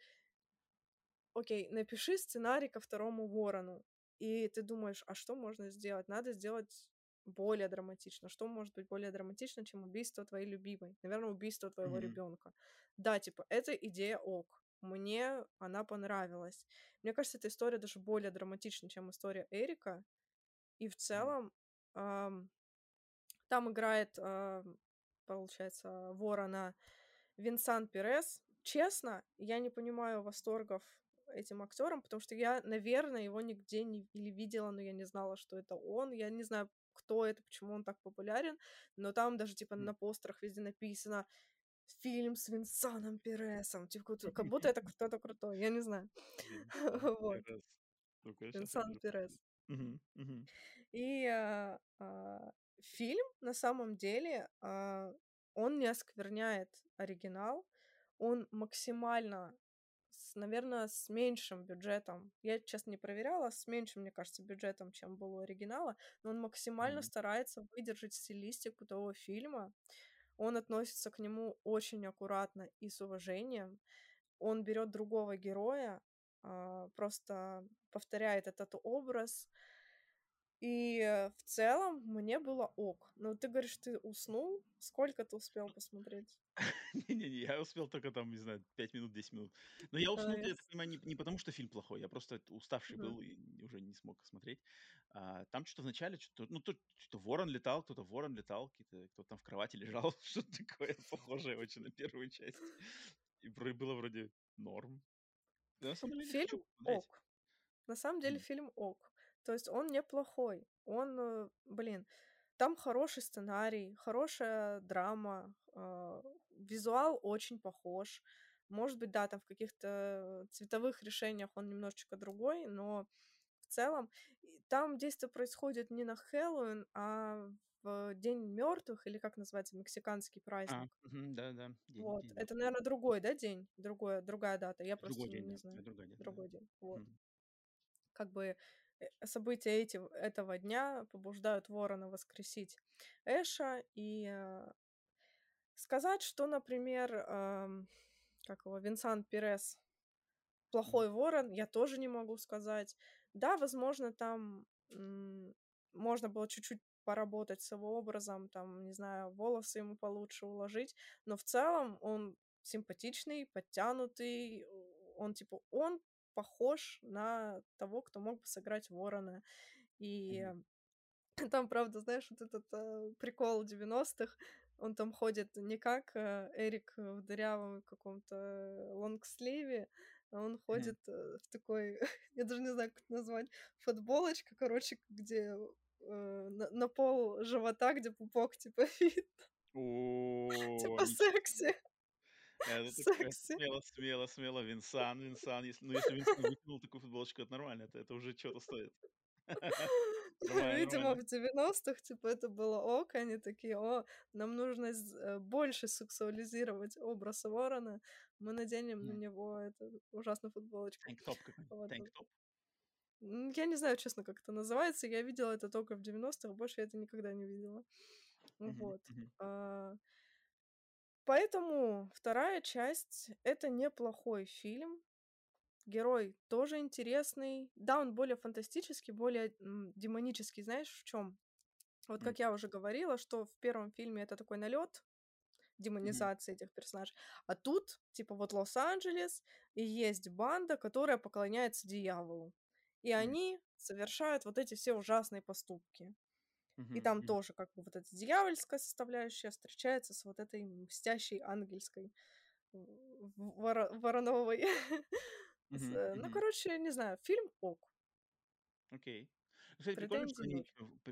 окей, напиши сценарий ко второму Ворону, и ты думаешь, а что можно сделать? Надо сделать более драматично. Что может быть более драматично, чем убийство твоей любимой? Наверное, убийство твоего Мгм. ребенка. Да, типа, эта идея ок. Мне она понравилась. Мне кажется, эта история даже более драматична, чем история Эрика. И в целом ам, там играет, получается, ворона Винсан Перес. Честно, я не понимаю восторгов этим актером, потому что я, наверное, его нигде не или видела, но я не знала, что это он. Я не знаю, кто это, почему он так популярен, но там даже типа на постерах везде написано фильм с Винсаном Пересом, типа как- будто это кто-то крутой, я не знаю. Вот, я Винсан. Перес. И а, а, фильм на самом деле а, он не оскверняет оригинал, он максимально, наверное, с меньшим бюджетом. Я, честно, не проверяла, с меньшим, мне кажется, бюджетом, чем был у оригинала, но он максимально Мгм. старается выдержать стилистику того фильма. Он относится к нему очень аккуратно и с уважением. Он берет другого героя, а, просто повторяет этот образ, и э, в целом мне было ок. Но ты говоришь, ты уснул? Сколько ты успел посмотреть? Не-не-не, я успел только там, не знаю, 5 минут, 10 минут. Но я уснул, я понимаю, не, потому, что фильм плохой, я просто уставший был и уже не смог смотреть. А, там что-то вначале, что-то, ну, то, что ворон летал, кто-то ворон летал, кто-то там в кровати лежал, что-то такое похожее очень на первую часть. И было вроде норм. Фильм ок. На самом деле фильм ок. То есть он неплохой. Он, э, блин, там хороший сценарий, хорошая драма, а, визуал очень похож. Может быть, да, там в каких-то цветовых решениях он немножечко другой, но в целом там действие происходит не на Хэллоуин, а в День мертвых, или как называется, мексиканский А, праздник. мгм, да-да, день Вот. день Это, наверное, другой, да, день? Другое, другая дата. Я просто Другой день, не да, знаю. другой день, да. Другой день. Вот. Мгм. Как бы э, события эти, этого дня побуждают Ворона воскресить Эша и э, сказать, что, например, эм, как его, Винсан Перес плохой ворон, я тоже не могу сказать. Да, возможно, там можно было чуть-чуть поработать с его образом, там, не знаю, волосы ему получше уложить, но в целом он симпатичный, подтянутый, он типа, он похож на того, кто мог бы сыграть ворона. И Мгм. там, правда, знаешь, вот этот э, прикол 90-х, он там ходит не как э, Эрик в дырявом каком-то лонгсливе, а он ходит э, в такой, я даже не знаю, как это назвать, футболочка, короче, где э, на, на пол живота, где пупок, типа, видно. Типа секси. Это такое Секси. смело, смело, смело. Винсан, Винсан. Если, ну, если Винсан выкинул такую футболочку, это нормально. Это, это уже что-то стоит. Видимо, в 90-х, типа, это было ок, они такие, о, нам нужно э, больше сексуализировать образ ворона, мы наденем на него эту ужасную футболочку. Тэнк-топ какой-нибудь. Я не знаю, честно, как это называется, я видела это только в 90-х, больше я это никогда не видела. Вот. Поэтому вторая часть — это неплохой фильм, Герой тоже интересный. Да, он более фантастический, более демонический. Знаешь, в чем? Вот как я уже говорила, что в первом фильме это такой налет демонизации этих персонажей. А тут, типа, вот Лос-Анджелес, и есть банда, которая поклоняется дьяволу. И Мгм. они совершают вот эти все ужасные поступки. И там тоже как бы вот эта дьявольская составляющая встречается с вот этой мстящей ангельской в- в- воро- вороновой. Э, Ну, короче, не знаю, фильм ок. Окей. Кстати, прикольно, что они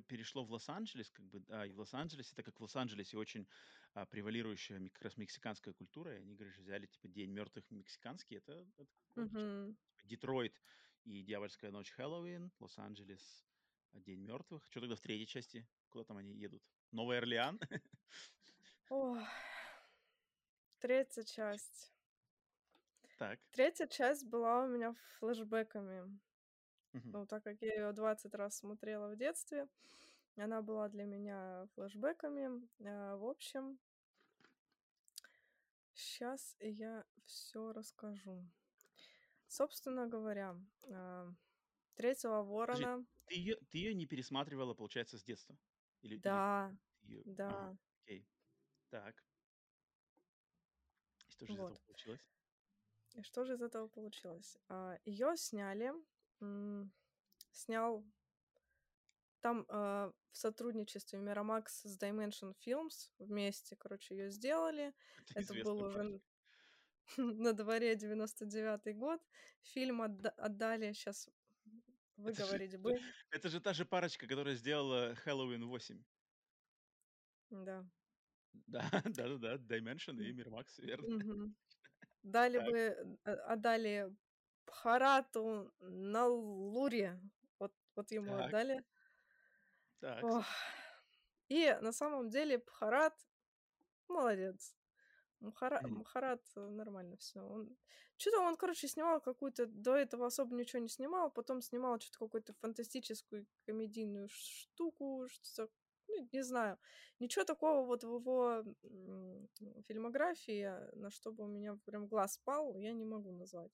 перешло в Лос-Анджелес, как бы, а, и в Лос-Анджелесе, так как в Лос-Анджелесе очень а, превалирующая как раз мексиканская культура, и они, говоришь, взяли, типа, День мертвых мексиканский, это, это. Мгм. Типа, Детройт и Дьявольская ночь Хэллоуин, Лос-Анджелес, День мертвых. Что тогда в третьей части? Куда там они едут? Новый Орлеан? Третья часть. Так. Третья часть была у меня флешбэками. Мгм. Ну, так как я ее 20 раз смотрела в детстве, она была для меня флешбэками. А, В общем, сейчас я все расскажу. Собственно говоря, а, третьего Подожди, ворона, ты ее, ты ее не пересматривала, получается, с детства? Или, или да, ты ее... Да, окей. Так. И что же из вот. этого получилось? И что же из этого получилось? Ее сняли, м, снял там а, в сотрудничестве Miramax с Dimension Films вместе, короче, ее сделали. Это Это был уже на дворе 99-й год. Фильм отда- отдали, сейчас Это же, выговорить это, бы. это же та же парочка, которая сделала Хэллоуин 8. Да. Да, да-да-да, Dimension и М, Miramax, верно. мгм. Дали Так, бы, э, отдали Бхарату на Луре. Вот, вот ему так, отдали. так. Ох. И на самом деле Бхарат молодец. Мхара... Мгм. Мхарат э, нормально все. Он... Что-то он, короче, снимал какую-то... До этого особо ничего не снимал, потом снимал что-то какую-то фантастическую комедийную штуку, что-то... Ну, не знаю. Ничего такого вот в его фильмографии, э, на что бы у меня прям глаз пал, я не могу назвать.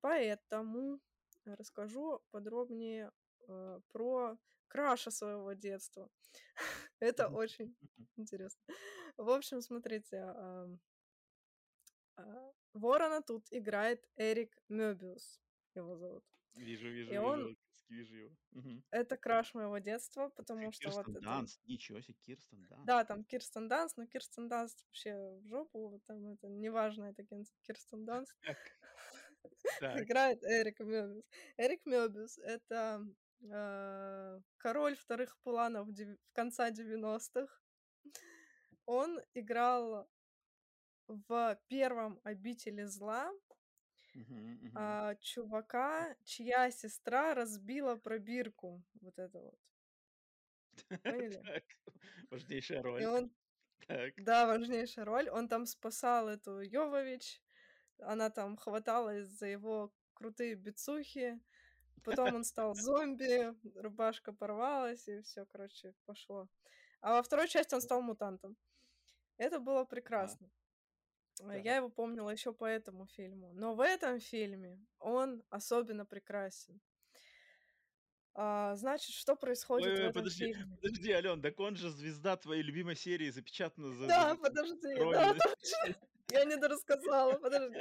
Поэтому расскажу подробнее э, про краша своего детства. Это очень интересно. В общем, смотрите, а, Ворона тут играет Эрик Мёбиус, его зовут. Вижу, вижу, И вижу, он, вижу его. Мгм. это краш моего детства, потому что вот Кирстен это... Данст, ничего себе, Кирстен Данст. Да, там Кирстен Данст, но Кирстен Данст вообще в жопу, там это неважно, это Кирстен так. Играет Эрик Мёбиус. Эрик Мёбиус — это э, король вторых планов в конца 90-х. Он играл в первом «Обители зла», а, чувака, чья сестра разбила пробирку. Вот это вот. Поняли? Так, важнейшая И роль. он, Так. да, важнейшая роль. Он там спасал эту Йовович. Она там хваталась за его крутые бицухи. Потом он стал зомби, рубашка порвалась, и все, короче, пошло. А во второй части он стал мутантом. Это было прекрасно. Э, Я его помнила еще по этому фильму. Но в этом фильме он особенно прекрасен. А, значит, что происходит в Ой, ой, этом подожди, фильме? подожди, Ален, так он же звезда твоей любимой серии, запечатана за, Да, за подожди, да, роли. точно. Я не дорассказала, подожди.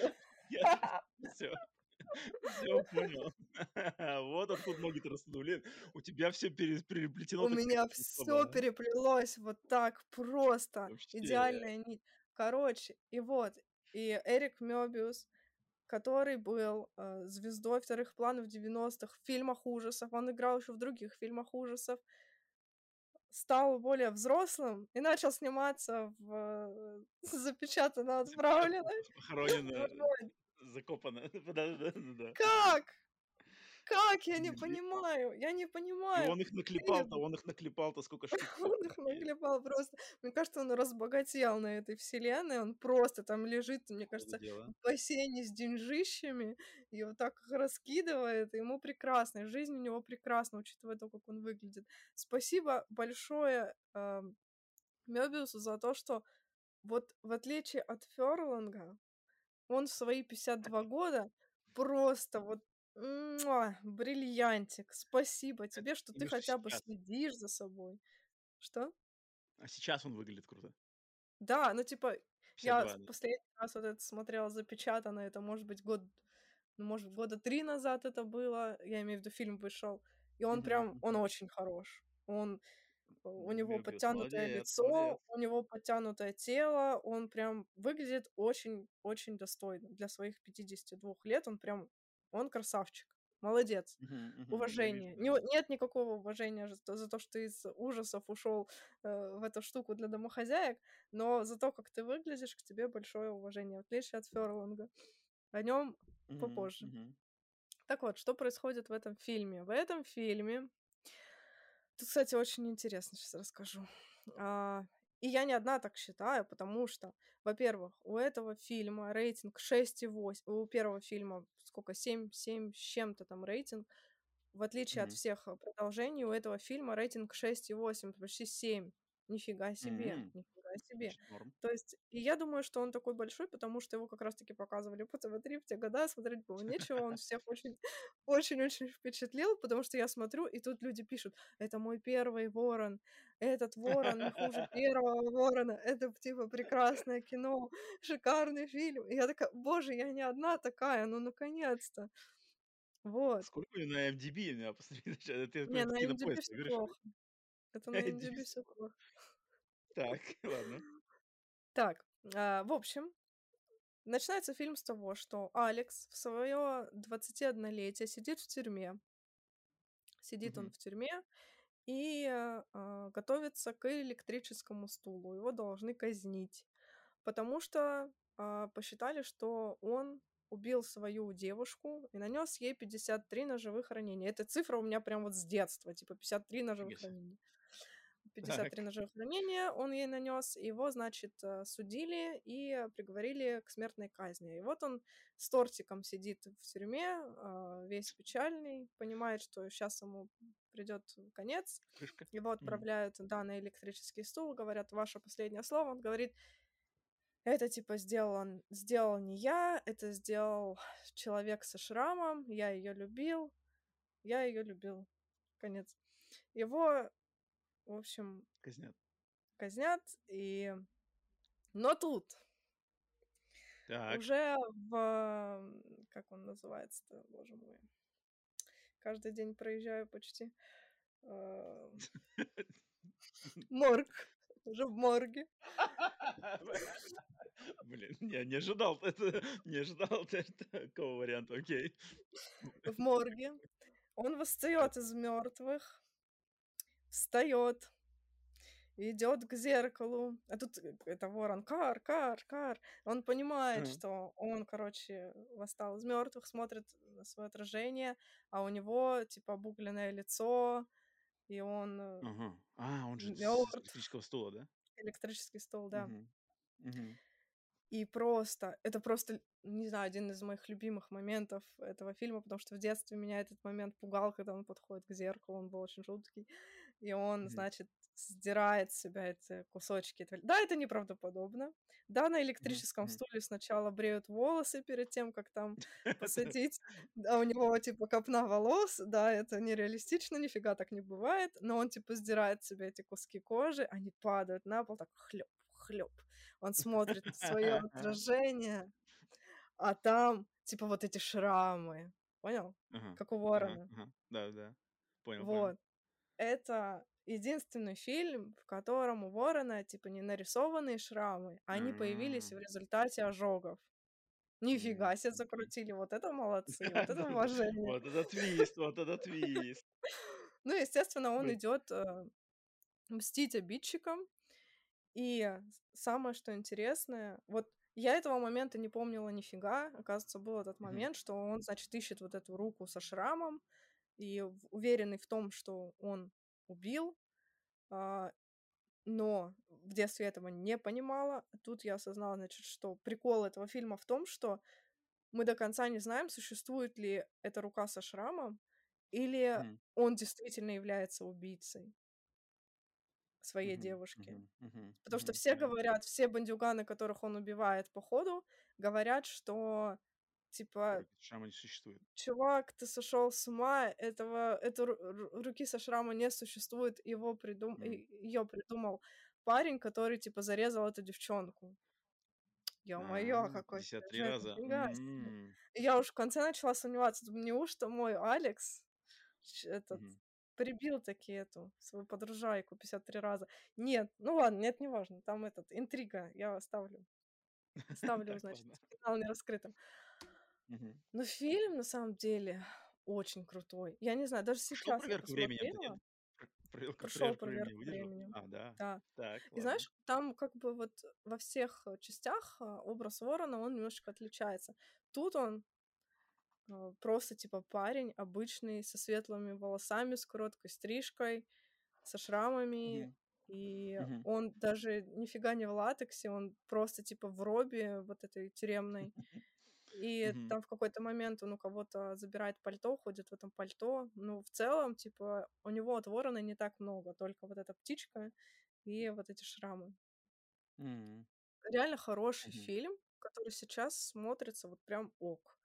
Все, все понял. Вот откуда ноги-то растут. Блин, у тебя все переплетено. У меня все переплелось вот так просто. Идеальная нить. Короче, и вот, и Эрик Мёбиус, который был э, звездой вторых планов в 90-х в фильмах ужасов, он играл еще в других фильмах ужасов, стал более взрослым и начал сниматься в э, запечатанно отправлено. Закопано. Да. Как? Как? Я не понимаю. Я не И понимаю. он их наклепал-то, он их наклепал-то сколько штук. Он их наклепал просто. Мне кажется, он разбогател на этой вселенной. Он просто там лежит, мне кажется, в бассейне с деньжищами и вот так их раскидывает. Ему прекрасно. Жизнь у него прекрасна, учитывая то, как он выглядит. Спасибо большое э, Мёбиусу за то, что вот в отличие от Ферланга, он в свои 52 года просто вот муа, бриллиантик. Спасибо тебе, что ты хотя бы сейчас. следишь за собой. Что? А сейчас он выглядит круто. Да, ну типа, я 52, с- да. последний раз вот это смотрела запечатано, это может быть год, ну, может, года три назад это было, я имею в виду, фильм вышел, и он Мгм, прям, он очень хорош. Он, э, у него Мёбиус подтянутое молодец, лицо, молодец. у него подтянутое тело, он прям выглядит очень-очень достойно. Для своих 52 лет он прям, он красавчик. Молодец. Мгм, я Уважение. Не- нет никакого уважения за то, за то, что ты из ужасов ушел э, в эту штуку для домохозяек, но за то, как ты выглядишь, к тебе большое уважение, в отличие от Ферланга. О нем Мгм, попозже. мгм. Так вот, что происходит в этом фильме? В этом фильме... Тут, кстати, очень интересно, сейчас расскажу. А, и я не одна так считаю, потому что, во-первых, у этого фильма рейтинг 6,8, у первого фильма сколько, 7, 7 с чем-то там рейтинг, в отличие от Мгм. всех э, продолжений, у этого фильма рейтинг 6,8, почти 7. Нифига себе, М. нифига себе. То есть, и я думаю, что он такой большой, потому что его как раз-таки показывали по ТВ-3 в те года, смотреть было нечего, он всех очень, очень-очень впечатлил, потому что я смотрю, и тут люди пишут, это мой первый ворон, этот ворон не хуже первого ворона, это типа прекрасное кино, шикарный фильм. И я такая, боже, я не одна такая, ну наконец-то. Вот. Сколько на MDB? Я посмотри, ща- ты Не, на MDB все плохо. Это на MDB все плохо. Так, ладно. Так, а, в общем, начинается фильм с того, что Алекс в свое 21-летие сидит в тюрьме. Сидит он в тюрьме и а, а, готовится к электрическому стулу. Его должны казнить, потому что а, посчитали, что он убил свою девушку и нанес ей 53 ножевых ранения. Эта цифра у меня прям вот с детства, типа 53 ножевых себе. ранения. 53 Так. ножевых ранения он ей нанес. Его, значит, э, судили и приговорили к смертной казни. И вот он с тортиком сидит в тюрьме, а, весь печальный, понимает, что сейчас ему придет конец. Крышка. Его отправляют, да, на электрический стул, говорят, ваше последнее слово. Он говорит, это типа сделал, он- сделал не я, это сделал человек со шрамом, я ее любил, я ее любил. Конец. Его, в общем, Казнят. казнят, и... Но тут Так. уже в... Как он называется-то, боже мой. Каждый день проезжаю почти. э, Морг. Уже в морге. Блин, я не ожидал, это, не ожидал такого варианта, окей. В морге. Он восстает из мертвых. Встает. идет к зеркалу, а тут э, это ворон, кар, кар, кар. Он понимает, Ага. что он, короче, восстал из мертвых, смотрит на свое отражение, а у него типа обугленное лицо, и он э, Ага. А, он же с мертв, электрического стула, да? электрический стол, да. Мгм. Мгм. И просто, это просто, не знаю, один из моих любимых моментов этого фильма, потому что в детстве меня этот момент пугал, когда он подходит к зеркалу, он был очень жуткий. И он, Мгм. значит, сдирает с себя эти кусочки. Да, это неправдоподобно. Да, на электрическом Мгм. стуле сначала бреют волосы перед тем, как там посадить. Да, у него типа копна волос, да, это нереалистично, нифига так не бывает. Но он типа сдирает с себя эти куски кожи, они падают на пол, так хлеб, хлеб. Он смотрит свое отражение, а там типа вот эти шрамы. Понял? Как у ворона. Да, да. Понял. Вот. Это единственный фильм, в котором у ворона типа не нарисованные шрамы, а они появились в результате ожогов. Нифига себе закрутили, вот это молодцы, вот это уважение. Вот это твист, вот это твист. Ну, естественно, он идет э, мстить обидчикам. И самое, что интересное, вот я этого момента не помнила нифига. Оказывается, был этот момент, что он, значит, ищет вот эту руку со шрамом, и уверенный в том, что он убил, а, но в детстве этого не понимала. Тут я осознала, значит, что прикол этого фильма в том, что мы до конца не знаем, существует ли эта рука со шрамом, или Мгм. он действительно является убийцей своей Мгм. девушки. Мгм. Мгм. Потому что Мгм. все говорят, все бандюганы, которых он убивает по ходу, говорят, что типа, Руки шрама не существует. чувак, ты сошел с ума, этого, эту ру- ру- руки со шрама не существует, его придум... М. ее придумал парень, который типа зарезал эту девчонку. Ё-моё, А, какой 53 сюжет, раза. И я уж в конце начала сомневаться, думаю, неужто мой Алекс этот Мгм. прибил таки эту свою подружайку 53 раза. Нет, ну ладно, нет, не важно, там этот, интрига, я оставлю. Ставлю, значит, финал нераскрытым. Мгм. Но фильм, на самом деле, очень крутой. Я не знаю, даже Прошел сейчас я проверку посмотрела, Пр проверка прошел проверку времени проверку выдержал? временем. А, да. Да. Так, И ладно. знаешь, там как бы вот во всех э, частях а, образ Ворона, он немножечко отличается. Тут он а, просто типа парень обычный, со светлыми волосами, с короткой стрижкой, со шрамами, Мгм. и Мгм. он даже нифига не в латексе, он просто типа в робе вот этой тюремной. И Мгм. там в какой-то момент он у кого-то забирает пальто, ходит в этом пальто. Ну, в целом, типа, у него от ворона не так много, только вот эта птичка и вот эти шрамы. М. Реально хороший Мгм. фильм, который сейчас смотрится вот прям ок.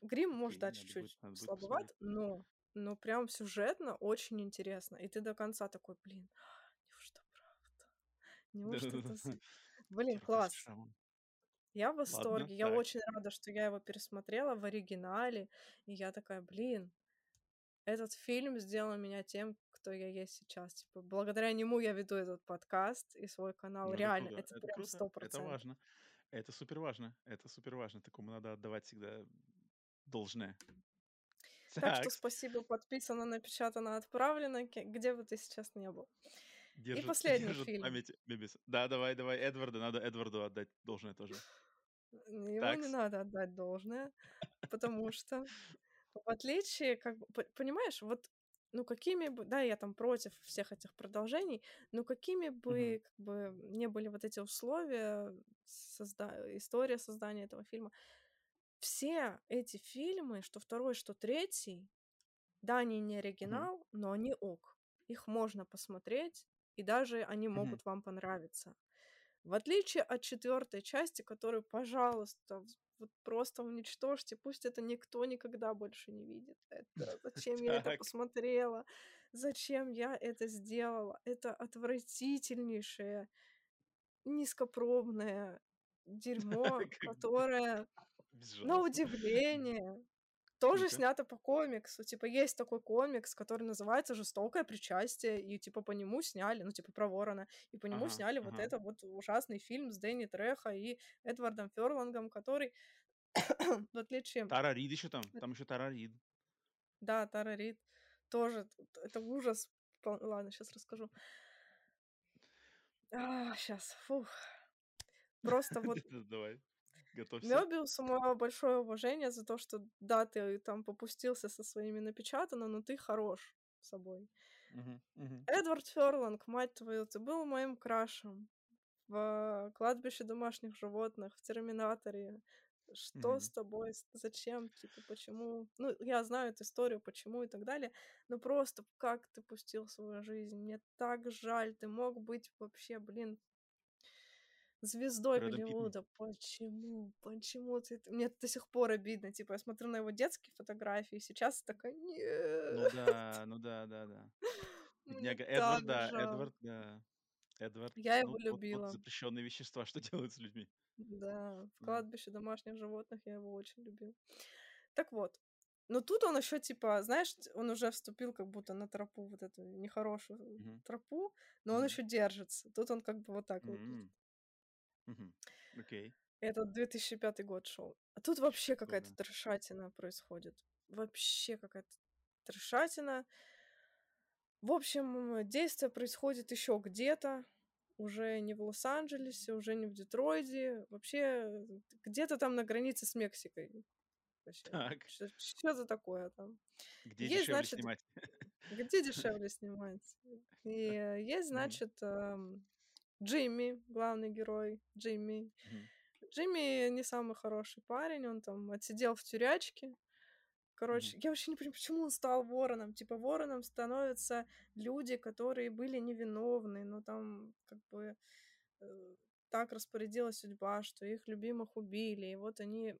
Грим, может, да, чуть-чуть слабоват, но, но прям сюжетно очень интересно. И ты до конца такой, блин, неужто правда? Неужто это... Блин, класс. Я в Ладно, восторге. Я так. очень рада, что я его пересмотрела в оригинале. И я такая, блин, этот фильм сделал меня тем, кто я есть сейчас. Типа, благодаря нему я веду этот подкаст и свой канал. Ну, это Реально, это Это прям сто Это процентов. важно. Это супер важно. Это супер важно. Такому надо отдавать всегда должное. Так что Так, спасибо, подписано, напечатано, отправлено, где бы ты сейчас не был. И держит, последний держит фильм. память Бибис. Да, давай, давай, Эдварда. Надо Эдварду отдать должное тоже. Ему не надо отдать должное, потому что в отличие, как понимаешь, вот, ну, какими бы, да, я там против всех этих продолжений, но какими бы, как бы, не были вот эти условия, созда- история создания этого фильма, все эти фильмы, что второй, что третий, да, они не оригинал, но они ок. Их можно посмотреть, и даже они могут вам понравиться. В отличие от четвертой части, которую, пожалуйста, вот просто уничтожьте, пусть это никто никогда больше не видит. Это зачем я это посмотрела? Зачем я это сделала? Это отвратительнейшее, низкопробное дерьмо, которое, на удивление, тоже Ну-ка. снято по комиксу. Типа, есть такой комикс, который называется «Жестокое причастие», и, типа, по нему сняли, ну, типа, про ворона, и по нему Ага, сняли вот ага. это вот ужасный фильм с Дэнни Треха и Эдвардом Ферлангом, который, в отличие... Тара Рид еще там. Там еще Тара Рид. Да, Тара Рид тоже, это ужас. Ладно, сейчас расскажу. А, сейчас, фух. Просто вот Давай, готовься. Мёбиусу мое большое уважение за то, что да, ты там попустился со своими напечатано, но ты хорош собой. Мгм, мгм. Эдвард Фёрланг, мать твою, ты был моим крашем в «Кладбище домашних животных», в «Терминаторе». Что Мгм. с тобой? Зачем? Типа, почему? Ну, я знаю эту историю, почему и так далее, но просто как ты пустил свою жизнь? Мне так жаль, ты мог быть вообще, блин звездой Питтом. Голливуда. Почему? Почему ты это Мне до сих пор обидно. Типа, я смотрю на его детские фотографии, сейчас такая: Ну "Нет". да, ну да, да-да. Мне Бедняга Эдвард, да. Эдвард, да. Эдвард, Я его ну вот вот любила. запрещенные вещества, что делают с людьми. Да, в Да. "Кладбище домашних животных" я его очень любила. Так вот, но тут он ещё, типа, знаешь, он уже вступил как будто на тропу вот эту нехорошую Мгм. тропу, но он Мгм. ещё держится. Тут он как бы вот так выглядит. М. Окей. Это 2005 год шел. А тут вообще Что, какая-то трешатина происходит. Вообще какая-то трешатина. В общем, действие происходит ещё где-то, уже не в Лос-Анджелесе, уже не в Детройде, вообще, э, где-то там на границе с Мексикой. Вообще, Так. чё чё за такое там? Где Есть, дешевле значит снимать? где дешевле снимать. И есть, значит, ам, Джимми, главный герой, Джимми. Мгм. Джимми не самый хороший парень, он там отсидел в тюрячке. Короче, Мгм. я вообще не понимаю, почему он стал вороном. Типа вороном становятся люди, которые были невиновны, но там как бы, э, так распорядилась судьба, что их любимых убили, и вот они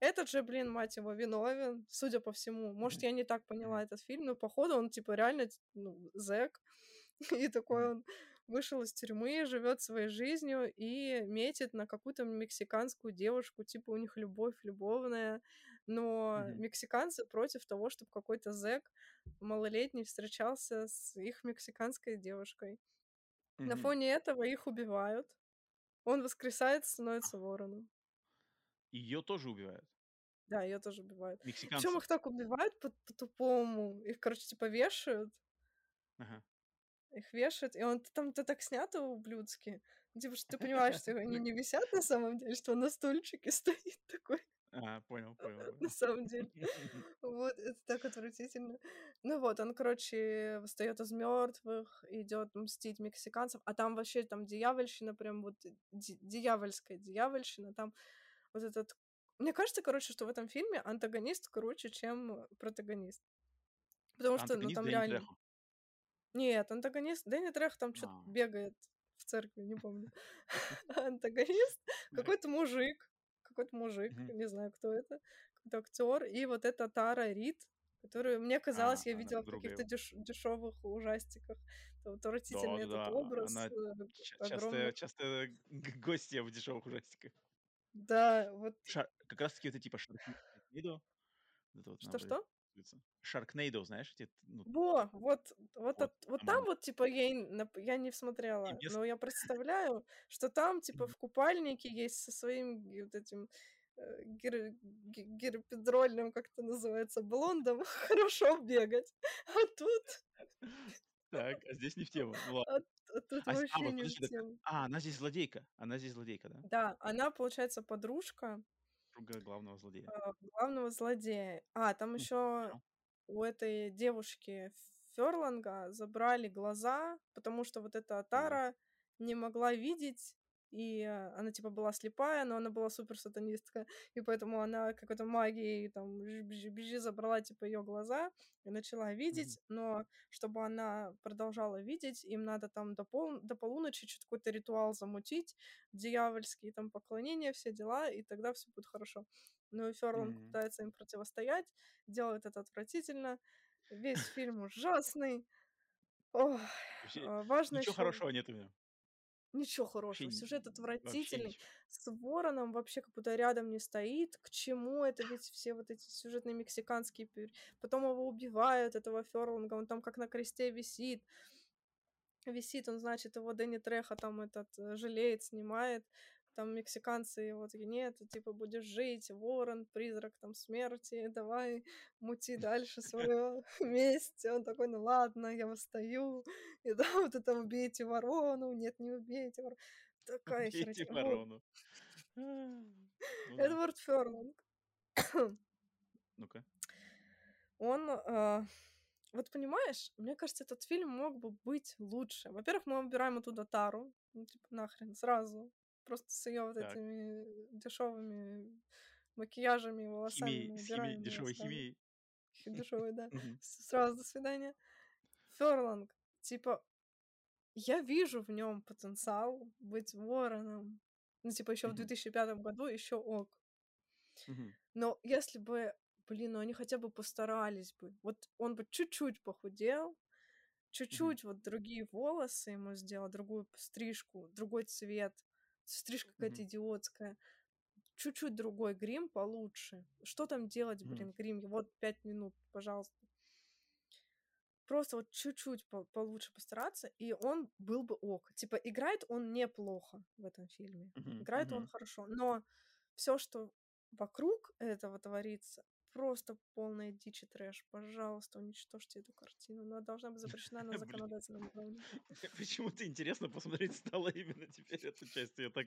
Этот же, блин, мать его, виновен, судя по всему. Может, я не так поняла этот фильм, но походу он типа реально ну, зэк, и такой он вышел из тюрьмы, живёт своей жизнью и метит на какую-то мексиканскую девушку, типа у них любовь любовная. Но Мгм. мексиканцы против того, чтоб какой-то зэк малолетний встречался с их мексиканской девушкой. На Мгм. фоне этого их убивают. Он воскресает, становится А. вороном. Её тоже убивают? Да, её тоже убивают. Причём Мексиканцы? их так убивают по по-тупому. Их, короче, типа вешают. Ага. Их вешают, и он там это так снято ублюдски. Ну, типа, что ты понимаешь, что они не висят на самом деле, что он на стульчике стоит такой. А, понял понял На самом деле. Вот, это так отвратительно. Ну вот, он, короче, восстаёт из мёртвых, идёт мстить мексиканцам, а там вообще там дьявольщина, прям вот дьявольская дьявольщина. Там вот этот Мне кажется, короче, что в этом фильме антагонист круче, чем протагонист. Потому что, ну, там реально. Нет, антагонист Дэнни Трехо там чё-то А. бегает в церкви, не помню. Антагонист какой-то мужик, какой-то мужик, не знаю, кто это, какой-то актёр. И вот эта Тара Рид, которую, мне казалось, А, я она видела в каких-то деш дешёвых ужастиках. Это отвратительный этот образ, она э, ча частая огромных частая г гостья в дешёвых ужастиках. Да, вот как раз таки вот эти типа. Вот вот наоборот Что-что? Называется. Шаркнейдо, знаешь, эти, ну Во! Вот вот Вот, эт вот там вот, типа, я я не смотрела, но я представляю, что там, типа, в купальнике есть со своим вот этим, э, гир ги гирпидрольным, как это называется, блондом хорошо бегать. А тут Так, а здесь не в тему. А а тут А а вообще вот не в подожди, так тему. А, она здесь злодейка. Она здесь злодейка, да? Да, она, получается, подружка Подруга главного злодея. а, главного злодея. А, там Мгм, хорошо. у этой девушки Фёрланга забрали глаза, потому что вот эта А. Тара не могла видеть, и она, типа, была слепая, но она была супер-сатанистка, и поэтому она какой-то магией там жи-бжи-бжи забрала, типа, её глаза и начала видеть. Но чтобы она продолжала видеть, им надо там до пол до полуночи чё-то какой-то ритуал замутить дьявольский, там поклонения, все дела, и тогда всё будет хорошо. Но и Фёрланг Мгм. пытается им противостоять, делает это отвратительно. Весь фильм ужасный. Ох, а, важно ничего ещё хорошего нет в нём. Ничего Вообще хорошего. н Сюжет вообще отвратительный. С вороном вообще как будто рядом не стоит. К чему это ведь все вот эти сюжетные мексиканские Потом его убивают, этого Фёрланга, он там как на кресте висит. Висит он, значит, его Дэнни Трехо там этот жалеет, снимает. Там мексиканцы его такие, нет, ты, типа, будешь жить, ворон, призрак там смерти, давай мути дальше свое месть. Он такой, ну ладно, я восстаю. И да, вот это убейте ворону, нет, не убейте ворону. Такая Убейте херня. Ворону. Эдвард Ферлинг. Ну-ка. Он, а, вот понимаешь, мне кажется, этот фильм мог бы быть лучше. Во-первых, мы убираем оттуда Тару, ну, типа, нахрен, сразу. Просто с ее вот Так. этими дешевыми макияжами, волосами Химией, дешевой химией. Хи- Дешевой, да. Сразу до свидания. Ферланг, типа, я вижу в нем потенциал быть вороном. Ну, типа, еще в Мгм. 2005 году еще ок. Но если бы, блин, ну они хотя бы постарались бы. Вот он бы чуть-чуть похудел, чуть-чуть вот другие волосы ему сделал, другую стрижку, другой цвет. Стрижка какая-то Мгм. идиотская. Чуть-чуть другой грим получше. Что там делать, блин, грим? Вот пять минут, пожалуйста. Просто вот чуть-чуть по- получше постараться, и он был бы ок. Типа, играет он неплохо в этом фильме. Мгм. Играет он Мгм. хорошо. Но все, что вокруг этого творится, просто полная дичь и трэш. Пожалуйста, уничтожьте эту картину. Она должна быть запрещена на законодательном уровне. Почему-то интересно посмотреть стало именно теперь эту часть. Ты её так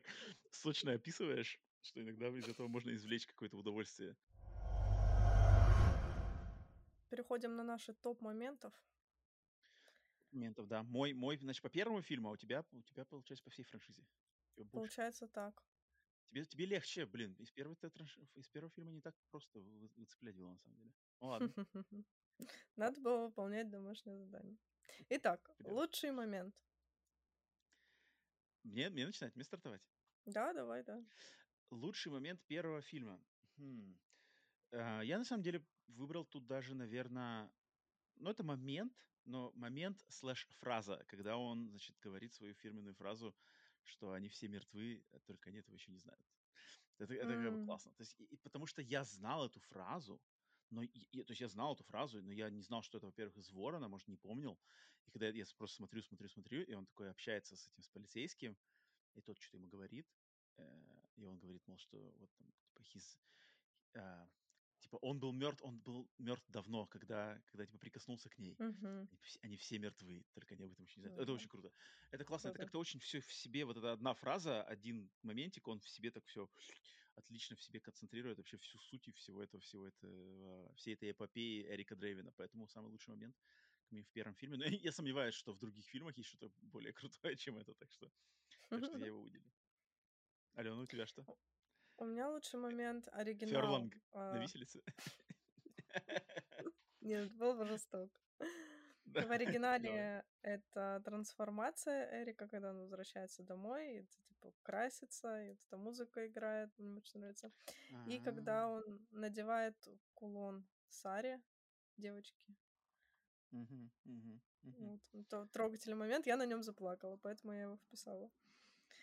сочно описываешь, что иногда из этого можно извлечь какое-то удовольствие. Переходим на наши топ моментов. Да. Мой, мой, значит, по первому фильму, а у тебя, у тебя получается по всей франшизе. Получается так. Тебе, тебе легче, блин. Из первого, из первого фильма не так просто вы- выцеплять было, на самом деле. Ну ладно. Надо было выполнять домашнее задание. Итак, Вперед. лучший момент. Мне, мне начинать, мне стартовать. Да, давай, да. Лучший момент первого фильма. Хм. А, Я на самом деле выбрал тут даже, наверное, ну это момент, но момент слэш фраза, когда он, значит, говорит свою фирменную фразу, что они все мертвы, э, только они этого еще не знают. Это, это как бы классно. То есть, и, и потому что я знал эту фразу, но и- то есть я знал эту фразу, но я не знал, что это, во-первых, из Ворона, может, не помнил. И когда я просто смотрю, смотрю, смотрю, и он такой общается с этим, с полицейским, и тот что-то ему говорит, э, и он говорит, мол, что вот там, типа, his, а, типа, он был мертв, он был мертв давно, когда, когда типа прикоснулся к ней. Мгм. Они, вс- они все мертвы, только они об этом еще не знают. Да, Это очень круто. Это классно, это Круто. как-то очень все в себе, вот эта одна фраза, один моментик, он в себе так все отлично в себе концентрирует вообще всю суть и всего этого, всего этого, всей этой эпопеи Эрика Дрейвина. Поэтому самый лучший момент в первом фильме. Но я сомневаюсь, что в других фильмах есть что-то более крутое, чем это, так что, так что я его выделю. Алена, у тебя что? У меня лучший момент оригинал. Ферланг а, на виселице? Нет, было бы жестоко. Да, В оригинале это трансформация Эрика, когда он возвращается домой, и это типа красится, и вот эта музыка играет, мне очень нравится. И когда А, он надевает кулон Саре, девочки, вот, трогательный момент, я на нем заплакала, поэтому я его вписала.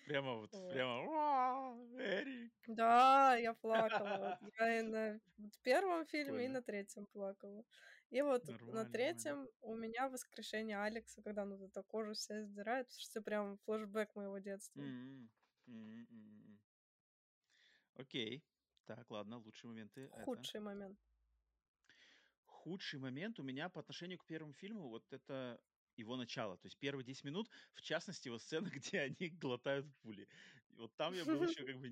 Прямо вот, Вот. прямо, «Уа, Эрик. Да, я плакала. Я и на первом фильме, и на третьем плакала. И вот на третьем у меня воскрешение Алекса, когда он вот эту кожу вся сдирает, что прям флешбэк моего детства. Окей. Так, ладно, лучшие моменты. Худший момент. Худший момент у меня по отношению к первому фильму, вот это его начало. То есть первые 10 минут, в частности, вот сцена, где они глотают пули. И вот там я был еще как бы...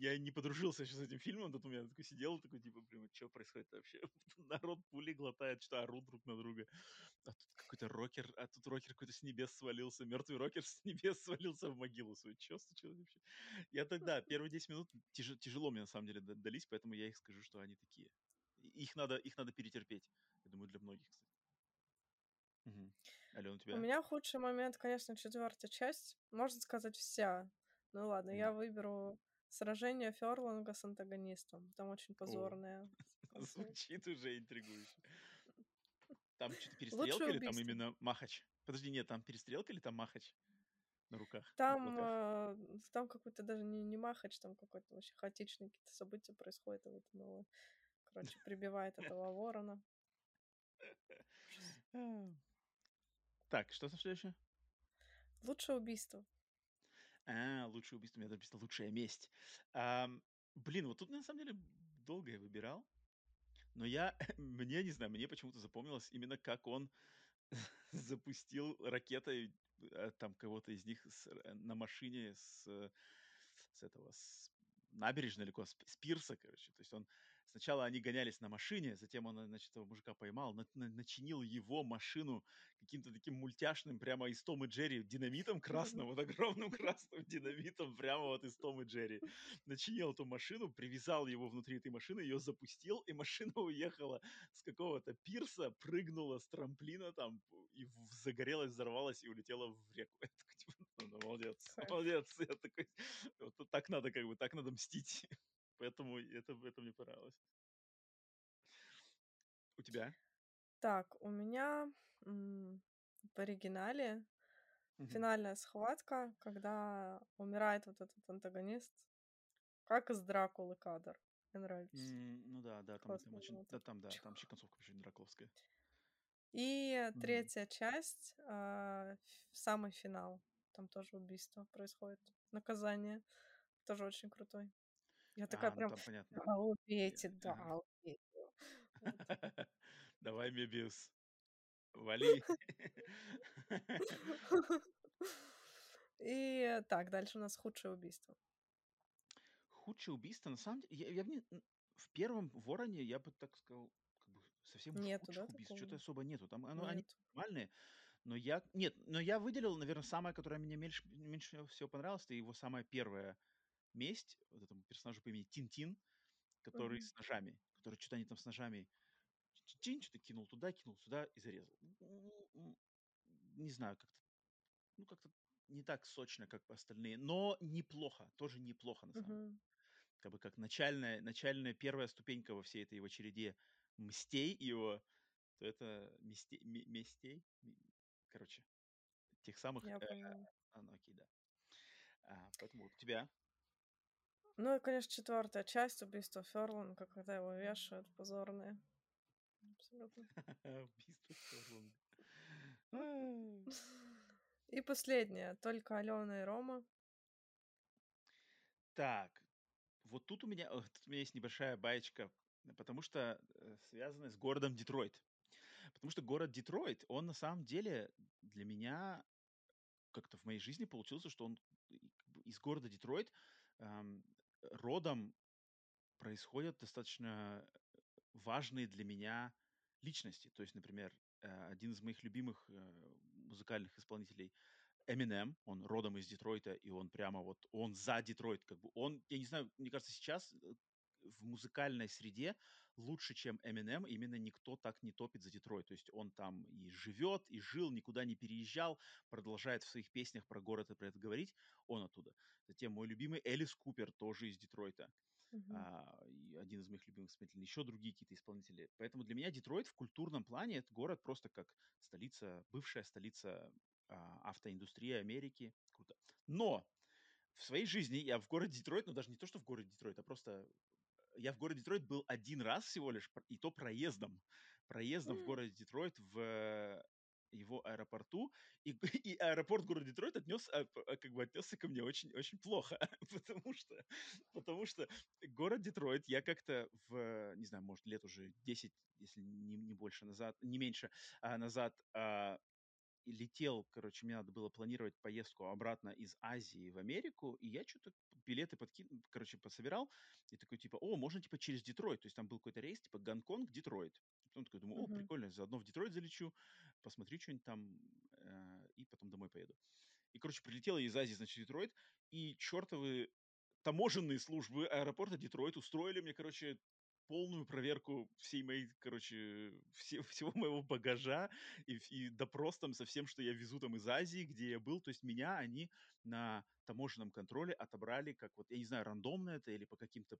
Я не подружился еще с этим фильмом, в тот момент такой сидел, такой, типа, блин, что происходит вообще? Народ пули глотает, что орут друг на друга. А тут какой-то рокер, а тут рокер какой-то с небес свалился, мертвый рокер с небес свалился в могилу свою. Что случилось вообще? Я тогда, первые 10 минут тяж- тяжело мне на самом деле дались, поэтому я их скажу, что они такие. Их надо, их надо перетерпеть. Я думаю, для многих, кстати. Мгм. Алена, у У тебя? меня худший момент, конечно, четвертая часть. Можно сказать, вся. Ну ладно, Мгм. я выберу сражение Ферланга с антагонистом. Там очень О, позорное. конце. звучит уже интригующе. Там что-то перестрелка или там именно махач? Подожди, нет, там перестрелка или там махач на руках? Там, э, там какой-то даже не, не махач, там какой-то вообще хаотичные какие-то события происходят. и Вот он его, короче, прибивает этого ворона. А. Так, что там следующее? Лучшее убийство. А, лучшее убийство, у меня написано лучшая месть. Ам, блин, вот тут на самом деле долго я выбирал, но я, мне, не знаю, мне почему-то запомнилось именно как он запустил ракетой э, там кого-то из них с- э, на машине с, э, с этого, с набережной далеко, с, с пирса, короче. То есть он сначала они гонялись на машине, затем он, значит, этого мужика поймал, на- на- начинил его машину каким-то таким мультяшным прямо из Том и Джерри динамитом красным, вот огромным красным динамитом прямо вот из Том и Джерри. Начинил эту машину, привязал его внутри этой машины, ее запустил, и машина уехала с какого-то пирса, прыгнула с трамплина там и загорелась, взорвалась и улетела в реку. Я такой, типа, «Ну, ну, молодец, молодец. Я такой, вот так надо, как бы, так надо мстить. Поэтому это, это мне понравилось. У тебя? Так, у меня в оригинале Мгм. финальная схватка, когда умирает вот этот антагонист, как из Дракулы кадр. Мне нравится. М, Ну да, да, там, там очень, да, там, да, там вообще концовка очень дракловская. И третья часть, а, ф- самый финал. Там тоже убийство происходит. Наказание. Тоже очень крутой. Я такая А, ну прям, там понятно. да, убейте, Ага. да, убейте. Вот. Давай, Мебиус, вали. И так, дальше у нас худшее убийство. Худшее убийство, на самом деле, я, я в, не- н- в первом Вороне, я бы так сказал, как бы совсем уж Нету, худших да, убийств, такого? что-то особо нету. Там оно, они Нет. нормальные, но я, нет, но я выделил, наверное, самое, которое мне меньше, меньше всего понравилось, это его самая первая месть, вот этому персонажу по имени Тин-Тин, который Мгм. с ножами, который что-то они там с ножами чин что-то кинул туда, кинул сюда и зарезал. Не знаю, как-то, ну, как-то не так сочно, как остальные, но неплохо, тоже неплохо, на самом деле. Мгм. Как бы как начальная, начальная первая ступенька во всей этой его череде мстей его, то это мести, ме- местей, м, короче, тех самых, Я э, поняла. а, ну, окей, да. А, поэтому у тебя Ну и, конечно, четвертая часть убийства Ферланга, когда его вешают, позорные. Абсолютно. убийство Ферланга. И последняя, только Алена и Рома. Так, вот тут у меня, тут у меня есть небольшая баечка, потому что э, связанная с городом Детройт. Потому что город Детройт, он на самом деле для меня как-то в моей жизни получился, что он из города Детройт ам, родом происходят достаточно важные для меня личности. То есть, например, э, один из моих любимых э, музыкальных исполнителей Eminem, он родом из Детройта, и он прямо вот, он за Детройт, как бы он, я не знаю, мне кажется, сейчас э, в музыкальной среде лучше, чем Eminem, именно никто так не топит за Детройт. То есть он там и живет, и жил, никуда не переезжал, продолжает в своих песнях про город и про это говорить, он оттуда. Затем мой любимый Элис Купер, тоже из Детройта. Мгм. А, один из моих любимых исполнителей, еще другие какие-то исполнители. Поэтому для меня Детройт в культурном плане это город просто как столица, бывшая столица а, автоиндустрии Америки. Круто. Но в своей жизни я в городе Детройт, ну даже не то, что в городе Детройт, а просто я в городе Детройт был один раз всего лишь, и то проездом. Проездом в М. городе Детройт в его аэропорту, и, и аэропорт города Детройт отнес, а, а, как бы отнесся ко мне очень, очень плохо, потому что, потому что город Детройт я как-то в, не знаю, может, лет уже 10, если не, не больше назад, не меньше а, назад, а, и летел, короче, мне надо было планировать поездку обратно из Азии в Америку, и я что-то билеты подкинул, короче, пособирал, и такой, типа, о, можно, типа, через Детройт, то есть там был какой-то рейс, типа, Гонконг, Детройт. Потом такой, думаю, о, Мгм. прикольно, заодно в Детройт залечу, посмотрю что-нибудь там, э, и потом домой поеду. И, короче, прилетел я из Азии, значит, в Детройт, и чертовы таможенные службы аэропорта Детройт устроили мне, короче, полную проверку всей моей, короче, все, всего моего багажа и, и допрос там со всем, что я везу там из Азии, где я был. То есть меня они на таможенном контроле отобрали, как вот, я не знаю, рандомно это или по каким-то,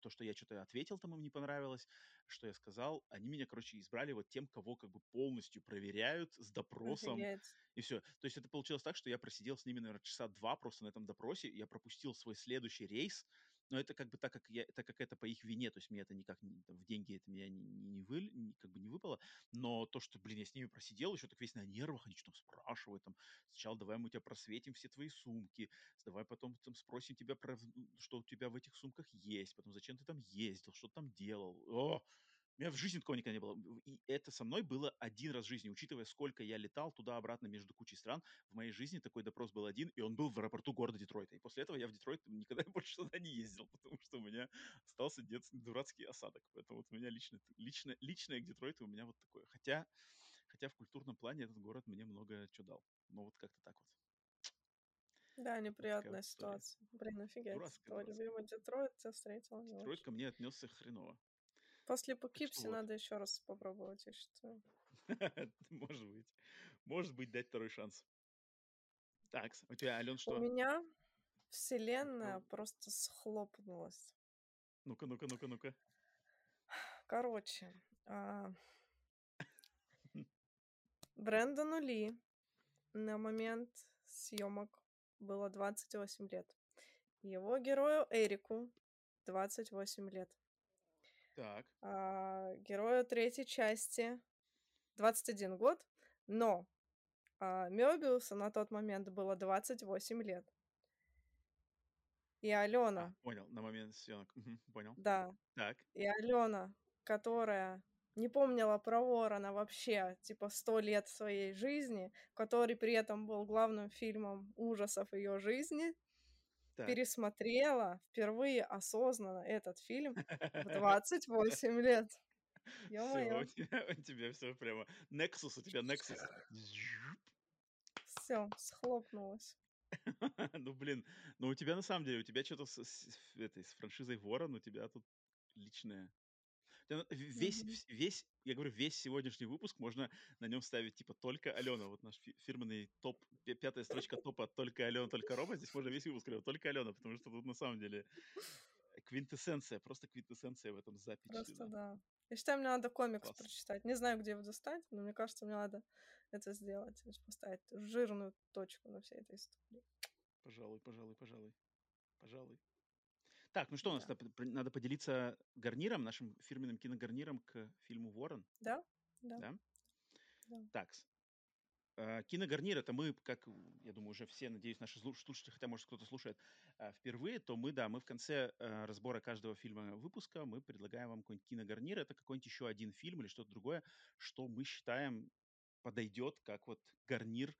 то, что я что-то ответил, там им не понравилось, что я сказал, они меня, короче, избрали вот тем, кого как бы полностью проверяют с допросом, Офигеть. и все. То есть это получилось так, что я просидел с ними, наверное, часа два просто на этом допросе. Я пропустил свой следующий рейс, но это как бы так, как я, так как это по их вине, то есть мне это никак не, там, в деньги это меня не, не, не, вы, не, как бы не выпало, но то, что, блин, я с ними просидел, еще так весь на нервах, они что там спрашивают, там, сначала давай мы тебя просветим все твои сумки, давай потом там спросим тебя про, что у тебя в этих сумках есть, потом зачем ты там ездил, что ты там делал, о, у меня в жизни такого никогда не было. И это со мной было один раз в жизни. Учитывая, сколько я летал туда-обратно между кучей стран, в моей жизни такой допрос был один, и он был в аэропорту города Детройта. И после этого я в Детройт никогда больше туда не ездил, потому что у меня остался детский дурацкий осадок. Поэтому вот у меня лично, лично, личное к Детройту у меня вот такое. Хотя, хотя в культурном плане этот город мне много чего дал. Но вот как-то так вот. Да, неприятная ситуация. Блин, офигеть. Твой любимый Детройт тебя встретил. Детройт ко мне отнесся хреново. После Покипси вот. надо еще раз попробовать, я считаю. Может быть. Может быть, дать второй шанс. Так, у тебя, Ален, что? У меня вселенная просто схлопнулась. Ну-ка, ну-ка, ну-ка, ну-ка. Короче, а... Брэндону Ли на момент съемок было 28 лет. Его герою Эрику 28 лет. Так. А, герою третьей части 21 год, но а, Мёбиуса на тот момент было 28 лет. И Алена. А, понял, на момент съемок. Угу, понял. Да. Так. И Алена, которая не помнила про Ворона вообще, типа, сто лет своей жизни, который при этом был главным фильмом ужасов ее жизни, так. пересмотрела впервые осознанно этот фильм в 28 лет. Все, у тебя, у тебя все прямо. Nexus, у тебя Nexus. Все, схлопнулось. ну, блин, ну у тебя на самом деле, у тебя что-то с, с, этой, с франшизой Ворон, у тебя тут личное Весь, mm-hmm. весь, я говорю, весь сегодняшний выпуск можно на нем ставить, типа, только Алена. Вот наш фирменный топ, пятая строчка топа «Только Алена, только Рома». Здесь можно весь выпуск говорить «Только Алена», потому что тут на самом деле квинтэссенция, просто квинтэссенция в этом записи. Просто да. Я считаю, мне надо комикс Класс. прочитать. Не знаю, где его достать, но мне кажется, мне надо это сделать. Поставить жирную точку на всей этой истории. Пожалуй, пожалуй, пожалуй. Пожалуй. Так, ну что, у нас да. надо поделиться гарниром, нашим фирменным киногарниром к фильму «Ворон». Да, да. Да? да. Так, э, киногарнир это мы, как я думаю, уже все, надеюсь, наши слушатели, хотя, может, кто-то слушает э, впервые, то мы, да, мы в конце э, разбора каждого фильма выпуска мы предлагаем вам какой-нибудь киногарнир. Это какой-нибудь еще один фильм или что-то другое, что мы считаем подойдет как вот гарнир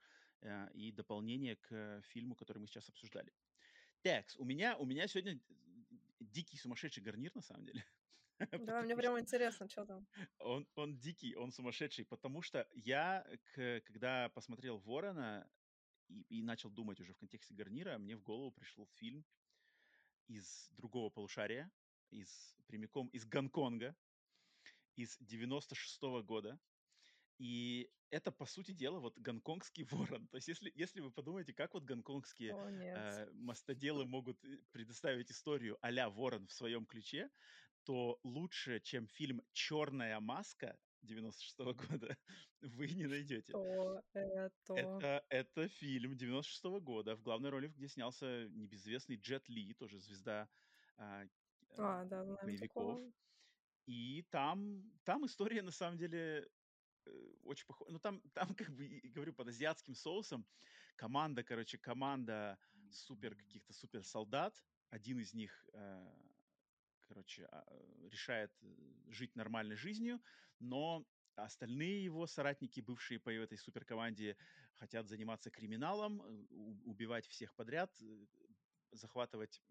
и дополнение к фильму, который мы сейчас обсуждали. Так, у меня, у меня сегодня дикий сумасшедший гарнир, на самом деле. Да, мне прям интересно, что там. Он, он дикий, он сумасшедший, потому что я, к, когда посмотрел «Ворона» и, и начал думать уже в контексте гарнира, мне в голову пришел фильм из другого полушария, из, прямиком из Гонконга, из 96 -го года. И это, по сути дела, вот гонконгский ворон. То есть, если, если вы подумаете, как вот гонконгские О, э, мостоделы могут э, предоставить историю а-ля ворон в своем ключе, то лучше, чем фильм «Черная маска» 96 -го года, вы не найдете. Что это? Это, это фильм 96 -го года, в главной роли, где снялся небезызвестный Джет Ли, тоже звезда а, а, да, боевиков. И там, там история, на самом деле, Э, очень похоже. Ну, там, там, как бы, говорю, под азиатским соусом команда, короче, команда супер каких-то супер солдат. Один из них, э, короче, а, решает э, жить нормальной жизнью, но остальные его соратники, бывшие по этой суперкоманде, хотят заниматься криминалом, убивать всех подряд, захватывать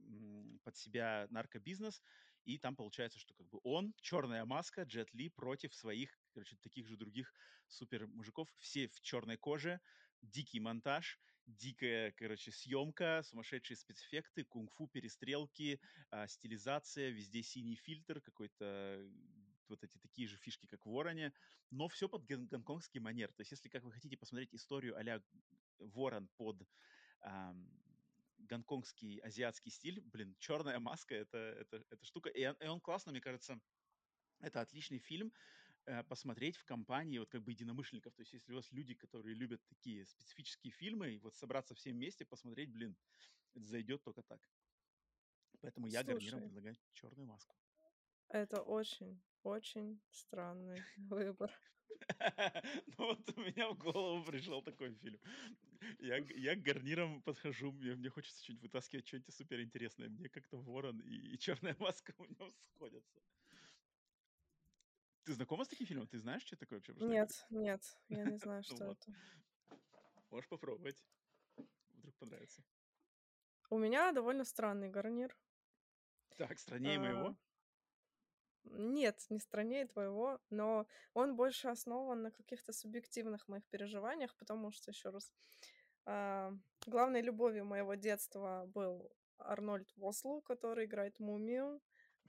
под себя наркобизнес, и там получается, что как бы он, черная маска, Джет Ли против своих, короче, таких же других супер мужиков, все в черной коже, дикий монтаж, дикая, короче, съемка, сумасшедшие спецэффекты, кунг-фу, перестрелки, а, стилизация, везде синий фильтр, какой-то вот эти такие же фишки, как в Вороне, но все под гон- гонконгский манер. То есть, если как вы хотите посмотреть историю а Ворон под гонконгский азиатский стиль, блин, черная маска это, это, это штука. И, и он классно, мне кажется, это отличный фильм э, посмотреть в компании вот как бы единомышленников. То есть если у вас люди, которые любят такие специфические фильмы, и вот собраться всем вместе, посмотреть, блин, это зайдет только так. Поэтому я гарниром предлагаю черную маску. это очень, очень странный выбор. Ну вот у меня в голову пришел такой фильм. Я, я к гарнирам подхожу, мне, мне хочется что-нибудь вытаскивать, что-нибудь суперинтересное. Мне как-то ворон и, и черная маска у него сходятся. Ты знакома с таким фильмом? Ты знаешь, что это такое вообще? Нет, нет, я не знаю, Ну что вот, это. можешь попробовать. Вдруг понравится. У меня довольно странный гарнир. Так, страннее А, моего. Нет, не страннее твоего, но он больше основан на каких-то субъективных моих переживаниях, потому что, еще раз, а, главной любовью моего детства был Арнольд Вослу, который играет мумию а,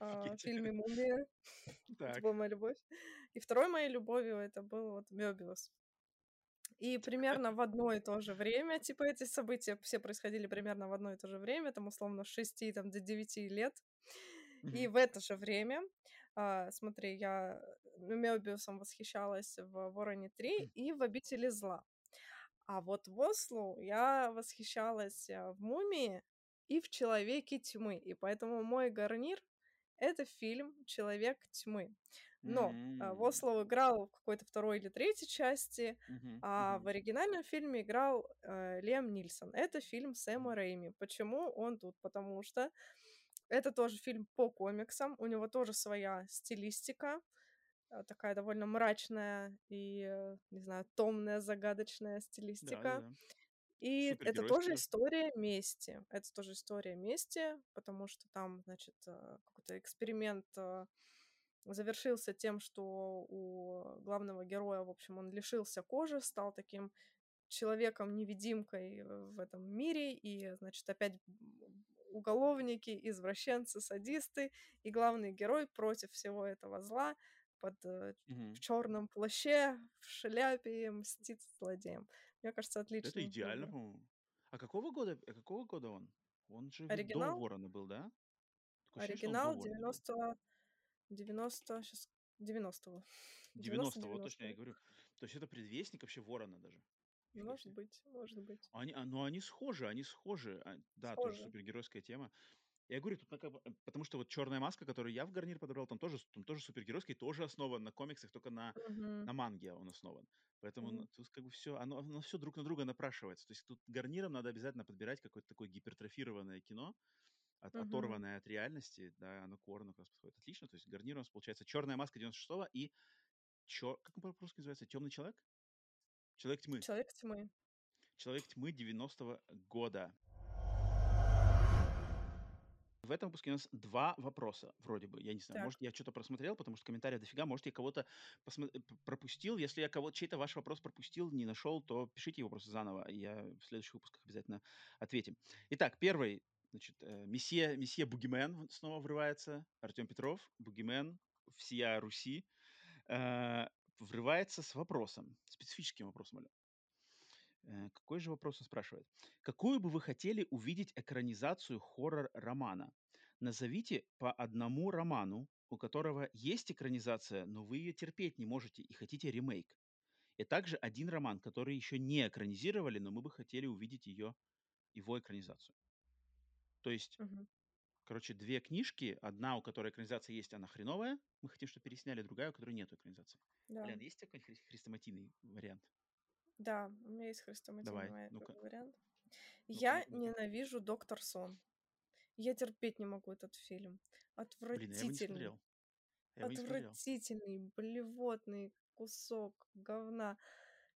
в Офигеть. фильме «Мумия». Это была моя любовь. И второй моей любовью это был вот Мёбиус. И примерно в одно и то же время, типа, эти события все происходили примерно в одно и то же время, там, условно, с 6 там, до 9 лет. И в это же время, а, смотри, я Мёбиусом восхищалась в «Вороне 3» и в «Обители зла». А вот в Ослу я восхищалась а, в «Мумии» и в «Человеке тьмы». И поэтому мой гарнир — это фильм «Человек тьмы». Но а, М, Вослоу играл в какой-то второй или третьей части, мгм, а мгм. в оригинальном фильме играл э, Лем Нильсон. Это фильм Сэма Рэйми. Почему он тут? Потому что это тоже фильм по комиксам, у него тоже своя стилистика, э, такая довольно мрачная и, э, не знаю, томная, загадочная Да, да, стилистика. да. И это тоже история мести. Это тоже история мести, потому что там, значит, э, какой-то эксперимент э, завершился тем, что у главного героя, в общем, он лишился кожи, стал таким человеком-невидимкой в этом мире, и, значит, опять уголовники, извращенцы, садисты, и главный герой против всего этого зла под Мгм. в черном плаще, в шляпе мстит злодеям. Мне кажется, Это отличный идеально, по-моему. А какого года, а какого года он? Он же ведь до Оригинал? Ворона был, да? Такое ощущение, Оригинал был. 90... 90... Сейчас... 90-го. 90 вот точно я 90-90. и говорю. То есть это предвестник вообще Ворона даже. Может быть, может быть. Они, а, ну, они схожи, они схожи. А, да, тоже Схоже. супергеройская тема. Я говорю, тут как бы- э, потому что вот черная маска, которую я в гарнир подобрал, там тоже, там тоже супергеройский, тоже основан на комиксах, только на, Мгм. на манге он основан. Поэтому ну, тут как бы все, оно, оно все друг на друга напрашивается. То есть тут гарниром надо обязательно подбирать какое-то такое гипертрофированное кино, от, Мгм. оторванное от реальности, да, оно к как раз подходит. Отлично, то есть гарнир у нас получается черная маска 96-го и чё, как он по-русски называется? Темный человек? Человек тьмы. Человек тьмы. Человек тьмы 90-го года. В этом выпуске у нас два вопроса, вроде бы. Я не знаю, Так. может, я что-то просмотрел, потому что комментариев дофига. Может, я кого-то посмо- п- пропустил. Если я кого чей-то ваш вопрос пропустил, не нашел, то пишите его просто заново, я в следующих выпусках обязательно ответим. Итак, первый, значит, э, месье, месье Бугимен снова врывается. Артем Петров, Бугимен, всея Руси, э, врывается с вопросом, специфическим вопросом, Оля. Э, Какой же вопрос он спрашивает? Какую бы вы хотели увидеть экранизацию хоррор-романа? Назовите по одному роману, у которого есть экранизация, но вы ее терпеть не можете и хотите ремейк. И также один роман, который еще не экранизировали, но мы бы хотели увидеть ее, его экранизацию. То есть, Мгм. короче, две книжки, одна, у которой экранизация есть, она хреновая, мы хотим, чтобы пересняли, другая, у которой нет экранизации. Да. Блин, есть такой хри- хрестоматийный вариант? Да, у меня есть хрестоматийный Давай, ва- ну-ка. вариант. Ну-ка, Я ну-ка. ненавижу Доктор Сон. Я терпеть не могу этот фильм. Блин, я его не Отвратительный. смотрел. Я его не смотрел. Отвратительный, блевотный кусок говна.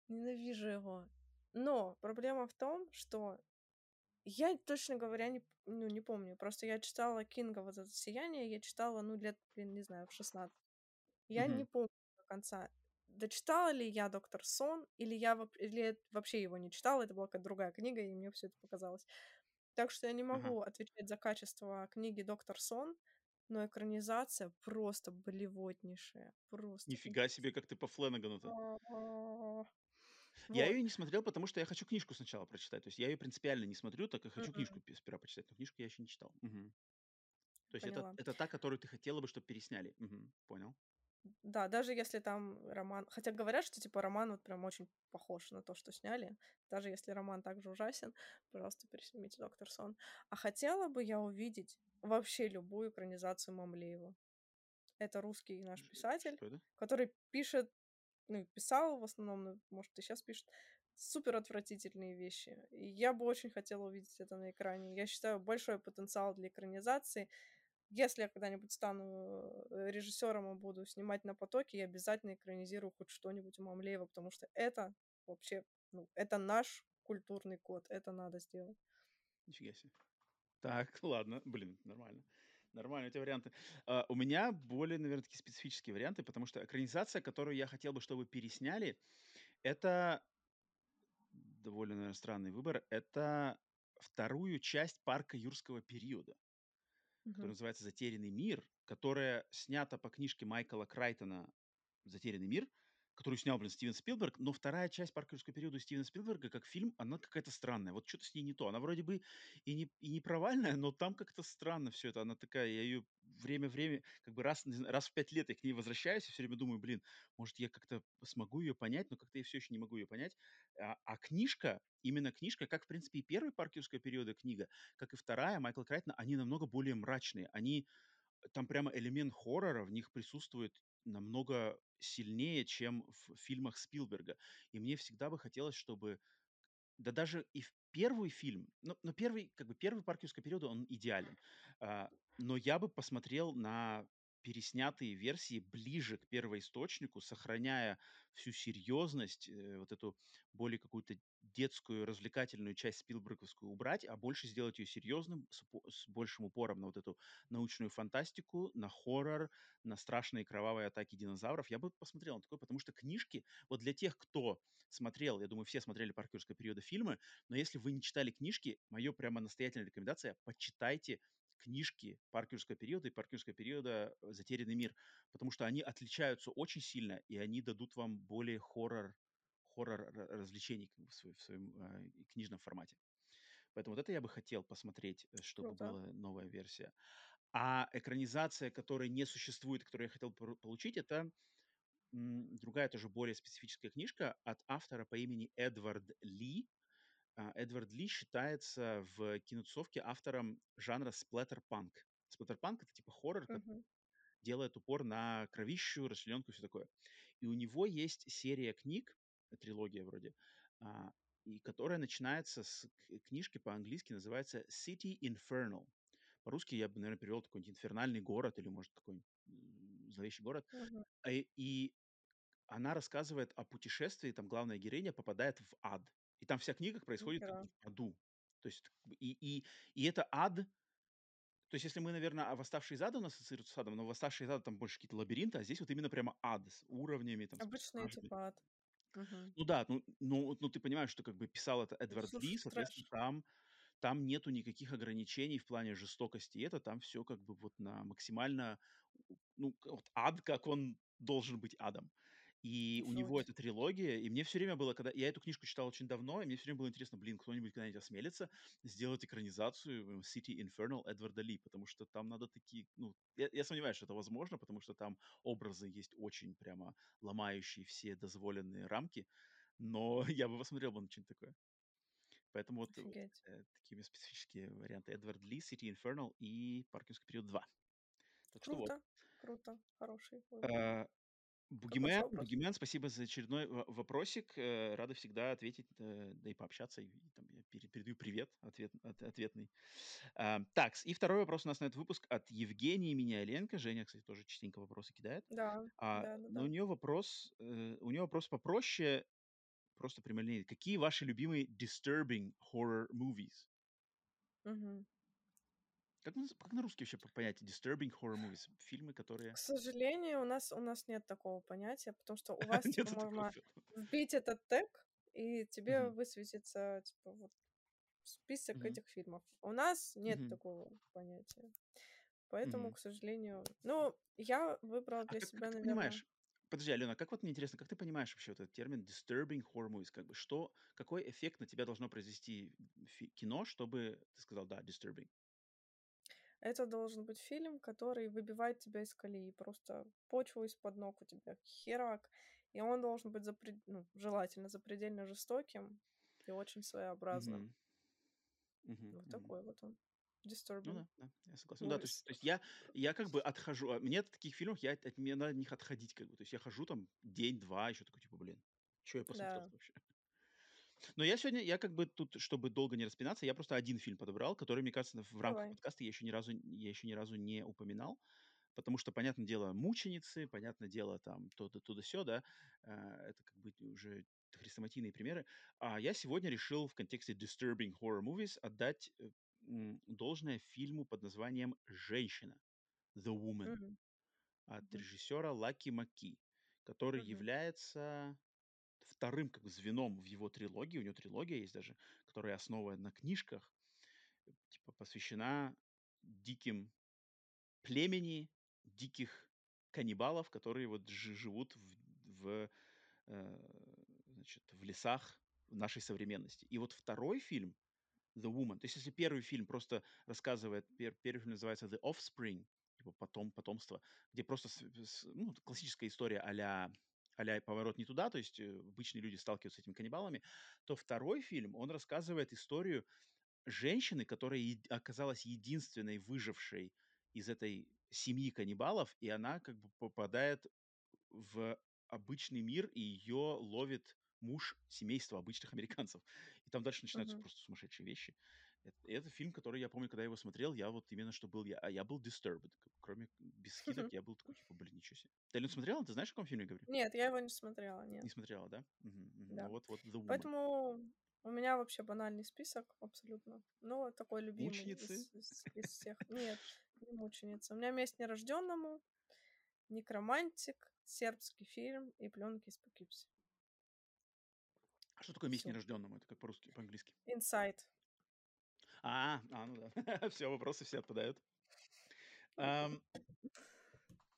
Ненавижу его. Но проблема в том, что я, точно говоря, не, ну, не помню. Просто я читала Кинга вот это «Сияние», я читала, ну, лет, блин, не знаю, в 16. Я не Мгм. помню до конца. Дочитала ли я «Доктор Сон», или я или вообще его не читала, это была какая-то другая книга, и мне все это показалось. Так что я не могу отвечать за качество книги «Доктор Сон», но экранизация просто блевотнейшая. Просто Нифига себе, как ты по Фленагану-то. А, Я Вот. ее не смотрел, потому что я хочу книжку сначала прочитать. То есть я ее принципиально не смотрю, так и хочу Мгм. книжку сперва почитать. Но книжку я еще не читал. Мгм. То есть это, Поняла. это та, которую ты хотела бы, чтобы пересняли. Мгм, Понял. Да, даже если там роман... Хотя говорят, что типа роман вот прям очень похож на то, что сняли. Даже если роман также ужасен, пожалуйста, переснимите «Доктор Сон». А хотела бы я увидеть вообще любую экранизацию Мамлеева. Это русский наш писатель, который пишет, ну, писал в основном, ну, может, и сейчас пишет, супер отвратительные вещи. И я бы очень хотела увидеть это на экране. Я считаю, большой потенциал для экранизации. Если я когда-нибудь стану э, режиссером и буду снимать на потоке, я обязательно экранизирую хоть что-нибудь у Мамлеева, потому что это вообще, ну, это наш культурный код, это надо сделать. Нифига себе. Так, ладно, блин, нормально. Нормально, эти варианты. А, у меня более, наверное, такие специфические варианты, потому что экранизация, которую я хотел бы, чтобы пересняли, это довольно, наверное, странный выбор. Это вторую часть парка юрского периода, которая называется «Затерянный мир», которая снята по книжке Майкла Крайтона «Затерянный мир», которую снял, блин, Стивен Спилберг, но вторая часть «Паркерского периода» Стивена Спилберга как фильм, она какая-то странная. Вот что-то с ней не то. Она вроде бы и не, и не провальная, но там как-то странно все это. Она такая, я ее время-время, как бы раз, раз в пять лет я к ней возвращаюсь и все время думаю, блин, может, я как-то смогу ее понять, но как-то я все еще не могу ее понять. А, а книжка, именно книжка, как, в принципе, и первая «Паркерского периода» книга, как и вторая Майкла Крайтона, они намного более мрачные. Они там прямо элемент хоррора в них присутствует намного сильнее, чем в фильмах Спилберга. И мне всегда бы хотелось, чтобы да даже и в первый фильм, но, но первый, как бы первый парк юрского периода, он идеален. А, но я бы посмотрел на переснятые версии ближе к первоисточнику, сохраняя всю серьезность, э, вот эту более какую-то детскую развлекательную часть Спилберговскую убрать, а больше сделать ее серьезным, с, с большим упором на вот эту научную фантастику, на хоррор, на страшные кровавые атаки динозавров. Я бы посмотрел на такое, потому что книжки, вот для тех, кто смотрел, я думаю, все смотрели паркерского периода фильмы, но если вы не читали книжки, мое прямо настоятельная рекомендация, почитайте книжки паркерского периода и паркерского периода «Затерянный мир», потому что они отличаются очень сильно, и они дадут вам более хоррор, хоррор развлечений в, своем, в своем э, книжном формате. Поэтому вот это я бы хотел посмотреть, э, чтобы Круто. была новая версия. А экранизация, которая не существует, которую я хотел получить, это другая тоже более специфическая книжка от автора по имени Эдвард Ли. А, Эдвард Ли считается в кинотусовке автором жанра сплэттер-панк. Сплэттер-панк — это типа хоррор, uh-huh. делает упор на кровищу, расчлененку и все такое. И у него есть серия книг, трилогия вроде, а, и которая начинается с книжки по-английски, называется City Infernal. По-русски я бы, наверное, перевел такой инфернальный город или, может, такой зловещий город. Uh-huh. И, и она рассказывает о путешествии, там главная героиня попадает в ад. И там вся книга происходит как в аду. То есть, и, и, и это ад, то есть, если мы, наверное, а «Восставшие из ада» у нас ассоциируется с адом, но «Восставшие из ада» там больше какие-то лабиринты, а здесь вот именно прямо ад с уровнями. Там, Обычный типа ад. Угу. Ну да, ну, ну, ну ты понимаешь, что как бы писал это Эдвард Слушай, Ли, соответственно, там, там нету никаких ограничений в плане жестокости. И это там все как бы вот на максимально, ну, вот ад, как он должен быть адом. И у него эта трилогия, и мне все время было, когда... Я эту книжку читал очень давно, и мне все время было интересно, блин, кто-нибудь когда-нибудь осмелится сделать экранизацию City Infernal Эдварда Ли, потому что там надо такие... Ну, я, я сомневаюсь, что это возможно, потому что там образы есть очень прямо ломающие все дозволенные рамки, но я бы посмотрел бы на что-нибудь такое. Поэтому вот э, такие специфические варианты. Эдвард Ли, City Infernal и Паркинский период 2. Так круто, что вот. круто, хороший выбор. А, Бугимен, Бугимен, спасибо за очередной вопросик. Э, рада всегда ответить, э, да и пообщаться. И, там, я передаю привет ответ, от, ответный. А, так, и второй вопрос у нас на этот выпуск от Евгении Миняленко. Женя, кстати, тоже частенько вопросы кидает. Да, а, да, да. Но да. у нее вопрос, э, у нее вопрос попроще, просто прямолинейный. Какие ваши любимые disturbing horror movies? Угу. Как, как на русский вообще понятие disturbing horror movies? Фильмы, которые... К сожалению, у нас, у нас нет такого понятия, потому что у вас, типа, можно вбить этот тег, и тебе высветится, типа, вот список этих фильмов. У нас нет такого понятия. Поэтому, к сожалению... Ну, я выбрала а для себя, наверное... понимаешь, Подожди, Алена, как вот мне интересно, как ты понимаешь вообще вот этот термин disturbing horror movies? Как бы что, какой эффект на тебя должно произвести кино, чтобы ты сказал, да, disturbing? Это должен быть фильм, который выбивает тебя из колеи. Просто почву из-под ног у тебя херак. И он должен быть запред... ну, желательно запредельно жестоким и очень своеобразным. Мгм. Мгм, Вот мгм. такой вот он. Ну Disturbing. да, да, я согласен. Ну да, то есть, то есть я, я как бы отхожу, а мне от таких фильмов, я от, мне надо от них отходить, как бы. То есть я хожу там день-два, еще такой, типа, блин, что я посмотрел Да. вообще? Но я сегодня, я как бы тут, чтобы долго не распинаться, я просто один фильм подобрал, который, мне кажется, в рамках Давай. подкаста я еще ни разу, я еще ни разу не упоминал, потому что, понятное дело, мученицы, понятное дело, там, то-то, туда все, да, э, это как бы уже хрестоматийные примеры. А я сегодня решил в контексте disturbing horror movies отдать э, должное фильму под названием «Женщина», «The Woman», Мгм. от режиссера Лаки Маки, который Мгм. является вторым как звеном в его трилогии. У него трилогия есть даже, которая основана на книжках, типа посвящена диким племени диких каннибалов, которые вот жи- живут в, в, э, значит, в лесах нашей современности. И вот второй фильм The Woman, то есть если первый фильм просто рассказывает, пер- первый фильм называется The Offspring, типа потом, потомство, где просто ну, классическая история а-ля а поворот не туда, то есть э, обычные люди сталкиваются с этими каннибалами, то второй фильм, он рассказывает историю женщины, которая оказалась единственной выжившей из этой семьи каннибалов, и она как бы попадает в обычный мир, и ее ловит муж семейства обычных американцев. И там дальше начинаются Мгм. просто сумасшедшие вещи. Это, это фильм, который я помню, когда я его смотрел, я вот именно что был, я, а я был disturbed. Кроме без скидок, я был такой, типа, блин, ничего себе. Ты Ален, смотрела? Ты знаешь, о каком фильме я говорю? Нет, я его не смотрела, Не нет. смотрела, да? Мгм. Ну Да. вот, вот The Woman. Поэтому у меня вообще банальный список абсолютно. Но такой любимый Мученицы? из, из- из всех. Нет, не мученица. У меня месть нерожденному, некромантик, сербский фильм и пленки из Покипси. А что такое месть нерожденному? Это как по-русски, по-английски. Инсайд. А, а, ну да. Все, вопросы все отпадают. Ам,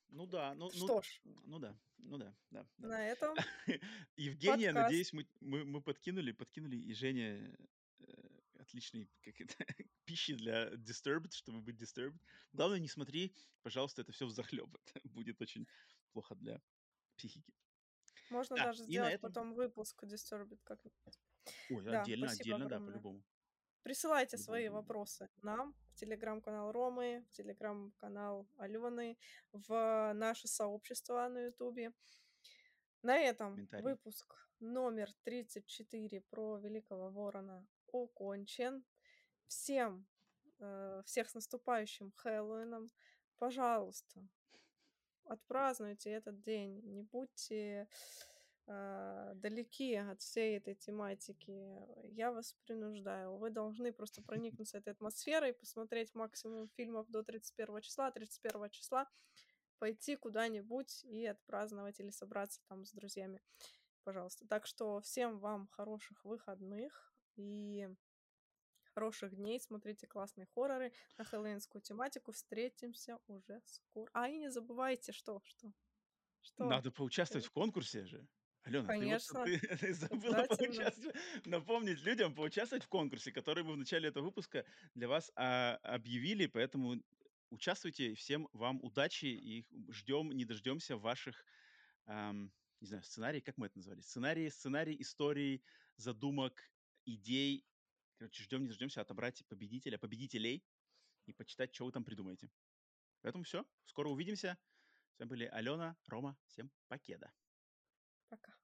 ну да, ну, ну, Что ж, ну да, ну да, да, да. на этом Евгения, подкаст. надеюсь, мы, мы, мы подкинули, подкинули и Женя э, отличной как это, пищи для Disturbed, чтобы быть Disturbed. Главное, не смотри, пожалуйста, это все взахлеб. Это будет очень плохо для психики. можно Да, даже сделать этом... потом выпуск Disturbed как-нибудь. Ой, Да, отдельно, отдельно, да, огромное. по-любому. Присылайте свои вопросы нам в телеграм-канал Ромы, в телеграм-канал Алены, в наше сообщество на Ютубе. На этом выпуск номер 34 про Великого Ворона окончен. Всем, э, всех с наступающим Хэллоуином. Пожалуйста, отпразднуйте этот день. Не будьте далеки от всей этой тематики. Я вас принуждаю. Вы должны просто проникнуться этой атмосферой, посмотреть максимум фильмов до 31 числа. 31 числа пойти куда-нибудь и отпраздновать или собраться там с друзьями. Пожалуйста. Так что всем вам хороших выходных и хороших дней. Смотрите классные хорроры на хэллоуинскую тематику. Встретимся уже скоро. А и не забывайте, что, что, что. Надо поучаствовать в конкурсе же. Алена, ты, вот, Конечно, ты, ты забыла обязательно. поучаствовать, напомнить людям поучаствовать в конкурсе, который мы в начале этого выпуска для вас а, объявили, поэтому участвуйте, всем вам удачи, и ждем, не дождемся ваших, ам, не знаю, сценарий, как мы это назвали? Сценарии, сценарий, историй, задумок, идей. Короче, ждем, не дождемся отобрать победителя, победителей и почитать, что вы там придумаете. Поэтому все, скоро увидимся. С вами были Алена, Рома, всем покеда. Пока.